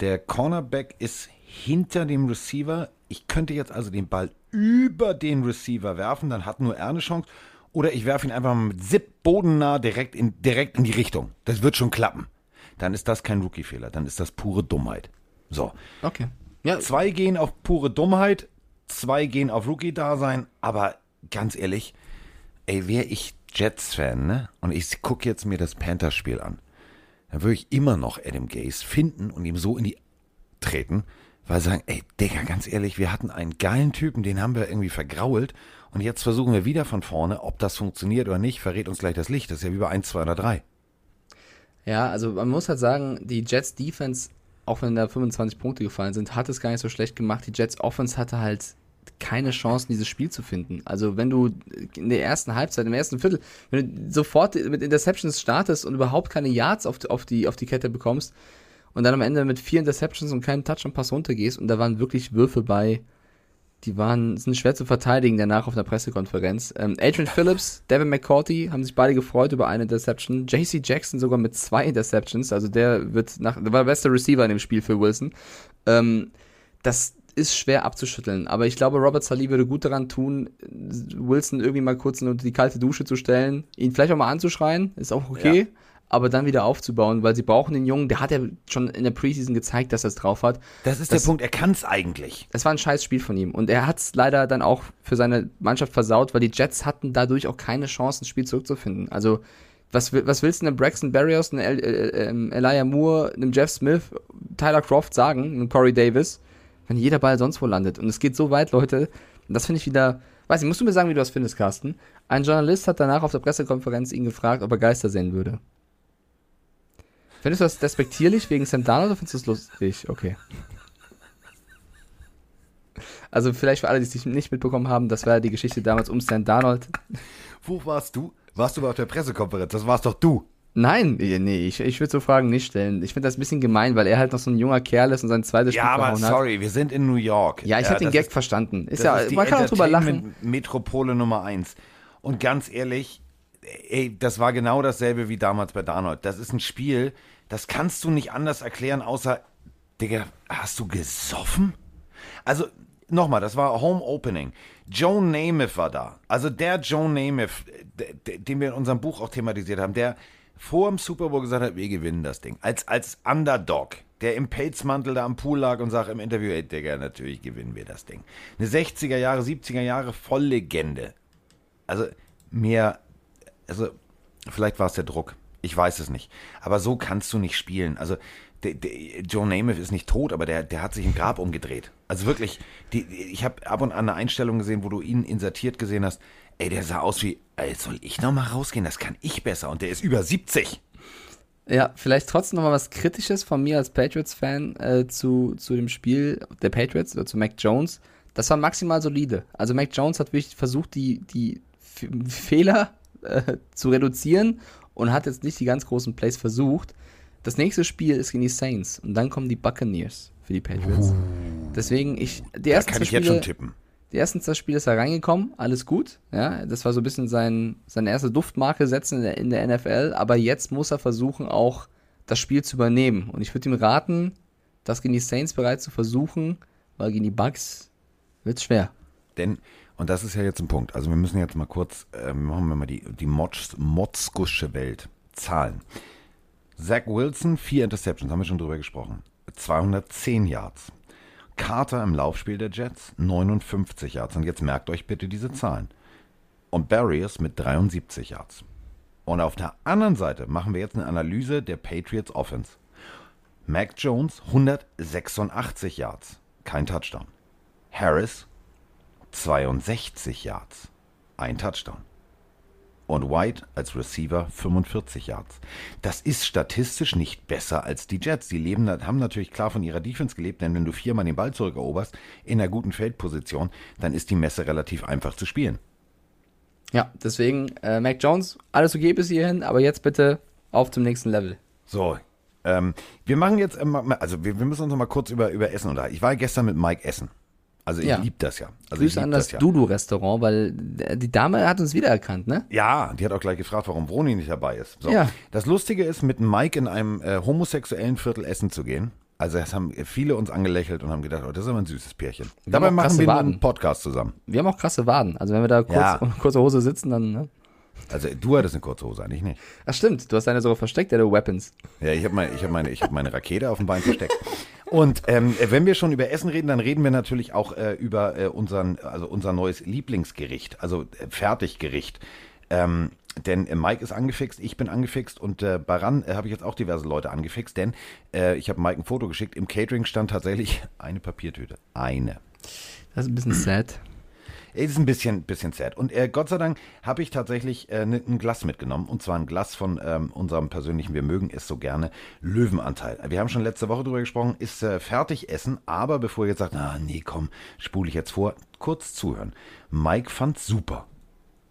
der Cornerback ist hinter dem Receiver. Ich könnte jetzt also den Ball über den Receiver werfen, dann hat nur er eine Chance. Oder ich werfe ihn einfach mal mit Zip bodennah direkt in, direkt in die Richtung. Das wird schon klappen. Dann ist das kein Rookie-Fehler, dann ist das pure Dummheit. So. Okay. Ja, Zwei gehen auf pure Dummheit, zwei gehen auf Rookie-Dasein, aber ganz ehrlich, ey, wäre ich Jets-Fan, ne? Und ich gucke jetzt mir das Panthers-Spiel an, dann würde ich immer noch Adam Gase finden und ihm so in die treten, weil sagen, ey, Digga, ganz ehrlich, wir hatten einen geilen Typen, den haben wir irgendwie vergrault und jetzt versuchen wir wieder von vorne, ob das funktioniert oder nicht, verrät uns gleich das Licht. Das ist ja wie bei 1, 2 oder 3. Ja, also man muss halt sagen, die Jets Defense, auch wenn da 25 Punkte gefallen sind, hat es gar nicht so schlecht gemacht. Die Jets Offense hatte halt keine Chance, dieses Spiel zu finden. Also wenn du in der ersten Halbzeit, im ersten Viertel, wenn du sofort mit Interceptions startest und überhaupt keine Yards auf, auf, die, auf die Kette bekommst und dann am Ende mit vier Interceptions und keinem Touch und Pass runtergehst und da waren wirklich Würfe bei, die waren, sind schwer zu verteidigen danach auf einer Pressekonferenz. Ähm, Adrian Phillips, Devin McCourty haben sich beide gefreut über eine Interception. JC Jackson sogar mit zwei Interceptions. Also der wird nach, der war der beste Receiver in dem Spiel für Wilson. Ähm, das ist schwer abzuschütteln. Aber ich glaube, Robert Salih würde gut daran tun, Wilson irgendwie mal kurz unter die kalte Dusche zu stellen, ihn vielleicht auch mal anzuschreien, ist auch okay. Ja. Aber dann wieder aufzubauen, weil sie brauchen den Jungen, der hat ja schon in der Preseason gezeigt, dass er es drauf hat. Das ist Das- der Punkt, er kann es eigentlich. Es war ein scheiß Spiel von ihm. Und er hat es leider dann auch für seine Mannschaft versaut, weil die Jets hatten dadurch auch keine Chance, das Spiel zurückzufinden. Also, was, was willst du einem Braxton Berrios, einem El, äh, ähm, Elijah Moore, einem Jeff Smith, Tyler Croft sagen, einem Corey Davis, wenn jeder Ball sonst wo landet? Und es geht so weit, Leute. Und das finde ich wieder. Weiß ich, musst du mir sagen, wie du das findest, Carsten? Ein Journalist hat danach auf der Pressekonferenz ihn gefragt, ob er Geister sehen würde. Findest du das despektierlich wegen Sam Darnold oder findest du es lustig? Okay. Also vielleicht für alle, die es nicht mitbekommen haben, das war ja die Geschichte damals um Sam Darnold. Wo warst du? Warst du bei auf der Pressekonferenz? Das warst doch du. Nein, nee, ich, ich würde so Fragen nicht stellen. Ich finde das ein bisschen gemein, weil er halt noch so ein junger Kerl ist und sein zweites Ja, Spiel aber verhauen hat. sorry, wir sind in New York. Ja, ich habe den Gag ist- verstanden. Ist ja, ist man kann auch drüber lachen. Entertainment-Metropole Nummer eins. Und ganz ehrlich, ey, das war genau dasselbe wie damals bei Darnold. Das ist ein Spiel, das kannst du nicht anders erklären, außer, Digga, hast du gesoffen? Also, nochmal, das war Home Opening. Joe Namath war da. Also der Joe Namath, den wir in unserem Buch auch thematisiert haben, der vor dem Super Bowl gesagt hat, wir gewinnen das Ding. Als, als Underdog, der im Pelzmantel da am Pool lag und sagt im Interview, ey Digga, natürlich gewinnen wir das Ding. Eine 60er Jahre, 70er Jahre Volllegende. Also mehr, also vielleicht war es der Druck. Ich weiß es nicht. Aber so kannst du nicht spielen. Also der, der, Joe Namath ist nicht tot, aber der, der hat sich im Grab umgedreht. Also wirklich, die, ich habe ab und an eine Einstellung gesehen, wo du ihn insertiert gesehen hast. Ey, der sah aus wie, ey, soll ich noch mal rausgehen? Das kann ich besser. Und der ist über 70. Ja, vielleicht trotzdem noch mal was Kritisches von mir als Patriots-Fan äh, zu, zu dem Spiel der Patriots oder zu Mac Jones. Das war maximal solide. Also Mac Jones hat wirklich versucht, die, die Fehler äh, zu reduzieren und hat jetzt nicht die ganz großen Plays versucht. Das nächste Spiel ist gegen die Saints und dann kommen die Buccaneers für die Patriots. Deswegen, ich, die Da ersten kann zwei ich jetzt Spiele, schon tippen. die ersten zwei Spiele ist er reingekommen, alles gut. Ja, das war so ein bisschen sein, seine erste Duftmarke setzen in der, in der NFL, aber jetzt muss er versuchen, auch das Spiel zu übernehmen. Und ich würde ihm raten, das gegen die Saints bereits zu versuchen, weil gegen die Bucks wird's schwer. Denn, und das ist ja jetzt ein Punkt, also wir müssen jetzt mal kurz, äh, machen wir mal die, die Mods, Motzkusche Welt. Zahlen. Zach Wilson, vier Interceptions, haben wir schon drüber gesprochen. 210 Yards. Carter im Laufspiel der Jets, 59 Yards. Und jetzt merkt euch bitte diese Zahlen. Und Barriers mit 73 Yards. Und auf der anderen Seite machen wir jetzt eine Analyse der Patriots Offense. Mac Jones 186 Yards, kein Touchdown. Harris 62 Yards, ein Touchdown. Und White als Receiver 45 Yards. Das ist statistisch nicht besser als die Jets. Die leben, haben natürlich klar von ihrer Defense gelebt, denn wenn du viermal den Ball zurückeroberst in einer guten Feldposition, dann ist die Messe relativ einfach zu spielen. Ja, deswegen, äh, Mac Jones, alles okay bis hierhin, aber jetzt bitte auf zum nächsten Level. So, ähm, wir machen jetzt, ähm, also wir, wir müssen uns noch mal kurz über, über Essen unterhalten. Ich war gestern mit Mike Essen. Also ich Ja. liebe das ja. Also ich Grüße an das ja. Dudu-Restaurant, weil die Dame hat uns wiedererkannt, ne? Ja, die hat auch gleich gefragt, warum Vroni nicht dabei ist. So. Ja. Das Lustige ist, mit Mike in einem äh, homosexuellen Viertel essen zu gehen. Also es haben viele uns angelächelt und haben gedacht, oh, das ist aber ein süßes Pärchen. Dabei auch machen wir Waden. einen Podcast zusammen. Wir haben auch krasse Waden. Also wenn wir da kurz, Ja. kurze Hose sitzen, dann, ne? Also du hattest eine kurze Hose, eigentlich nicht. Ach stimmt, du hast deine so versteckt, deine Weapons. Ja, ich habe mein, ich hab meine, ich hab meine Rakete auf dem Bein versteckt. Und ähm, wenn wir schon über Essen reden, dann reden wir natürlich auch äh, über äh, unseren, also unser neues Lieblingsgericht, also äh, Fertiggericht. Ähm, denn äh, Mike ist angefixt, ich bin angefixt und äh, bei RAN äh, habe ich jetzt auch diverse Leute angefixt, denn äh, ich habe Mike ein Foto geschickt. Im Catering stand tatsächlich eine Papiertüte. Eine. Das ist ein bisschen sad. Es ist ein bisschen, bisschen sad. Und äh, Gott sei Dank habe ich tatsächlich äh, ne, ein Glas mitgenommen. Und zwar ein Glas von ähm, unserem persönlichen, wir mögen es so gerne, Löwenanteil. Wir haben schon letzte Woche drüber gesprochen, ist äh, fertig essen. Aber bevor ihr jetzt sagt, ah nee, komm, spule ich jetzt vor, kurz zuhören. Mike fand's super.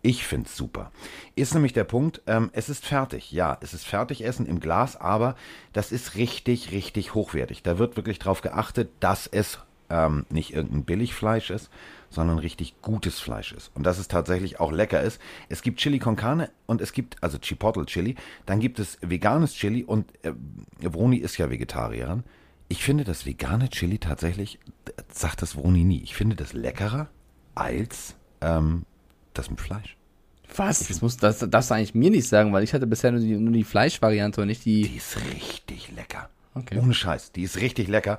Ich find's super. Ist nämlich der Punkt, ähm, es ist fertig. Ja, es ist fertig essen im Glas, aber das ist richtig, richtig hochwertig. Da wird wirklich drauf geachtet, dass es ähm, nicht irgendein Billigfleisch ist, sondern richtig gutes Fleisch ist. Und dass es tatsächlich auch lecker ist. Es gibt Chili con Carne und es gibt, also Chipotle Chili, dann gibt es veganes Chili und äh, Vroni ist ja Vegetarierin. Ich finde das vegane Chili tatsächlich, sagt das Vroni nie, ich finde das leckerer als ähm, das mit Fleisch. Was? Das, muss, das darfst du eigentlich mir nicht sagen, weil ich hatte bisher nur die, nur die Fleischvariante und nicht die. Die ist richtig lecker. Okay. Ohne Scheiß, die ist richtig lecker.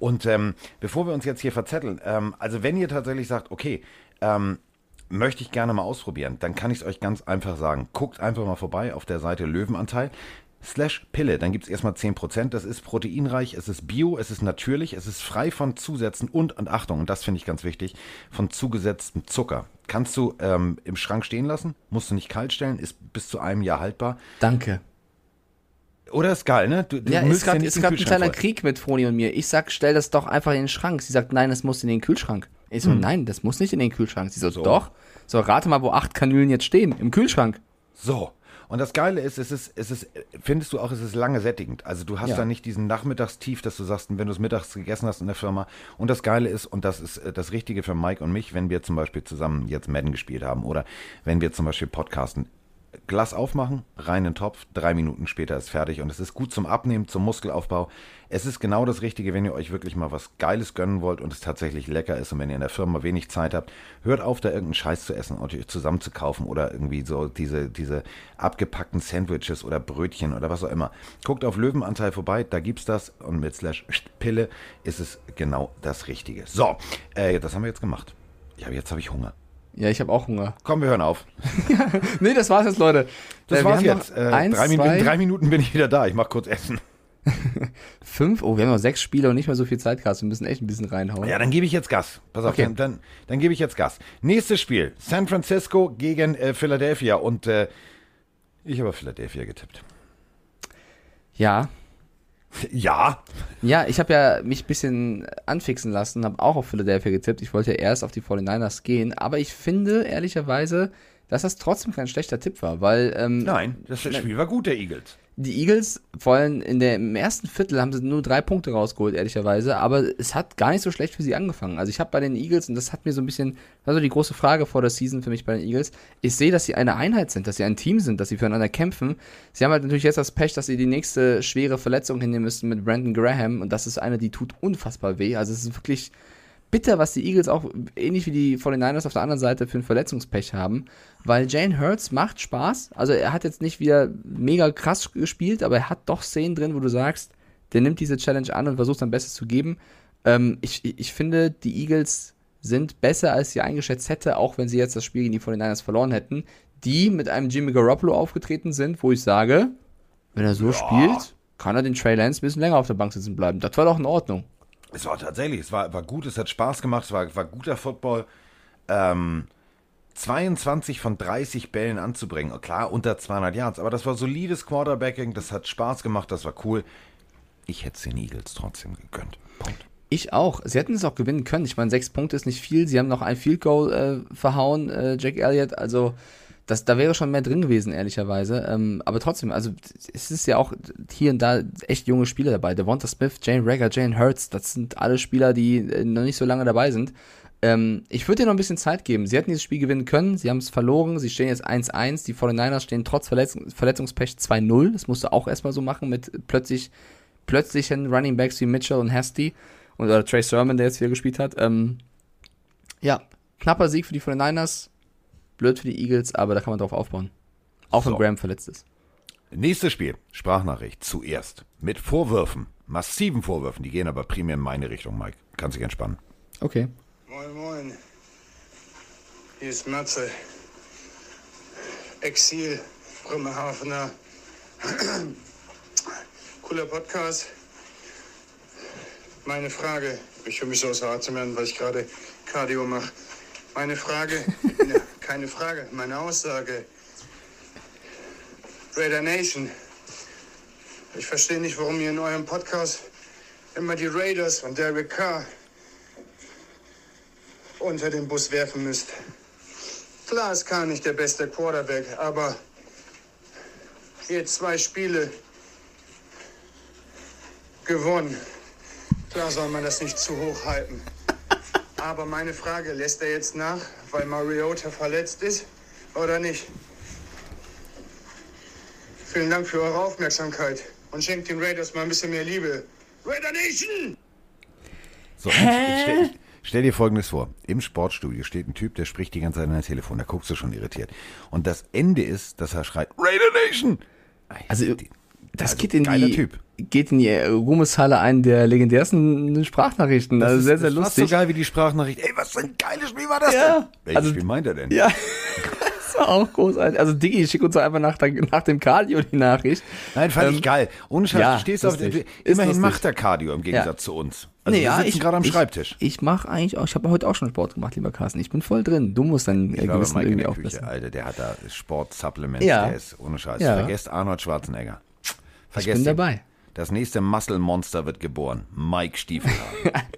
Und ähm, bevor wir uns jetzt hier verzetteln, ähm, also wenn ihr tatsächlich sagt, okay, ähm, möchte ich gerne mal ausprobieren, dann kann ich es euch ganz einfach sagen. Guckt einfach mal vorbei auf der Seite Löwenanteil. Slash Pille, dann gibt es erstmal 10%. Das ist proteinreich, es ist bio, es ist natürlich, es ist frei von Zusätzen und, und Achtung, und das finde ich ganz wichtig, von zugesetztem Zucker. Kannst du ähm, im Schrank stehen lassen, musst du nicht kalt stellen, ist bis zu einem Jahr haltbar. Danke. Oder ist geil, ne? Du, du Ja, müsst ist gerade nicht ist den grad ein Kühlschrank kleiner voll- Krieg mit Froni und mir. Ich sag, stell das doch einfach in den Schrank. Sie sagt, nein, das muss in den Kühlschrank. Ich so, nein, das muss nicht in den Kühlschrank. Sie so, So. doch. So, rate mal, wo acht Kanülen jetzt stehen. Im Kühlschrank. So. Und das Geile ist, es ist, es ist, findest du auch, es ist lange sättigend. Also du hast Ja. da nicht diesen Nachmittagstief, dass du sagst, wenn du es mittags gegessen hast in der Firma. Und das Geile ist, und das ist äh, das Richtige für Mike und mich, wenn wir zum Beispiel zusammen jetzt Madden gespielt haben oder wenn wir zum Beispiel podcasten, Glas aufmachen, rein in den Topf, drei Minuten später ist fertig und es ist gut zum Abnehmen, zum Muskelaufbau. Es ist genau das Richtige, wenn ihr euch wirklich mal was Geiles gönnen wollt und es tatsächlich lecker ist und wenn ihr in der Firma wenig Zeit habt, hört auf, da irgendeinen Scheiß zu essen und euch zusammen zu kaufen oder irgendwie so diese, diese abgepackten Sandwiches oder Brötchen oder was auch immer. Guckt auf Löwenanteil vorbei, da gibt's das und mit Slash Pille ist es genau das Richtige. So, äh, das haben wir jetzt gemacht. Ja, jetzt habe ich Hunger. Ja, ich habe auch Hunger. Komm, wir hören auf. Nee, das war's jetzt, Leute. Das Äh, war's jetzt. Äh, eins, drei, Minuten, zwei, drei Minuten bin ich wieder da. Ich mach kurz Essen. fünf. Oh, wir haben noch sechs Spiele und nicht mehr so viel Zeit gehabt. Wir müssen echt ein bisschen reinhauen. Ja, dann gebe ich jetzt Gas. Pass auf, Okay. dann, dann, dann gebe ich jetzt Gas. Nächstes Spiel. San Francisco gegen äh, Philadelphia. Und äh, ich habe auf Philadelphia getippt. ja. Ja. Ja, ich habe ja mich ein bisschen anfixen lassen, habe auch auf Philadelphia getippt. Ich wollte ja erst auf die 49ers gehen, aber ich finde ehrlicherweise, dass das trotzdem kein schlechter Tipp war, weil ähm, Nein, das Spiel war gut der Eagles. Die Eagles, vor allem in der, im ersten Viertel haben sie nur drei Punkte rausgeholt, ehrlicherweise, aber es hat gar nicht so schlecht für sie angefangen. Also ich habe bei den Eagles, und das hat mir so ein bisschen, also die große Frage vor der Season für mich bei den Eagles, ich sehe, dass sie eine Einheit sind, dass sie ein Team sind, dass sie füreinander kämpfen. Sie haben halt natürlich jetzt das Pech, dass sie die nächste schwere Verletzung hinnehmen müssen mit Brandon Graham und das ist eine, die tut unfassbar weh. Also es ist wirklich bitter, was die Eagles auch ähnlich wie die 49ers auf der anderen Seite für ein Verletzungspech haben, weil Jane Hurts macht Spaß. Also er hat jetzt nicht wieder mega krass gespielt, aber er hat doch Szenen drin, wo du sagst, der nimmt diese Challenge an und versucht sein Bestes zu geben. Ähm, ich, ich finde, die Eagles sind besser, als sie eingeschätzt hätte, auch wenn sie jetzt das Spiel gegen die 49ers verloren hätten, die mit einem Jimmy Garoppolo aufgetreten sind, wo ich sage, wenn er so spielt, kann er den Trey Lance ein bisschen länger auf der Bank sitzen bleiben. Das war doch in Ordnung. Es war tatsächlich, es war, war gut, es hat Spaß gemacht, es war, war guter Football. Ähm, 22 von 30 Bällen anzubringen, klar unter 200 Yards, aber das war solides Quarterbacking, das hat Spaß gemacht, das war cool. Ich hätte es den Eagles trotzdem gegönnt. Punkt. Ich auch. Sie hätten es auch gewinnen können. Ich meine, sechs Punkte ist nicht viel. Sie haben noch ein Field Goal äh, verhauen, äh, Jack Elliott. Also, das, da wäre schon mehr drin gewesen, ehrlicherweise. Ähm, aber trotzdem, also, es ist ja auch hier und da echt junge Spieler dabei. Devonta Smith, Jane Rager, Jane Hurts, das sind alle Spieler, die äh, noch nicht so lange dabei sind. Ähm, ich würde dir noch ein bisschen Zeit geben. Sie hätten dieses Spiel gewinnen können. Sie haben es verloren. Sie stehen jetzt 1-1. Die 49ers stehen trotz Verletz Verletzungspech 2-0. Das musst du auch erstmal so machen mit plötzlich plötzlichen Running Backs wie Mitchell und Hasty und oder Trey Sermon, der jetzt wieder gespielt hat. Ähm, ja, knapper Sieg für die 49ers, blöd für die Eagles, aber da kann man drauf aufbauen. Auch wenn So. Graham verletzt ist. Nächstes Spiel, Sprachnachricht, zuerst. Mit Vorwürfen, massiven Vorwürfen, die gehen aber primär in meine Richtung, Mike. Kannst dich entspannen. Okay. Moin, moin. Hier ist Matze. Exil, Bremerhavener. Cooler Podcast. Meine Frage, ich höre mich so außer Atem werden, weil ich gerade Cardio mache. Meine Frage, ne, keine Frage, meine Aussage. Raider Nation. Ich verstehe nicht, warum ihr in eurem Podcast immer die Raiders und Derek Carr unter den Bus werfen müsst. Klar ist Carr nicht der beste Quarterback, aber jetzt zwei Spiele gewonnen. Klar soll man das nicht zu hoch halten. Aber meine Frage, lässt er jetzt nach, weil Mariota verletzt ist oder nicht? Vielen Dank für eure Aufmerksamkeit und schenkt den Raiders mal ein bisschen mehr Liebe. Raider Nation! So, ich stell, stell dir folgendes vor. Im Sportstudio steht ein Typ, der spricht die ganze Zeit in ein Telefon. Da guckst du schon irritiert. Und das Ende ist, dass er schreit, Raider Nation! Also, das Also, geht in die Typ. geht in die äh, Ruhmeshalle ein der legendärsten Sprachnachrichten. Also Das ist- sehr, sehr das ist fast lustig. so geil wie die Sprachnachricht. Ey, was für ein geiles Spiel war das Ja, denn? Welches also- Spiel meint er denn? Ja, das war auch großartig. Also Diggi, schick uns einfach nach, der, nach dem Cardio die Nachricht. Nein, fand Ähm, ich geil. Ohne Scheiß, ja, du stehst auf lustig. der, Immerhin lustig. macht er Cardio im Gegensatz zu uns. Also Nee, wir ja, sitzen ich- gerade am ich- Schreibtisch. Ich mache eigentlich auch, ich habe heute auch schon Sport gemacht, lieber Carsten. Ich bin voll drin. Du musst dein äh, Ich Gewissen irgendwie der wissen. Alter, der hat da Sportsupplements, Ja. der ist ohne Scheiß. Ja. Vergesst Arnold Schwarzenegger. Vergesst bin ihn. dabei. Das nächste Muscle-Monster wird geboren. Mike Stiefelhagen.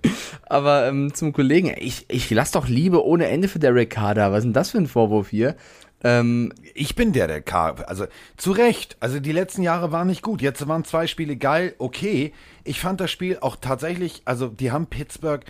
Aber ähm, zum Kollegen, ich, ich lass doch Liebe ohne Ende für Derek Carr da. Was ist denn das für ein Vorwurf hier? Ähm, ich bin der, der K. Also zu Recht. Also die letzten Jahre waren nicht gut. Jetzt waren zwei Spiele geil, okay. Ich fand das Spiel auch tatsächlich, also die haben Pittsburgh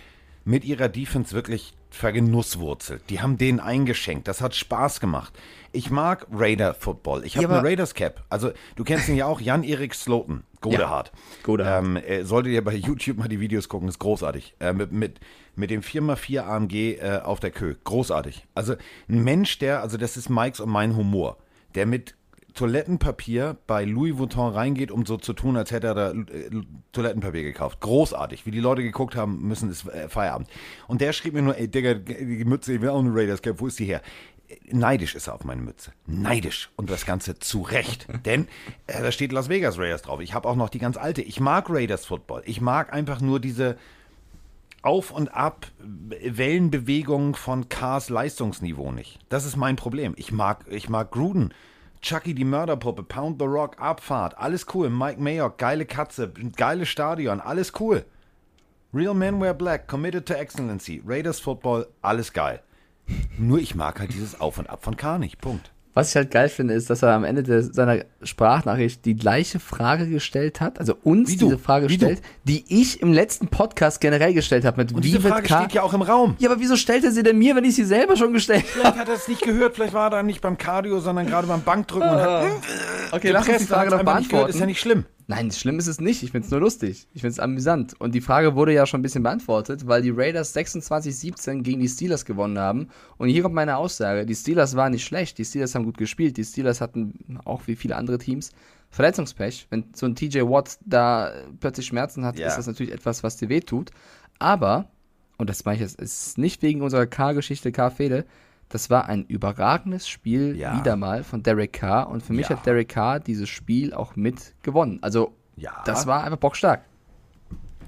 mit ihrer Defense wirklich vergenusswurzelt. Die haben denen eingeschenkt. Das hat Spaß gemacht. Ich mag Raider Football. Ich habe Ja, eine Raiders Cap. Also du kennst ihn ja auch, Jan-Erik Sloten. Godehard. Godehard. Ähm, äh, solltet ihr bei YouTube mal die Videos gucken, ist großartig. Äh, mit, mit, mit dem 4x4 AMG äh, auf der Kö. Großartig. Also ein Mensch, der, also das ist Mikes und mein Humor, der mit Toilettenpapier bei Louis Vuitton reingeht, um so zu tun, als hätte er da äh, Toilettenpapier gekauft. Großartig. Wie die Leute geguckt haben, müssen ist äh, Feierabend. Und der schrieb mir nur, ey Digga, die Mütze, ich will auch eine Raiders Cap, wo ist die her? Neidisch ist er auf meine Mütze. Neidisch. Und das Ganze zu Recht. Denn äh, da steht Las Vegas Raiders drauf. Ich habe auch noch die ganz alte. Ich mag Raiders Football. Ich mag einfach nur diese Auf- und Ab Wellenbewegungen von Cars Leistungsniveau nicht. Das ist mein Problem. Ich mag, ich mag Gruden. Chucky die Mörderpuppe, Pound the Rock, Abfahrt, alles cool. Mike Mayock, geile Katze, geiles Stadion, alles cool. Real Men Wear Black, Committed to Excellency, Raiders Football, alles geil. Nur ich mag halt dieses Auf und Ab von K nicht. Punkt. Was ich halt geil finde, ist, dass er am Ende der, seiner Sprachnachricht die gleiche Frage gestellt hat, also uns Wie du, diese Frage wie du. stellt, die ich im letzten Podcast generell gestellt habe mit Und wie diese Frage K. steht ja auch im Raum. ja, aber wieso stellt er sie denn mir, wenn ich sie selber schon gestellt habe? Vielleicht hat er es nicht gehört, vielleicht war er da nicht beim Cardio, sondern gerade beim Bankdrücken und hat Okay, lass uns die Frage noch beantworten. Ist ja nicht schlimm. Nein, schlimm ist es nicht. Ich find's nur lustig. Ich find's amüsant. Und die Frage wurde ja schon ein bisschen beantwortet, weil die Raiders 26-17 gegen die Steelers gewonnen haben. Und hier kommt meine Aussage. Die Steelers waren nicht schlecht. Die Steelers haben gut gespielt. Die Steelers hatten auch wie viele andere Teams Verletzungspech. Wenn so ein TJ Watt da plötzlich Schmerzen hat, Ja. ist das natürlich etwas, was dir wehtut. Aber, und das meine ich jetzt, es ist nicht wegen unserer K-Geschichte, K-Fehde, das war ein überragendes Spiel Ja. wieder mal von Derek Carr. Und für mich Ja. hat Derek Carr dieses Spiel auch mit gewonnen. Also, Ja. das war einfach bockstark.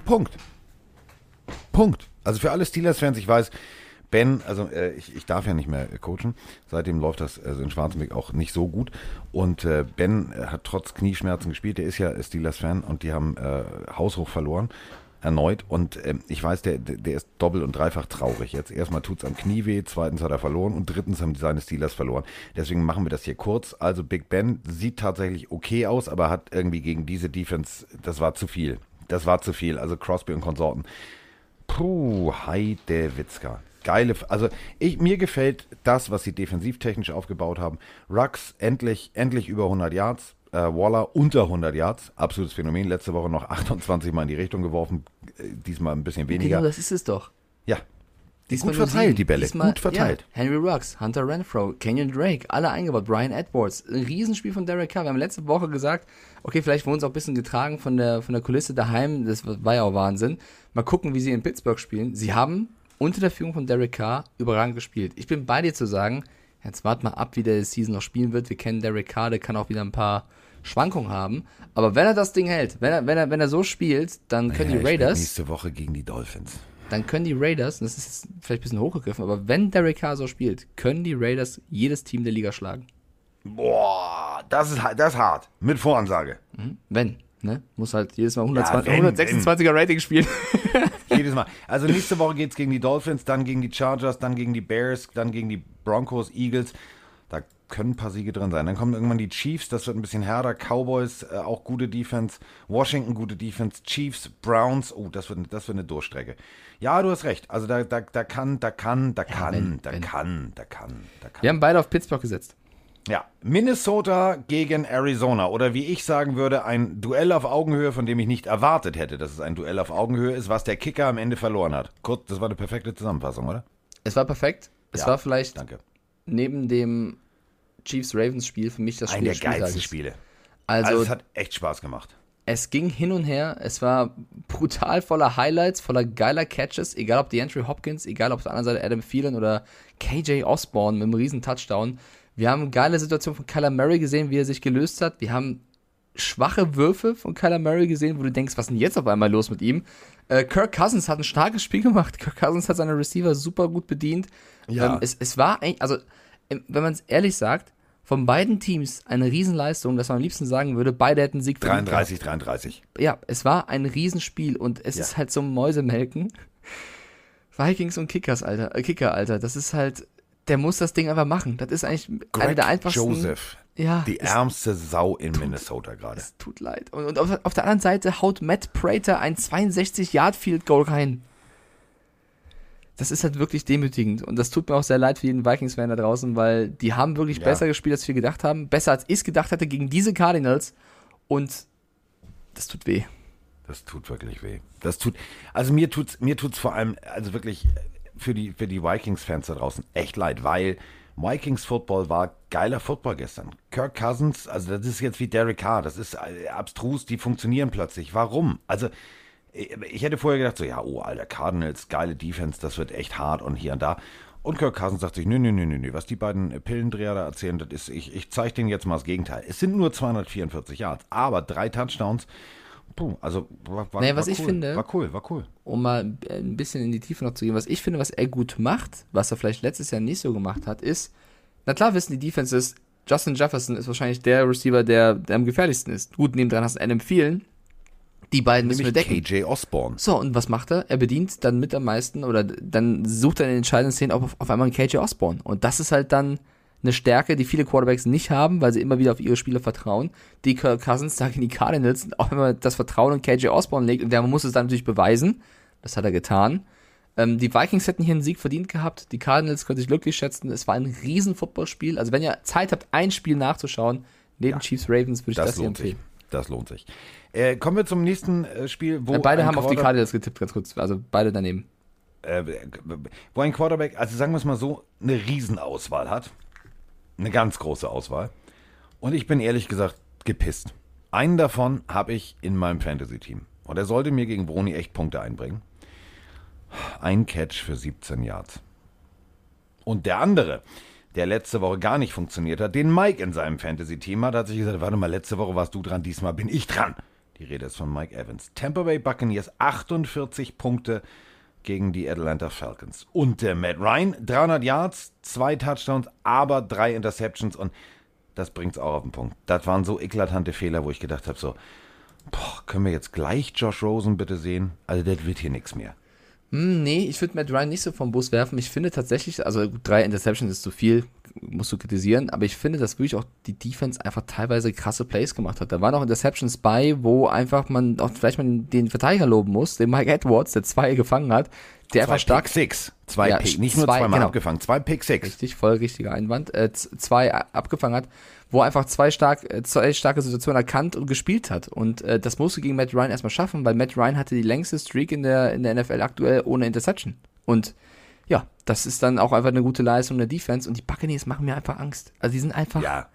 Punkt. Punkt. Also für alle Steelers-Fans, ich weiß, Ben, also äh, ich, ich darf ja nicht mehr äh, coachen. Seitdem läuft das also in Schwarzenberg auch nicht so gut. Und äh, Ben äh, hat trotz Knieschmerzen gespielt. Der ist ja Steelers-Fan und die haben äh, haushoch verloren. Erneut. Und ähm, ich weiß, der, der ist doppelt und dreifach traurig jetzt. Erstmal tut es am Knie weh, zweitens hat er verloren und drittens haben seine Steelers verloren. Deswegen machen wir das hier kurz. Also Big Ben sieht tatsächlich okay aus, aber hat irgendwie gegen diese Defense, das war zu viel. Das war zu viel. Also Crosby und Konsorten. Puh, Heide Witzka. Geile, also ich, mir gefällt das, was sie defensivtechnisch aufgebaut haben. Rux endlich, endlich über 100 Yards. Äh, Waller unter 100 Yards. Absolutes Phänomen. Letzte Woche noch 28 Mal in die Richtung geworfen. Äh, diesmal ein bisschen weniger. Genau, das ist es doch. ja. Diesmal Gut verteilt, sieben. die Bälle. Diesmal- Gut verteilt. Ja, Henry Ruggs, Hunter Renfro, Kenyon Drake, alle eingebaut, Brian Edwards. Ein Riesenspiel von Derek Carr. Wir haben letzte Woche gesagt, okay, vielleicht wurden sie auch ein bisschen getragen von der, von der Kulisse daheim. Das war ja auch Wahnsinn. Mal gucken, wie sie in Pittsburgh spielen. Sie haben unter der Führung von Derek Carr überragend gespielt. Ich bin bei dir zu sagen, jetzt wart mal ab, wie der Season noch spielen wird. Wir kennen Derek Carr, der kann auch wieder ein paar Schwankungen haben. Aber wenn er das Ding hält, wenn er, wenn er, wenn er so spielt, dann können Ja, die Raiders Nächste Woche gegen die Dolphins. dann können die Raiders, und das ist jetzt vielleicht ein bisschen hochgegriffen, aber wenn Derek Carr so spielt, können die Raiders jedes Team der Liga schlagen. Boah, das ist, das ist hart. Mit Voransage. Wenn, ne? Muss halt jedes Mal 120, wenn, 126er Rating spielen. Jedes Mal. Also nächste Woche geht es gegen die Dolphins, dann gegen die Chargers, dann gegen die Bears, dann gegen die Broncos, Eagles. Da können ein paar Siege drin sein. Dann kommen irgendwann die Chiefs, das wird ein bisschen härter. Cowboys, äh, auch gute Defense. Washington, gute Defense. Chiefs, Browns, oh, das wird, das wird eine Durchstrecke. Ja, du hast recht. Also da, da, da kann, da kann, da kann, wenn, da wenn. kann, da kann, da kann. Wir haben beide auf Pittsburgh gesetzt. Ja, Minnesota gegen Arizona oder wie ich sagen würde, ein Duell auf Augenhöhe, von dem ich nicht erwartet hätte, dass es ein Duell auf Augenhöhe ist, was der Kicker am Ende verloren hat. Kurz, das war eine perfekte Zusammenfassung, oder? Es war perfekt. Es Ja, war vielleicht Danke. Neben dem Chiefs-Ravens-Spiel für mich das Ein Spiel der des Spieltages. geilsten Spiele. Also, Also es hat echt Spaß gemacht. es ging hin und her. Es war brutal voller Highlights, voller geiler Catches. Egal ob die Andrew Hopkins, egal ob auf der anderen Seite Adam Thielen oder KJ Osborne mit einem riesen Touchdown. Wir haben geile Situationen von Kyler Murray gesehen, wie er sich gelöst hat. Wir haben schwache Würfe von Kyler Murray gesehen, wo du denkst, was ist denn jetzt auf einmal los mit ihm? Äh, Kirk Cousins hat ein starkes Spiel gemacht. Kirk Cousins hat seine Receiver super gut bedient. Ja. Ähm, es, es war eigentlich, also, ähm, wenn man es ehrlich sagt, von beiden Teams eine Riesenleistung, dass man am liebsten sagen würde, beide hätten Sieg verdient gehabt 33, 33. ja, es war ein Riesenspiel und es Ja. ist halt so Mäusemelken. Vikings und Kickers, Alter, äh, Kicker, Alter, das ist halt, der muss das Ding einfach machen. Das ist eigentlich eine Greg der einfachsten. Joseph. Ja, Die es, ärmste Sau in Minnesota gerade. es tut leid. Und, und auf, auf der anderen Seite haut Matt Prater ein 62-Yard-Field-Goal rein. Das ist halt wirklich demütigend. Und das tut mir auch sehr leid für jeden Vikings-Fan da draußen, weil die haben wirklich Ja. besser gespielt, als wir gedacht haben. Besser, als ich es gedacht hätte gegen diese Cardinals. Und das tut weh. Das tut wirklich weh. Das tut, also mir tut's, mir tut's vor allem, also wirklich für die, für die Vikings-Fans da draußen echt leid, weil Vikings Football war geiler Football gestern. Kirk Cousins, also das ist jetzt wie Derek Carr, das ist äh, abstrus, die funktionieren plötzlich. Warum? Also ich ich hätte vorher gedacht, so, ja, oh, alter Cardinals, geile Defense, das wird echt hart und hier und da. Und Kirk Cousins sagt sich, nö, nö, nö, nö, nö, was die beiden Pillendreher da erzählen, das ist, ich, ich zeige denen jetzt mal das Gegenteil. Es sind nur 244 Yards, aber drei Touchdowns. Puh, also war, war, Naja, was war ich cool. finde- War cool, war cool. um mal ein bisschen in die Tiefe noch zu gehen, was ich finde, was er gut macht, was er vielleicht letztes Jahr nicht so gemacht hat, ist, na klar wissen die Defenses, Justin Jefferson ist wahrscheinlich der Receiver, der, der am gefährlichsten ist. Gut, nebendran hast du Adam Thielen, Die beiden müssen wir Nämlich decken. KJ Osborne. So, und was macht er? Er bedient dann mit am meisten oder dann sucht er in den entscheidenden Szenen auf, auf einmal einen KJ Osborne. Und das ist halt dann eine Stärke, die viele Quarterbacks nicht haben, weil sie immer wieder auf ihre Spieler vertrauen. Die Kirk Cousins sagen die Cardinals auch immer das Vertrauen in KJ Osborne legt und der muss es dann natürlich beweisen. Das hat er getan. Ähm, die Vikings hätten hier einen Sieg verdient gehabt. Die Cardinals können sich glücklich schätzen. Es war ein riesen Footballspiel. Also wenn ihr Zeit habt, ein Spiel nachzuschauen, neben Chiefs Ravens, würde ich das, Das hier sich. empfehlen. Das lohnt sich. Äh, kommen wir zum nächsten äh, Spiel, wo Äh, beide haben auf die Quarter- Cardinals getippt, ganz kurz. Also beide daneben. äh, wo ein Quarterback, also sagen wir es mal so, eine Riesenauswahl hat. Eine ganz große Auswahl. Und ich bin ehrlich gesagt gepisst. Einen davon habe ich in meinem Fantasy-Team. Und er sollte mir gegen Broni echt Punkte einbringen. Ein Catch für 17 Yards. Und der andere, der letzte Woche gar nicht funktioniert hat, den Mike in seinem Fantasy-Team hat, hat sich gesagt, warte mal, letzte Woche warst du dran, diesmal bin ich dran. Die Rede ist von Mike Evans. Tampa Bay Buccaneers 48 Punkte gegen die Atlanta Falcons. Und der Matt Ryan, 300 Yards, zwei Touchdowns, aber drei Interceptions und das bringt's auch auf den Punkt. Das waren so eklatante Fehler, wo ich gedacht habe, so, boah, können wir jetzt gleich Josh Rosen bitte sehen? Also das wird hier nichts mehr. Hm, nee, ich würde Matt Ryan nicht so vom Bus werfen. Ich finde tatsächlich, also drei Interceptions ist zu viel, musst du kritisieren, aber ich finde, dass wirklich auch die Defense einfach teilweise krasse Plays gemacht hat. Da waren auch Interceptions bei, wo einfach man auch vielleicht mal den Verteidiger loben muss, den Mike Edwards, der zwei gefangen hat, der Zwei einfach stark Pick Six. Zwei Ja, Pick, nicht nur zwei, zweimal genau. abgefangen, zwei Pick Six. Richtig, voll richtiger Einwand. Äh, zwei abgefangen hat, wo er einfach zwei, stark, äh, zwei starke Situationen erkannt und gespielt hat. Und äh, das musst du gegen Matt Ryan erstmal schaffen, weil Matt Ryan hatte die längste Streak in der, in der NFL aktuell ohne Interception. Und ja, das ist dann auch einfach eine gute Leistung der Defense. Und die Buccaneers machen mir einfach Angst. Also die sind einfach, Ja,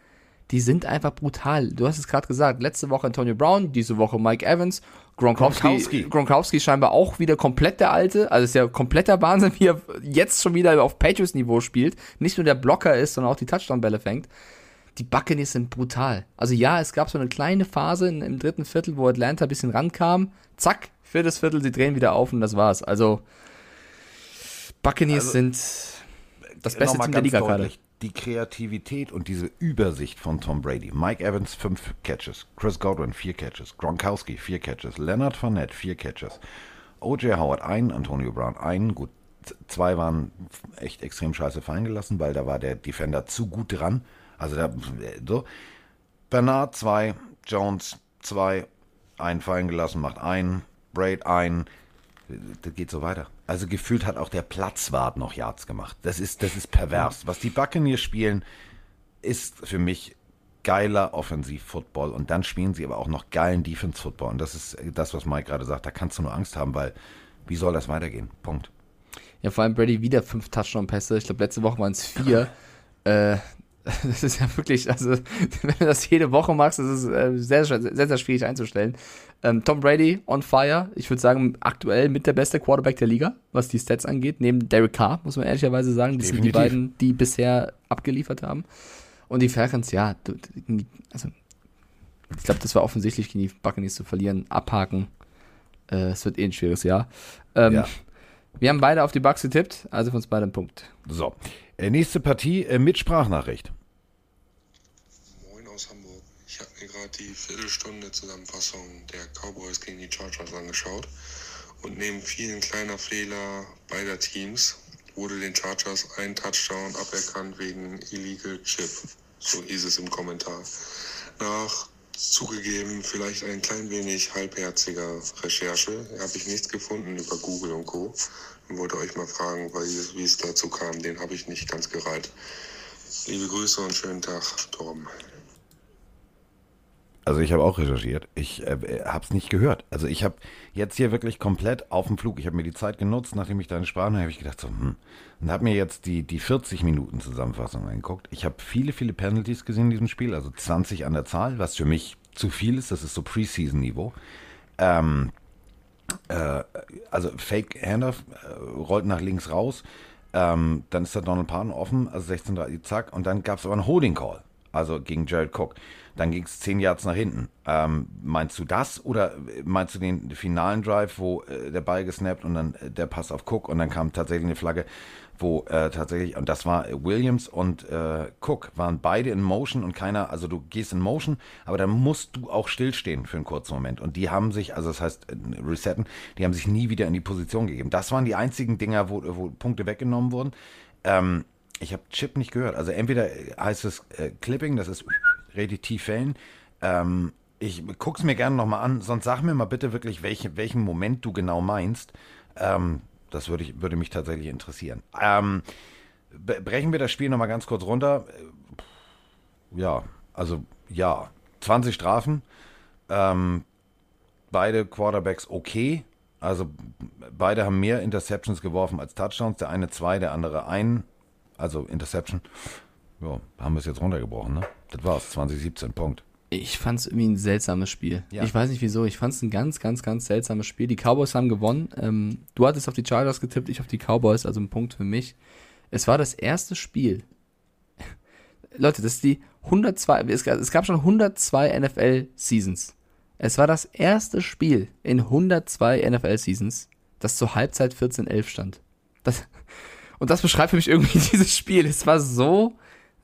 die sind einfach brutal. Du hast es gerade gesagt, letzte Woche Antonio Brown, diese Woche Mike Evans, Gronkowski, Gronkowski. Gronkowski scheinbar auch wieder komplett der Alte. Also ist ja kompletter Wahnsinn, wie er jetzt schon wieder auf Patriots-Niveau spielt. Nicht nur der Blocker ist, sondern auch die Touchdown-Bälle fängt. Die Buccaneers sind brutal. Also ja, es gab so eine kleine Phase in, im dritten Viertel, wo Atlanta ein bisschen rankam. Zack, viertes Viertel, sie drehen wieder auf und das war's. Also Buccaneers Also, sind das beste Team der Liga gerade. Die Kreativität und diese Übersicht von Tom Brady. Mike Evans, fünf Catches. Chris Godwin, vier Catches. Gronkowski, vier Catches. Leonard Fournette, vier Catches. O.J. Howard, ein. Antonio Brown, ein. Gut, zwei waren echt extrem scheiße fallen gelassen, weil da war der Defender zu gut dran. Also da, so. Bernard, zwei. Jones, zwei. Einen fallen gelassen, macht einen. Braid, ein. Das geht so weiter. Also gefühlt hat auch der Platzwart noch Yards gemacht. Das ist, das ist pervers. Was die Buccaneers spielen, ist für mich geiler Offensiv-Football. Und dann spielen sie aber auch noch geilen Defense-Football. Und das ist das, was Mike gerade sagt. Da kannst du nur Angst haben, weil wie soll das weitergehen? Punkt. Ja, vor allem Brady wieder fünf Touchdown-Pässe. Ich glaube, letzte Woche waren es vier. äh, das ist ja wirklich, also, wenn du das jede Woche machst, das ist äh, sehr, sehr, sehr, sehr schwierig einzustellen. Ähm, Tom Brady on fire. Ich würde sagen, aktuell mit der beste Quarterback der Liga, was die Stats angeht. Neben Derek Carr, muss man ehrlicherweise sagen. Das sind die Definitiv. beiden, die bisher abgeliefert haben. Und die Falcons, ja, also, ich glaube, das war offensichtlich gegen die Buccaneers zu verlieren. Abhaken. Äh, es wird eh ein schweres Jahr. Ähm, Ja. Wir haben beide auf die Bucks getippt, also von uns beide ein Punkt. So. Äh, nächste Partie äh, mit Sprachnachricht. Moin aus Hamburg. Ich habe mir gerade die Viertelstunde Zusammenfassung der Cowboys gegen die Chargers angeschaut. Und neben vielen kleiner Fehler beider Teams wurde den Chargers ein Touchdown aberkannt wegen Illegal Chip. So hieß es im Kommentar. Nach zugegeben vielleicht ein klein wenig halbherziger Recherche habe ich nichts gefunden über Google und Co. Und wollte euch mal fragen, wie es dazu kam. Den habe ich nicht ganz gereiht. Liebe Grüße und schönen Tag, Torben. Also ich habe auch recherchiert. Ich äh, habe es nicht gehört. Also ich habe jetzt hier wirklich komplett auf dem Flug. Ich habe mir die Zeit genutzt, nachdem ich deine Sprache habe ich gedacht so, hm. Und habe mir jetzt die, die 40 Minuten Zusammenfassung angeguckt. Ich habe viele, viele Penalties gesehen in diesem Spiel, also 20 an der Zahl, was für mich zu viel ist. Das ist so Preseason-Niveau. Ähm, äh, also Fake Handoff äh, rollt nach links raus. Ähm, dann ist der Donald Parton offen, also 16 zack. Und dann gab es aber einen Holding Call, also gegen Jared Cook. Dann ging es zehn Yards nach hinten. Ähm, meinst du das oder meinst du den finalen Drive, wo äh, der Ball gesnappt und dann äh, der Pass auf Cook und dann kam tatsächlich eine Flagge, wo äh, tatsächlich, und das war äh, Williams und äh, Cook, waren beide in Motion und keiner, also du gehst in Motion, aber dann musst du auch stillstehen für einen kurzen Moment. Und die haben sich, also das heißt äh, resetten, die haben sich nie wieder in die Position gegeben. Das waren die einzigen Dinger, wo, wo Punkte weggenommen wurden. Ähm, ich habe Chip nicht gehört. Also entweder heißt es äh, Clipping, das ist richtig tief fällen. Ähm, ich guck's mir gerne nochmal an, sonst sag mir mal bitte wirklich, welche, welchen Moment du genau meinst. Ähm, das würde, ich, würde mich tatsächlich interessieren. Ähm, brechen wir das Spiel nochmal ganz kurz runter. Äh, Ja, also ja, 20 Strafen. Ähm, beide Quarterbacks okay. Also beide haben mehr Interceptions geworfen als Touchdowns. Der eine zwei, der andere ein. Also Interception. Ja, haben wir es jetzt runtergebrochen, ne? Das war's, 2017, Punkt. Ich fand es irgendwie ein seltsames Spiel. Ja. Ich weiß nicht wieso. Ich fand es ein ganz, ganz, ganz seltsames Spiel. Die Cowboys haben gewonnen. Ähm, du hattest auf die Chargers getippt, ich auf die Cowboys, also ein Punkt für mich. Es war das erste Spiel. Leute, das ist die 102, es gab, es gab schon 102 NFL-Seasons. Es war das erste Spiel in 102 NFL-Seasons, das zur Halbzeit 14-11 stand. Das, und das beschreibt für mich irgendwie dieses Spiel. Es war so,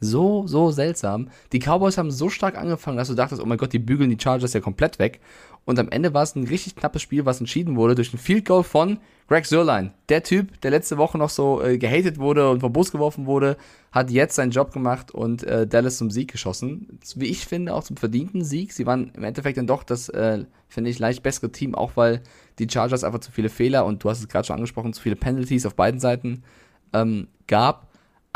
so, so seltsam. Die Cowboys haben so stark angefangen, dass du dachtest, oh mein Gott, die bügeln die Chargers ja komplett weg. Und am Ende war es ein richtig knappes Spiel, was entschieden wurde durch ein Field Goal von Greg Sörlein. Der Typ, der letzte Woche noch so äh, gehatet wurde und vom Bus geworfen wurde, hat jetzt seinen Job gemacht und äh, Dallas zum Sieg geschossen. Wie ich finde, auch zum verdienten Sieg. Sie waren im Endeffekt dann doch das, äh, finde ich, leicht bessere Team, auch weil die Chargers einfach zu viele Fehler und du hast es gerade schon angesprochen, zu viele Penalties auf beiden Seiten ähm, gab.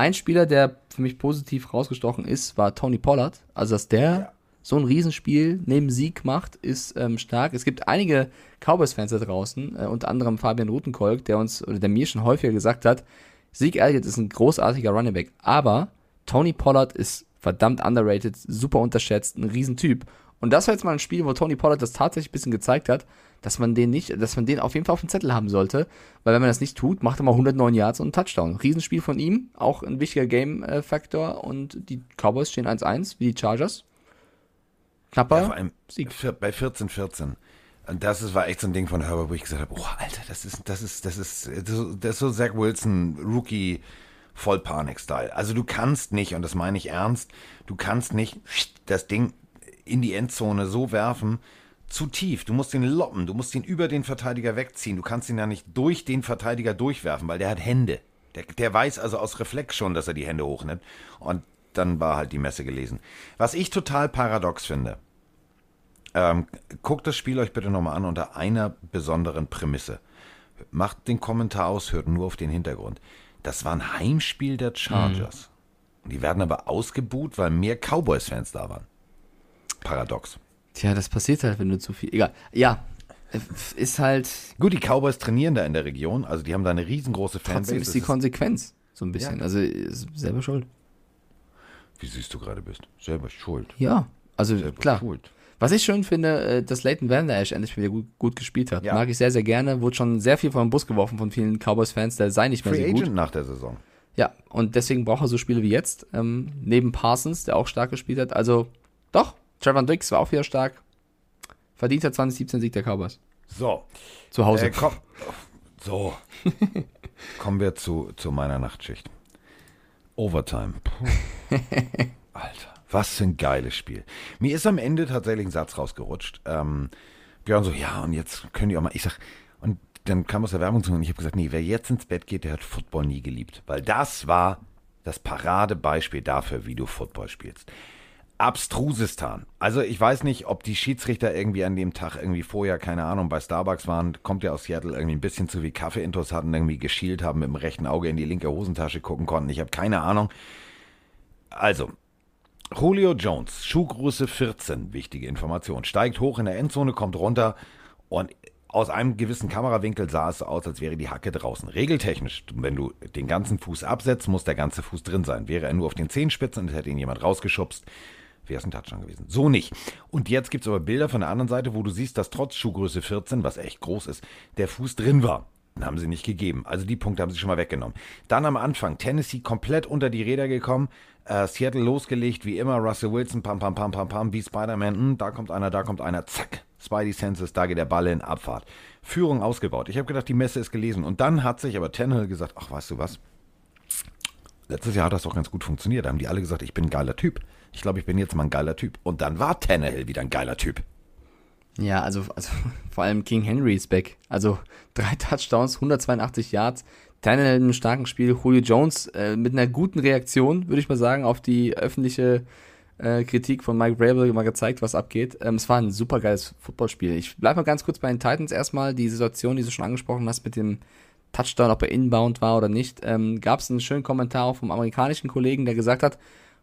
Ein Spieler, der für mich positiv rausgestochen ist, war Tony Pollard. Also, dass der so ein Riesenspiel neben Sieg macht, ist ähm, stark. Es gibt einige Cowboys-Fans da draußen, äh, unter anderem Fabian Rutenkolk, der uns oder der mir schon häufiger gesagt hat, Sieg Elliott ist ein großartiger Running Back, aber Tony Pollard ist verdammt underrated, super unterschätzt, ein Riesentyp. Und das war jetzt mal ein Spiel, wo Tony Pollard das tatsächlich ein bisschen gezeigt hat, dass man den nicht, dass man den auf jeden Fall auf dem Zettel haben sollte, weil wenn man das nicht tut, macht er mal 109 Yards und einen Touchdown. Riesenspiel von ihm, auch ein wichtiger Game-Faktor und die Cowboys stehen 1-1, wie die Chargers. Knapper Ja, vor allem vier- bei 14-14. Und das ist, war echt so ein Ding von Herbert, wo ich gesagt habe, oh, Alter, das ist, das ist, das ist, das ist, das ist so Zach Wilson, Rookie, voll Panik-Style. Also du kannst nicht, und das meine ich ernst, du kannst nicht das Ding in die Endzone so werfen, zu tief. Du musst ihn loppen, du musst ihn über den Verteidiger wegziehen. Du kannst ihn ja nicht durch den Verteidiger durchwerfen, weil der hat Hände. Der, der weiß also aus Reflex schon, dass er die Hände hochnimmt. Und dann war halt die Messe gelesen. Was ich total paradox finde, ähm, guckt das Spiel euch bitte nochmal an unter einer besonderen Prämisse. Macht den Kommentar aus, hört nur auf den Hintergrund. Das war ein Heimspiel der Chargers. Die werden aber ausgebuht, weil mehr Cowboys-Fans da waren. Paradox. Tja, das passiert halt, wenn du zu viel. Egal. Ja, ist halt. Gut, die Cowboys trainieren da in der Region, also die haben da eine riesengroße Fanbase. Trotzdem ist die Konsequenz so ein bisschen. Ja. Also selber schuld. Wie süß du gerade bist. Selber schuld. Ja, also Selber klar. schuld. Was ich schön finde, äh, dass Leighton Van Der Esch endlich wieder gut, gut gespielt hat. Ja. Mag ich sehr, sehr gerne. Wurde schon sehr viel vom Bus geworfen von vielen Cowboys-Fans, der sei nicht mehr Free so gut. Agent nach der Saison. Ja, und deswegen braucht er so Spiele wie jetzt. Ähm, neben Parsons, der auch stark gespielt hat. Also, doch, Trevor Dix war auch wieder stark. Verdienter 2017-Sieg der Cowboys. So. Zu Hause. Äh, komm, so. Kommen wir zu, zu meiner Nachtschicht. Overtime. Alter, was für ein geiles Spiel. Mir ist am Ende tatsächlich ein Satz rausgerutscht. Ähm, Björn so, ja, und jetzt können die auch mal. Ich sag, und dann kam aus der Werbung zu und ich habe gesagt, nee, wer jetzt ins Bett geht, der hat Football nie geliebt. Weil das war das Paradebeispiel dafür, wie du Football spielst. Abstrusistan. Also ich weiß nicht, ob die Schiedsrichter irgendwie an dem Tag irgendwie vorher, keine Ahnung, bei Starbucks waren, kommt ja aus Seattle, irgendwie ein bisschen zu viel Kaffee-Intos hatten, irgendwie geschielt haben, mit dem rechten Auge in die linke Hosentasche gucken konnten. Ich habe keine Ahnung. Also, Julio Jones, Schuhgröße 14, wichtige Information, steigt hoch in der Endzone, kommt runter und aus einem gewissen Kamerawinkel sah es so aus, als wäre die Hacke draußen. Regeltechnisch, wenn du den ganzen Fuß absetzt, muss der ganze Fuß drin sein. Wäre er nur auf den Zehenspitzen hätte ihn jemand rausgeschubst, wäre es ein Touchdown gewesen. So nicht. Und jetzt gibt es aber Bilder von der anderen Seite, wo du siehst, dass trotz Schuhgröße 14, was echt groß ist, der Fuß drin war. Punkten haben sie nicht gegeben. Also die Punkte haben sie schon mal weggenommen. Dann am Anfang Tennessee komplett unter die Räder gekommen. Äh, Seattle losgelegt, wie immer. Russell Wilson, pam, pam, pam, pam, pam, wie Spider-Man. Hm, da kommt einer, da kommt einer. Zack. Spidey Senses, da geht der Ball in Abfahrt. Führung ausgebaut. Ich habe gedacht, die Messe ist gelesen. Und dann hat sich aber Tannehill gesagt, ach, weißt du was? Letztes Jahr hat das doch ganz gut funktioniert. Da haben die alle gesagt, ich bin ein geiler Typ. Ich glaube, ich bin jetzt mal ein geiler Typ. Und dann war Tannehill wieder ein geiler Typ. Ja, also, also vor allem King Henry ist back. Also drei Touchdowns, 182 Yards. Tannehill in einem starken Spiel. Julio Jones äh, mit einer guten Reaktion, würde ich mal sagen, auf die öffentliche äh, Kritik von Mike Vrabel mal gezeigt, was abgeht. Ähm, es war ein super geiles Footballspiel. Ich bleibe mal ganz kurz bei den Titans erstmal. Die Situation, die du schon angesprochen hast mit dem Touchdown, ob er inbound war oder nicht, ähm, gab es einen schönen Kommentar auch vom amerikanischen Kollegen, der gesagt hat,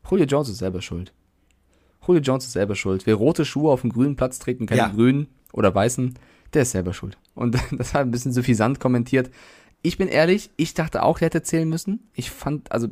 Julio Jones ist selber schuld. Julio Jones ist selber schuld. Wer rote Schuhe auf dem grünen Platz trägt und keine Ja. grünen oder weißen, der ist selber schuld. Und das hat ein bisschen suffisant kommentiert. Ich bin ehrlich, ich dachte auch, der hätte zählen müssen. Ich fand, also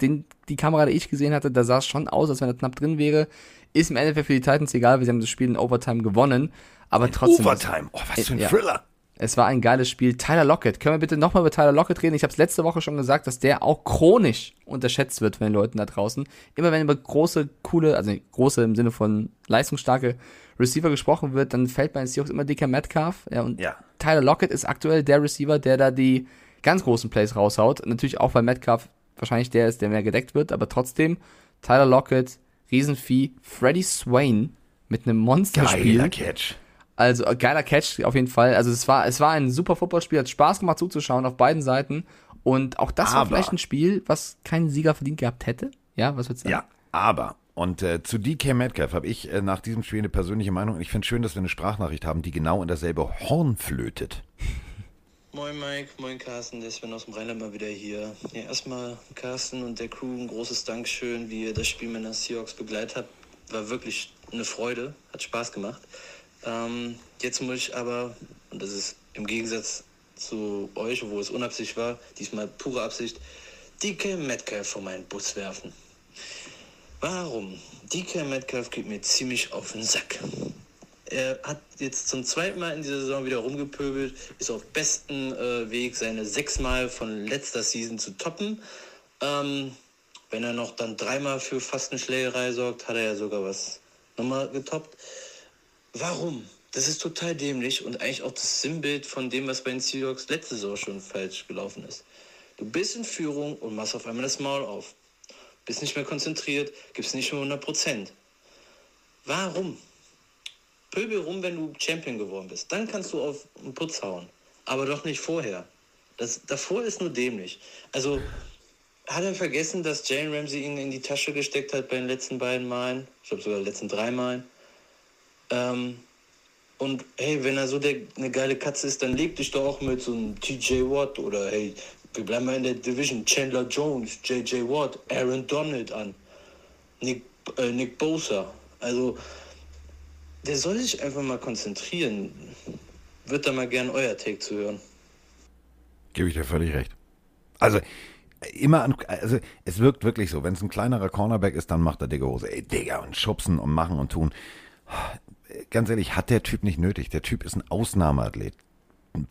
den, die Kamera, die ich gesehen hatte, da sah es schon aus, als wenn er knapp drin wäre. Ist im Endeffekt für die Titans egal, weil sie haben das Spiel in Overtime gewonnen. Aber trotzdem. Overtime. Oh, was für ein Ja. Thriller. Es war ein geiles Spiel. Tyler Lockett. Können wir bitte nochmal über Tyler Lockett reden? Ich habe es letzte Woche schon gesagt, dass der auch chronisch unterschätzt wird von den Leuten da draußen. Immer wenn über große, coole, also große im Sinne von leistungsstarke Receiver gesprochen wird, dann fällt bei den Seahawks immer dicker Metcalf. Ja, und Ja. Tyler Lockett ist aktuell der Receiver, der da die ganz großen Plays raushaut. Natürlich auch, weil Metcalf wahrscheinlich der ist, der mehr gedeckt wird, aber trotzdem Tyler Lockett, Riesenvieh, Freddie Swain mit einem Monsterspiel. Geiler Catch. Also äh, geiler Catch auf jeden Fall. Also es war, es war ein super Footballspiel, hat Spaß gemacht zuzuschauen auf beiden Seiten. Und auch das war Aber- vielleicht ein Spiel, was keinen Sieger verdient gehabt hätte. Ja, was würdest du sagen? Ja, aber, und äh, zu DK Metcalf habe ich äh, nach diesem Spiel eine persönliche Meinung. Ich finde schön, dass wir eine Sprachnachricht haben, die genau in dasselbe Horn flötet. Moin Mike, moin Carsten, der Sven aus dem Rheinland mal wieder hier. Ja, erstmal Carsten und der Crew ein großes Dankeschön, wie ihr das Spiel mit den Seahawks begleitet habt. War wirklich eine Freude, hat Spaß gemacht. Ähm, jetzt muss ich aber, und das ist im Gegensatz zu euch, wo es unabsichtlich war, diesmal pure Absicht, DK Metcalf vor meinen Bus werfen. Warum? DK Metcalf geht mir ziemlich auf den Sack. Er hat jetzt zum zweiten Mal in dieser Saison wieder rumgepöbelt, ist auf besten äh, Weg, seine sechsmal von letzter Season zu toppen. Ähm, wenn er noch dann dreimal für fast eine Schlägerei sorgt, hat er ja sogar was nochmal getoppt. Warum? Das ist total dämlich und eigentlich auch das Sinnbild von dem, was bei den Seahawks letzte Saison schon falsch gelaufen ist. Du bist in Führung und machst auf einmal das Maul auf. Bist nicht mehr konzentriert, gibst nicht mehr 100 Prozent. Warum? Pöbel rum, wenn du Champion geworden bist. Dann kannst du auf den Putz hauen. Aber doch nicht vorher. Das, davor ist nur dämlich. Also hat er vergessen, dass Jane Ramsey ihn in die Tasche gesteckt hat bei den letzten beiden Malen? Ich glaube sogar letzten drei Malen. Ähm, und hey, wenn er so der, eine geile Katze ist, dann leg dich doch auch mit so einem TJ Watt oder hey, wir bleiben mal in der Division. Chandler Jones, JJ Watt, Aaron Donald an. Nick, äh, Nick Bosa. Also, der soll sich einfach mal konzentrieren. Wird da mal gern euer Take zu hören. Gebe ich dir völlig recht. Also, immer an, also es wirkt wirklich so, wenn es ein kleinerer Cornerback ist, dann macht er dicke Hose. Ey, Digga, und schubsen und machen und tun. Ganz ehrlich, hat der Typ nicht nötig. Der Typ ist ein Ausnahmeathlet.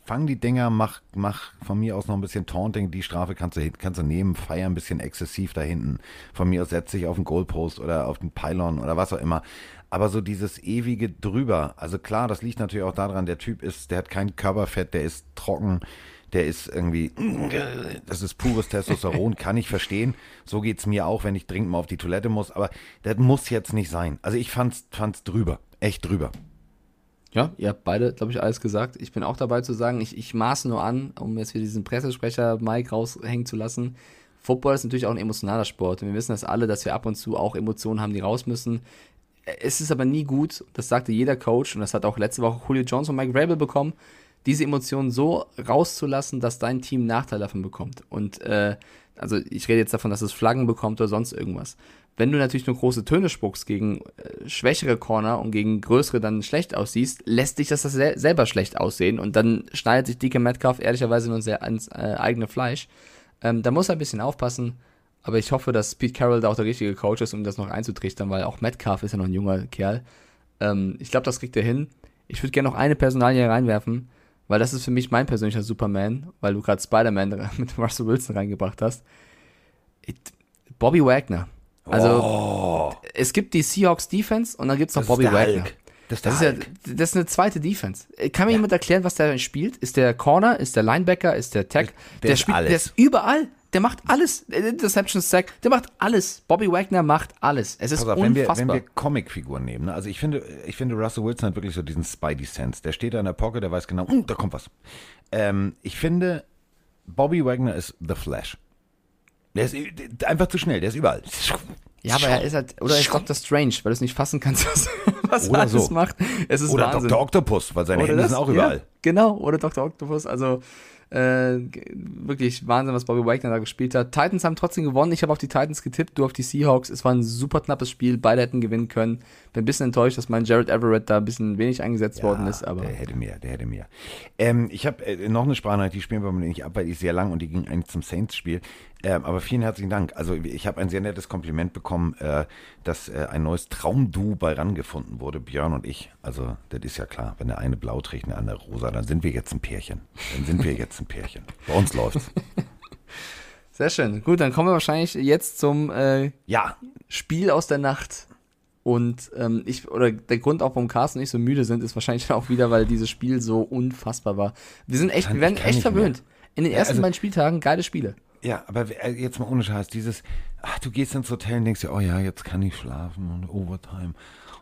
Fang die Dinger, mach, mach von mir aus noch ein bisschen Taunting. Die Strafe kannst du, kannst du nehmen, feier ein bisschen exzessiv da hinten. Von mir aus setz dich auf den Goalpost oder auf den Pylon oder was auch immer. Aber so dieses ewige drüber. Also klar, das liegt natürlich auch daran, der Typ ist, der hat kein Körperfett, der ist trocken, der ist irgendwie, das ist pures Testosteron, kann ich verstehen. So geht's mir auch, wenn ich dringend mal auf die Toilette muss. Aber das muss jetzt nicht sein. Also ich fand's, fand's drüber. Echt drüber. Ja, ihr habt beide, glaube ich, alles gesagt. Ich bin auch dabei zu sagen, ich, ich maße nur an, um jetzt wieder diesen Pressesprecher Mike raushängen zu lassen. Football ist natürlich auch ein emotionaler Sport. Und wir wissen das alle, dass wir ab und zu auch Emotionen haben, die raus müssen. Es ist aber nie gut, das sagte jeder Coach, und das hat auch letzte Woche Julio Jones und Mike Rabel bekommen, diese Emotionen so rauszulassen, dass dein Team Nachteil davon bekommt. Und äh, also ich rede jetzt davon, dass es Flaggen bekommt oder sonst irgendwas. Wenn du natürlich nur große Töne spuckst gegen äh, schwächere Corner und gegen größere dann schlecht aussiehst, lässt dich das, das sel selber schlecht aussehen und dann schneidet sich DK Metcalf ehrlicherweise nur sehr ans äh, eigene Fleisch. Ähm, da muss er ein bisschen aufpassen, aber ich hoffe, dass Pete Carroll da auch der richtige Coach ist, um das noch einzutrichtern, weil auch Metcalf ist ja noch ein junger Kerl. Ähm, ich glaube, das kriegt er hin. Ich würde gerne noch eine Personalie reinwerfen, weil das ist für mich mein persönlicher Superman, weil du gerade Spider-Man mit Russell Wilson reingebracht hast. It, Bobby Wagner. Also, Oh. es gibt die Seahawks Defense und dann gibt's noch Das Bobby der Wagner. Das ist Das ist, der ja, das ist eine zweite Defense. Äh, Kann mir jemand erklären, was der spielt? Ist der Corner? Ist der Linebacker? Ist der Tag? der ist alles. Der ist überall. Der macht alles. Interception Sack. Der macht alles. Bobby Wagner macht alles. Es ist auf, wenn wir, unfassbar. wenn wir Comicfiguren nehmen, ne? also ich finde, ich finde Russell Wilson hat wirklich so diesen Spidey Sense. Der steht da in der Pocket, der weiß genau, "Uh, da kommt was. Ähm, ich finde, Bobby Wagner ist The Flash. Der ist einfach zu schnell, der ist überall. ja, aber er ist halt, oder er ist Dr. Strange, weil du es nicht fassen kannst, was, was er alles so. macht. Es ist Oder Wahnsinn. Dr. Octopus, weil seine Oder Hände das? sind auch Ja, überall. genau, oder Dr. Octopus. Also äh, wirklich Wahnsinn, was Bobby Wagner da gespielt hat. Titans haben trotzdem gewonnen. Ich habe auf die Titans getippt, du auf die Seahawks. Es war ein super knappes Spiel. Beide hätten gewinnen können. Bin ein bisschen enttäuscht, dass mein Jared Everett da ein bisschen wenig eingesetzt worden ist. Aber Der hätte mehr, der hätte mehr. Ähm, ich habe äh, noch eine Sprachnachricht, die spielen wir mal nicht ab, weil die ist sehr lang und die ging eigentlich zum Saints-Spiel. Ähm, aber vielen herzlichen Dank. Also ich habe ein sehr nettes Kompliment bekommen, äh, dass äh, ein neues Traumdu bei RAN gefunden wurde, Björn und ich. Also das ist ja klar, wenn der eine blau trägt und der andere rosa, dann sind wir jetzt ein Pärchen. Dann sind wir jetzt ein Pärchen. Bei uns läuft's. sehr schön. Gut, dann kommen wir wahrscheinlich jetzt zum äh, Ja, Spiel aus der Nacht. Und ähm, ich, oder der Grund auch, warum Carsten und ich so müde sind, ist wahrscheinlich auch wieder, weil dieses Spiel so unfassbar war. Wir sind echt, wir werden echt nicht verwöhnt. In den Ja, ersten also- beiden Spieltagen geile Spiele. Ja, aber äh, jetzt mal ohne Scheiß, dieses, ach, du gehst ins Hotel und denkst dir, oh ja, jetzt kann ich schlafen und Overtime.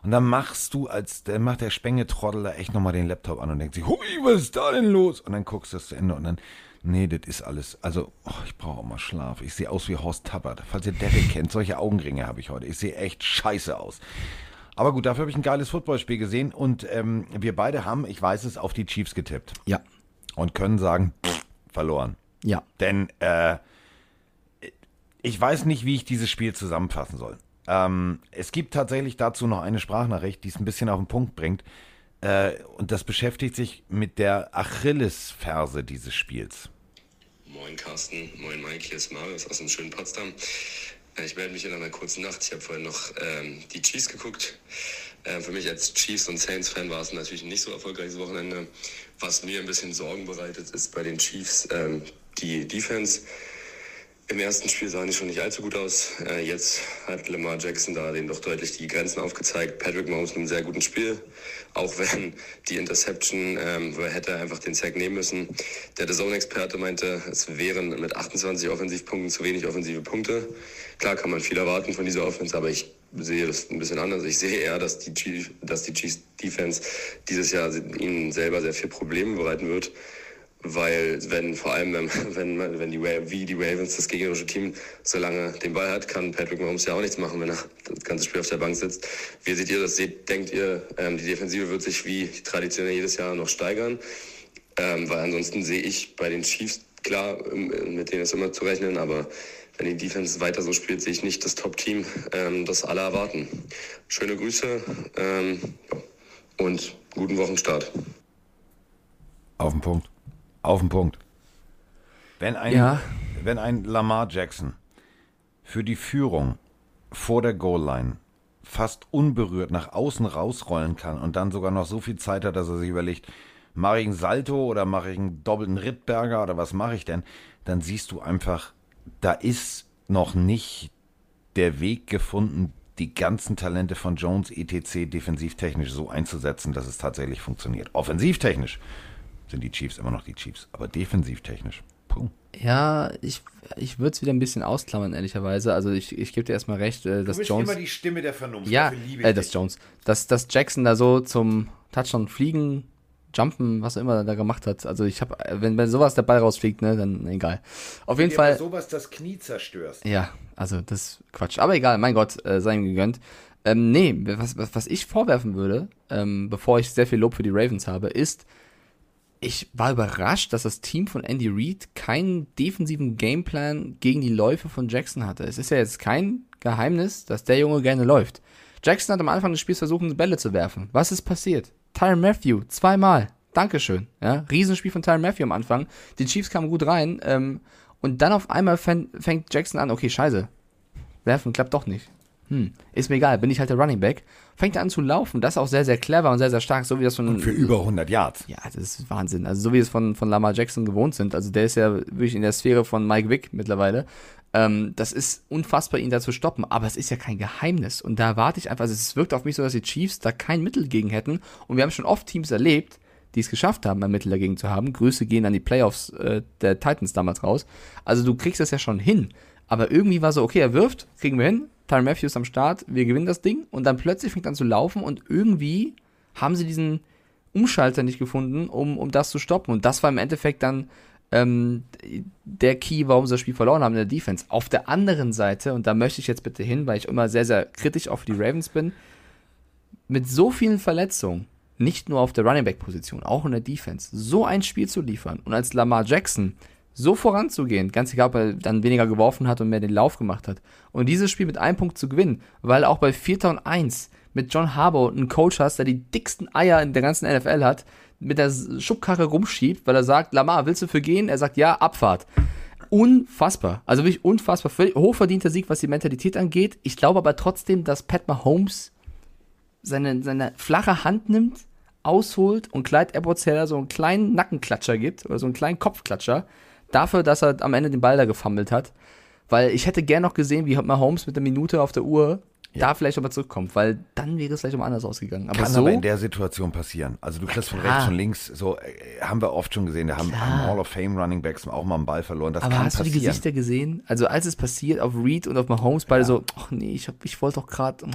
Und dann machst du als, dann macht der Spenge-Trottel da echt nochmal den Laptop an und denkt sich, hui, was ist da denn los? Und dann guckst du es zu Ende und dann, nee, das ist alles, also, oh, ich brauche auch mal Schlaf. Ich sehe aus wie Horst Tappert. Falls ihr Derek kennt, solche Augenringe habe ich heute. Ich sehe echt scheiße aus. Aber gut, dafür habe ich ein geiles Footballspiel gesehen und ähm, wir beide haben, ich weiß es, auf die Chiefs getippt. Ja. Und können sagen, pff, verloren. Ja. Denn äh, ich weiß nicht, wie ich dieses Spiel zusammenfassen soll. Ähm, es gibt tatsächlich dazu noch eine Sprachnachricht, die es ein bisschen auf den Punkt bringt. Äh, und das beschäftigt sich mit der Achillesferse dieses Spiels. Moin Carsten, moin Mike, hier ist Marius aus dem schönen Potsdam. Äh, Ich melde mich in einer kurzen Nacht. Ich habe vorhin noch ähm, die Chiefs geguckt. Äh, für mich als Chiefs- und Saints-Fan war es natürlich ein nicht so erfolgreiches Wochenende. Was mir ein bisschen Sorgen bereitet, ist bei den Chiefs ähm, die Defense. Im ersten Spiel sahen die schon nicht allzu gut aus. Äh, jetzt hat Lamar Jackson da den doch deutlich die Grenzen aufgezeigt. Patrick Mahomes in einem sehr guten Spiel. Auch wenn die Interception, ähm, wo er hätte einfach den Sack nehmen müssen. Der Zone-Experte meinte, es wären mit 28 Offensivpunkten zu wenig offensive Punkte. Klar kann man viel erwarten von dieser Offense, aber ich sehe das ein bisschen anders. Ich sehe eher, dass die, Chief, dass die Chiefs Defense dieses Jahr ihnen selber sehr viel Probleme bereiten wird weil wenn vor allem wenn, wenn, die wie die Ravens das gegnerische Team so lange den Ball hat, kann Patrick Mahomes ja auch nichts machen, wenn er das ganze Spiel auf der Bank sitzt. Wie seht ihr das? Seht, denkt ihr, ähm, die Defensive wird sich wie traditionell jedes Jahr noch steigern? Ähm, weil ansonsten sehe ich bei den Chiefs klar, ähm, mit denen ist immer zu rechnen, aber wenn die Defense weiter so spielt, sehe ich nicht das Top-Team, ähm, das alle erwarten. Schöne Grüße ähm, und guten Wochenstart. Auf den Punkt. Auf den Punkt. Wenn ein, Ja. wenn ein Lamar Jackson für die Führung vor der Goal-Line fast unberührt nach außen rausrollen kann und dann sogar noch so viel Zeit hat, dass er sich überlegt, mache ich einen Salto oder mache ich einen doppelten Rittberger oder was mache ich denn, dann siehst du einfach, da ist noch nicht der Weg gefunden, die ganzen Talente von Jones etc. defensivtechnisch so einzusetzen, dass es tatsächlich funktioniert. Offensivtechnisch sind die Chiefs immer noch die Chiefs, aber defensivtechnisch, puh. Ja, ich, ich würde es wieder ein bisschen ausklammern, ehrlicherweise. Also ich, ich gebe dir erstmal recht, äh, dass Jones. die Stimme der Vernunft. ja, äh, das Jones. Dass, dass Jackson da so zum Touchdown fliegen, jumpen, was er immer da gemacht hat. Also ich habe, wenn, wenn sowas der Ball rausfliegt, ne, dann egal. Auf jeden Fall. sowas das Knie zerstörst. Ja, also das ist Quatsch. Aber egal, mein Gott, äh, sei ihm gegönnt. Ähm, nee, was, was, was ich vorwerfen würde, ähm, bevor ich sehr viel Lob für die Ravens habe, ist, ich war überrascht, dass das Team von Andy Reid keinen defensiven Gameplan gegen die Läufe von Jackson hatte. Es ist ja jetzt kein Geheimnis, dass der Junge gerne läuft. Jackson hat am Anfang des Spiels versucht, Bälle zu werfen. Was ist passiert? Tyron Matthew, zweimal. Dankeschön. Ja, Riesenspiel von Tyron Matthew am Anfang. Die Chiefs kamen gut rein. Ähm, und dann auf einmal fäng, fängt Jackson an, okay, scheiße. Werfen klappt doch nicht. Hm, ist mir egal, bin ich halt der Running Back. Fängt an zu laufen, das ist auch sehr, sehr clever und sehr, sehr stark, so wie das von... Für über 100 Yards. Ja, das ist Wahnsinn. Also so wie es von, von Lamar Jackson gewohnt sind. Also der ist ja wirklich in der Sphäre von Mike Vick mittlerweile. Ähm, das ist unfassbar, ihn da zu stoppen. Aber es ist ja kein Geheimnis. Und da erwarte ich einfach, also es wirkt auf mich so, dass die Chiefs da kein Mittel gegen hätten. Und wir haben schon oft Teams erlebt, die es geschafft haben, ein Mittel dagegen zu haben. Grüße gehen an die Playoffs äh, der Titans damals raus. Also du kriegst das ja schon hin. Aber irgendwie war so, okay, er wirft, kriegen wir hin. Tyron Matthews am Start, wir gewinnen das Ding. Und dann plötzlich fängt an zu laufen und irgendwie haben sie diesen Umschalter nicht gefunden, um, um das zu stoppen. Und das war im Endeffekt dann ähm, der Key, warum sie das Spiel verloren haben in der Defense. Auf der anderen Seite, und da möchte ich jetzt bitte hin, weil ich immer sehr, sehr kritisch auf die Ravens bin, mit so vielen Verletzungen, nicht nur auf der Running Back Position, auch in der Defense, so ein Spiel zu liefern und als Lamar Jackson so voranzugehen, ganz egal, ob er dann weniger geworfen hat und mehr den Lauf gemacht hat. Und dieses Spiel mit einem Punkt zu gewinnen, weil auch bei 4. und 1 mit John Harbaugh einen Coach hast, der die dicksten Eier in der ganzen NFL hat, mit der Schubkarre rumschiebt, weil er sagt, Lamar, willst du für gehen? Er sagt, ja, Abfahrt. Unfassbar. Also wirklich unfassbar. Völlig hochverdienter Sieg, was die Mentalität angeht. Ich glaube aber trotzdem, dass Pat Mahomes seine, seine flache Hand nimmt, ausholt und Clyde Edwards Heller so einen kleinen Nackenklatscher gibt oder so einen kleinen Kopfklatscher dafür, dass er am Ende den Ball da gefummelt hat. Weil ich hätte gern noch gesehen, wie Mahomes mit der Minute auf der Uhr da vielleicht nochmal zurückkommt, weil dann wäre es vielleicht um anders ausgegangen. Aber Kann so, aber in der Situation passieren. Also du kriegst von rechts und links, so äh, haben wir oft schon gesehen, da haben, haben Hall of Fame Running Backs auch mal einen Ball verloren. Das aber hast du die passieren. Gesichter gesehen? Also als es passiert auf Reed und auf Mahomes, beide so, ach nee, ich, hab- ich wollte doch gerade.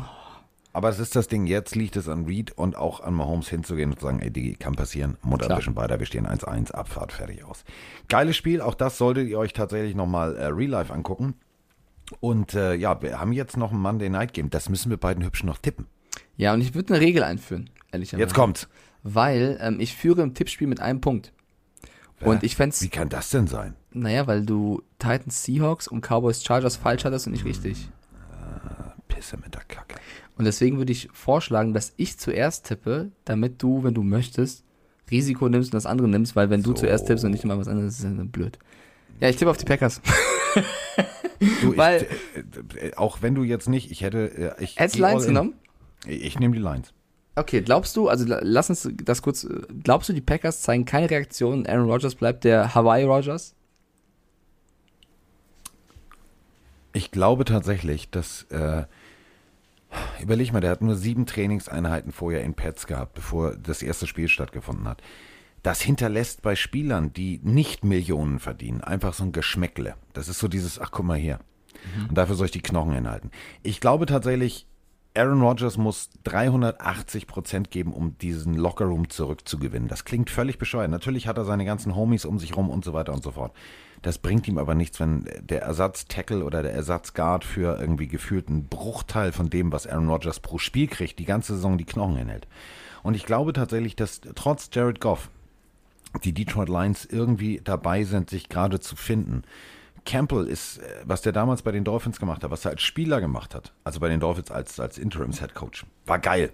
Aber es ist das Ding, jetzt liegt es an Reed und auch an Mahomes hinzugehen und zu sagen, ey Digi, kann passieren, Mutter Klar. bisschen weiter, wir stehen 1-1, Abfahrt, fertig aus. Geiles Spiel, auch das solltet ihr euch tatsächlich nochmal äh, Real Life angucken. Und äh, ja, wir haben jetzt noch ein Monday Night Game, das müssen wir beiden Hübschen noch tippen. Ja, und ich würde eine Regel einführen, ehrlicherweise. Jetzt kommt's. Weil ähm, ich führe im Tippspiel mit einem Punkt. Und ich fände Wie kann das denn sein? Naja, weil du Titans Seahawks und Cowboys Chargers falsch hattest und nicht richtig. Pisse mit der Kacke. Und deswegen würde ich vorschlagen, dass ich zuerst tippe, damit du, wenn du möchtest, Risiko nimmst und das andere nimmst, weil wenn du zuerst tippst und nicht immer was anderes, ist dann blöd. Ja, ich tippe auf die Packers. Du, Weil- ich, äh, äh, auch wenn du jetzt nicht, ich hätte, äh, ich Hättest in. genommen? Ich, nehme die Lines. Okay, glaubst du, also la- lass uns das kurz, glaubst du, die Packers zeigen keine Reaktion, Aaron Rodgers bleibt der Hawaii Rodgers? Ich glaube tatsächlich, dass, äh, überleg mal, der hat nur sieben Trainingseinheiten vorher in Pets gehabt, bevor das erste Spiel stattgefunden hat. Das hinterlässt bei Spielern, die nicht Millionen verdienen, einfach so ein Geschmäckle. Das ist so dieses, ach guck mal her. Und dafür soll ich die Knochen hinhalten. Ich glaube tatsächlich, Aaron Rodgers muss 380 Prozent geben, um diesen Lockerroom zurückzugewinnen. Das klingt völlig bescheuert. Natürlich hat er seine ganzen Homies um sich rum und so weiter und so fort. Das bringt ihm aber nichts, wenn der Ersatz-Tackle oder der Ersatz-Guard für irgendwie gefühlt einen Bruchteil von dem, was Aaron Rodgers pro Spiel kriegt, die ganze Saison die Knochen hinhält. Und ich glaube tatsächlich, dass trotz Jared Goff die Detroit Lions irgendwie dabei sind, sich gerade zu finden. Campbell ist, äh, was der damals bei den Dolphins gemacht hat, was er als Spieler gemacht hat, also bei den Dolphins als, als Interims-Head-Coach, war geil.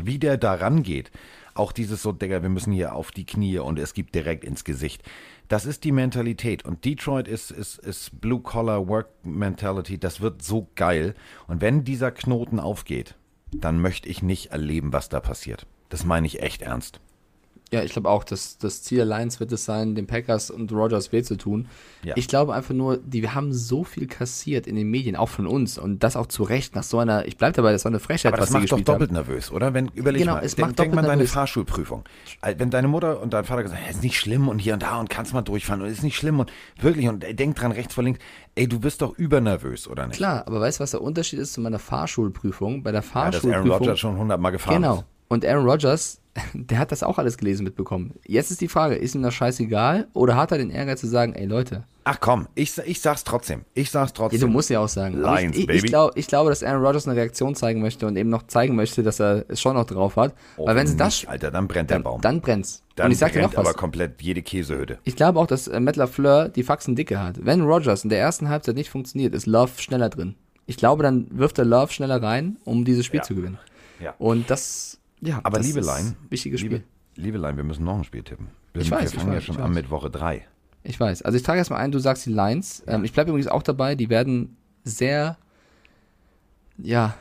Wie der da rangeht, auch dieses so, Digga, wir müssen hier auf die Knie und es gibt direkt ins Gesicht. Das ist die Mentalität. Und Detroit ist, ist, ist Blue-Collar-Work-Mentality. Das wird so geil. Und wenn dieser Knoten aufgeht, dann möchte ich nicht erleben, was da passiert. Das meine ich echt ernst. Ja, ich glaube auch, dass das Ziel der Lions wird es sein, den Packers und Rodgers weh zu tun. Ja. Ich glaube einfach nur, die haben so viel kassiert in den Medien, auch von uns und das auch zu Recht nach so einer, ich bleib dabei, das war eine Frechheit, Aber was das sie macht doch doppelt haben. nervös, oder? Wenn, überleg Genau, mal, es denk, macht denk mal doppelt deine nervös. Fahrschulprüfung. Wenn deine Mutter und dein Vater gesagt haben, ist nicht schlimm und hier und da und kannst mal durchfahren und ist nicht schlimm und wirklich und ey, denk dran, rechts vor links, ey, du bist doch übernervös, oder nicht? Klar, aber weißt du, was der Unterschied ist zu meiner Fahrschulprüfung? Bei der Ja, dass Fahrschulprüfung. Aaron Rodgers schon hundertmal gefahren Genau. ist. Und Aaron Rodgers, der hat das auch alles gelesen mitbekommen. Jetzt ist die Frage, ist ihm das scheißegal oder hat er den Ehrgeiz zu sagen, ey Leute, Ach komm, ich, ich sag's trotzdem. Ich sag's ja, trotzdem. du musst ja auch sagen. Lions, ich, ich, baby. ich, glaub, ich glaube, dass Aaron Rodgers eine Reaktion zeigen möchte und eben noch zeigen möchte, dass er es schon noch drauf hat. Oh, Weil wenn sie das, Alter, dann brennt der Baum. dann brennt's. Dann und ich sag dir brennt noch was. aber komplett jede Käsehütte. Ich glaube auch, dass äh, Matt LaFleur die Faxen dicke hat. Wenn Rodgers in der ersten Halbzeit nicht funktioniert, ist Love schneller drin. Ich glaube, dann wirft er Love schneller rein, um dieses Spiel Ja. zu gewinnen. Ja. Und das, ja, Aber das liebe ist Line, ein wichtiges Spiel. liebe Line, wir müssen noch ein Spiel tippen. Wir, Ich wir weiß, ich fangen ja weiß, schon ich an mit Woche 3. Ich weiß. Also ich trage erstmal ein, du sagst die Lines. Ähm, ich bleibe übrigens auch dabei, die werden sehr ja,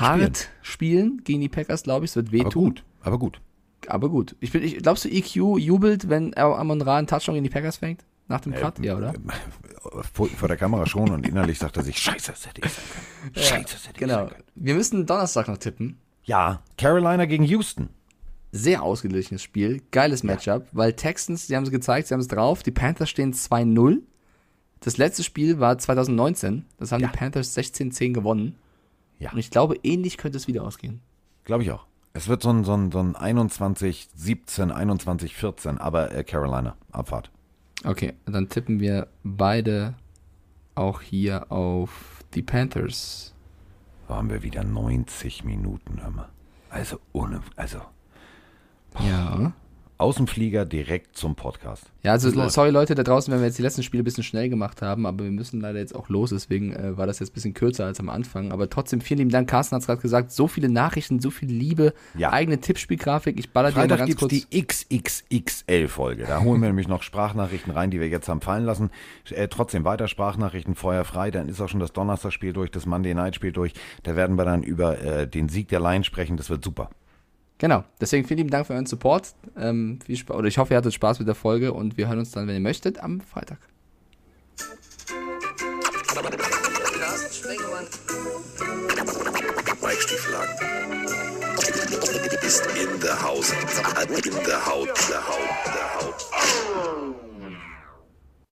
hart spielen. gegen die Packers, glaube ich. Es wird Aber wehtun. gut, aber gut. Aber gut. Ich bin, ich, glaubst du, EQ jubelt, wenn Amon Ra einen Touchdown gegen die Packers fängt? Nach dem Cut? ja, oder? Vor, vor der Kamera schon und innerlich sagt er sich, scheiße, das hätte ich sein können. Scheiße, das hätte ich Genau. sein können. Wir müssen Donnerstag noch tippen. Ja, Carolina gegen Houston. Sehr ausgeglichenes Spiel. Geiles Matchup, weil Texans, die haben es gezeigt, sie haben es drauf. Die Panthers stehen 2-0. Das letzte Spiel war 2019. Das haben Ja. die Panthers 16-10 gewonnen. Ja. Und ich glaube, ähnlich könnte es wieder ausgehen. Glaube ich auch. Es wird so ein, so ein, so ein 21, 17, 21, 14, aber äh, Carolina, Abfahrt. Okay, dann tippen wir beide auch hier auf die Panthers. Waren wir wieder 90 Minuten, hör mal. Also ohne, also Ja. Außenflieger direkt zum Podcast. Ja, also sorry Leute da draußen, wenn wir jetzt die letzten Spiele ein bisschen schnell gemacht haben, aber wir müssen leider jetzt auch los, deswegen äh, war das jetzt ein bisschen kürzer als am Anfang. Aber trotzdem vielen lieben Dank. Carsten hat es gerade gesagt, so viele Nachrichten, so viel Liebe, Ja. eigene Tippspielgrafik. Ich baller dir mal Freitag ganz kurz. die XXXL-Folge. Da holen wir nämlich noch Sprachnachrichten rein, die wir jetzt haben fallen lassen. Äh, trotzdem weiter Sprachnachrichten, Feuer frei. Dann ist auch schon das Donnerstagspiel durch, das Monday Night Spiel durch. Da werden wir dann über äh, den Sieg der Lions sprechen. Das wird super. Genau, deswegen vielen lieben Dank für euren Support. Ähm, viel Spaß, oder ich hoffe, ihr hattet Spaß mit der Folge und wir hören uns dann, wenn ihr möchtet, am Freitag. Ist in der Haus. In der Haut. Der Haut. Der Haut.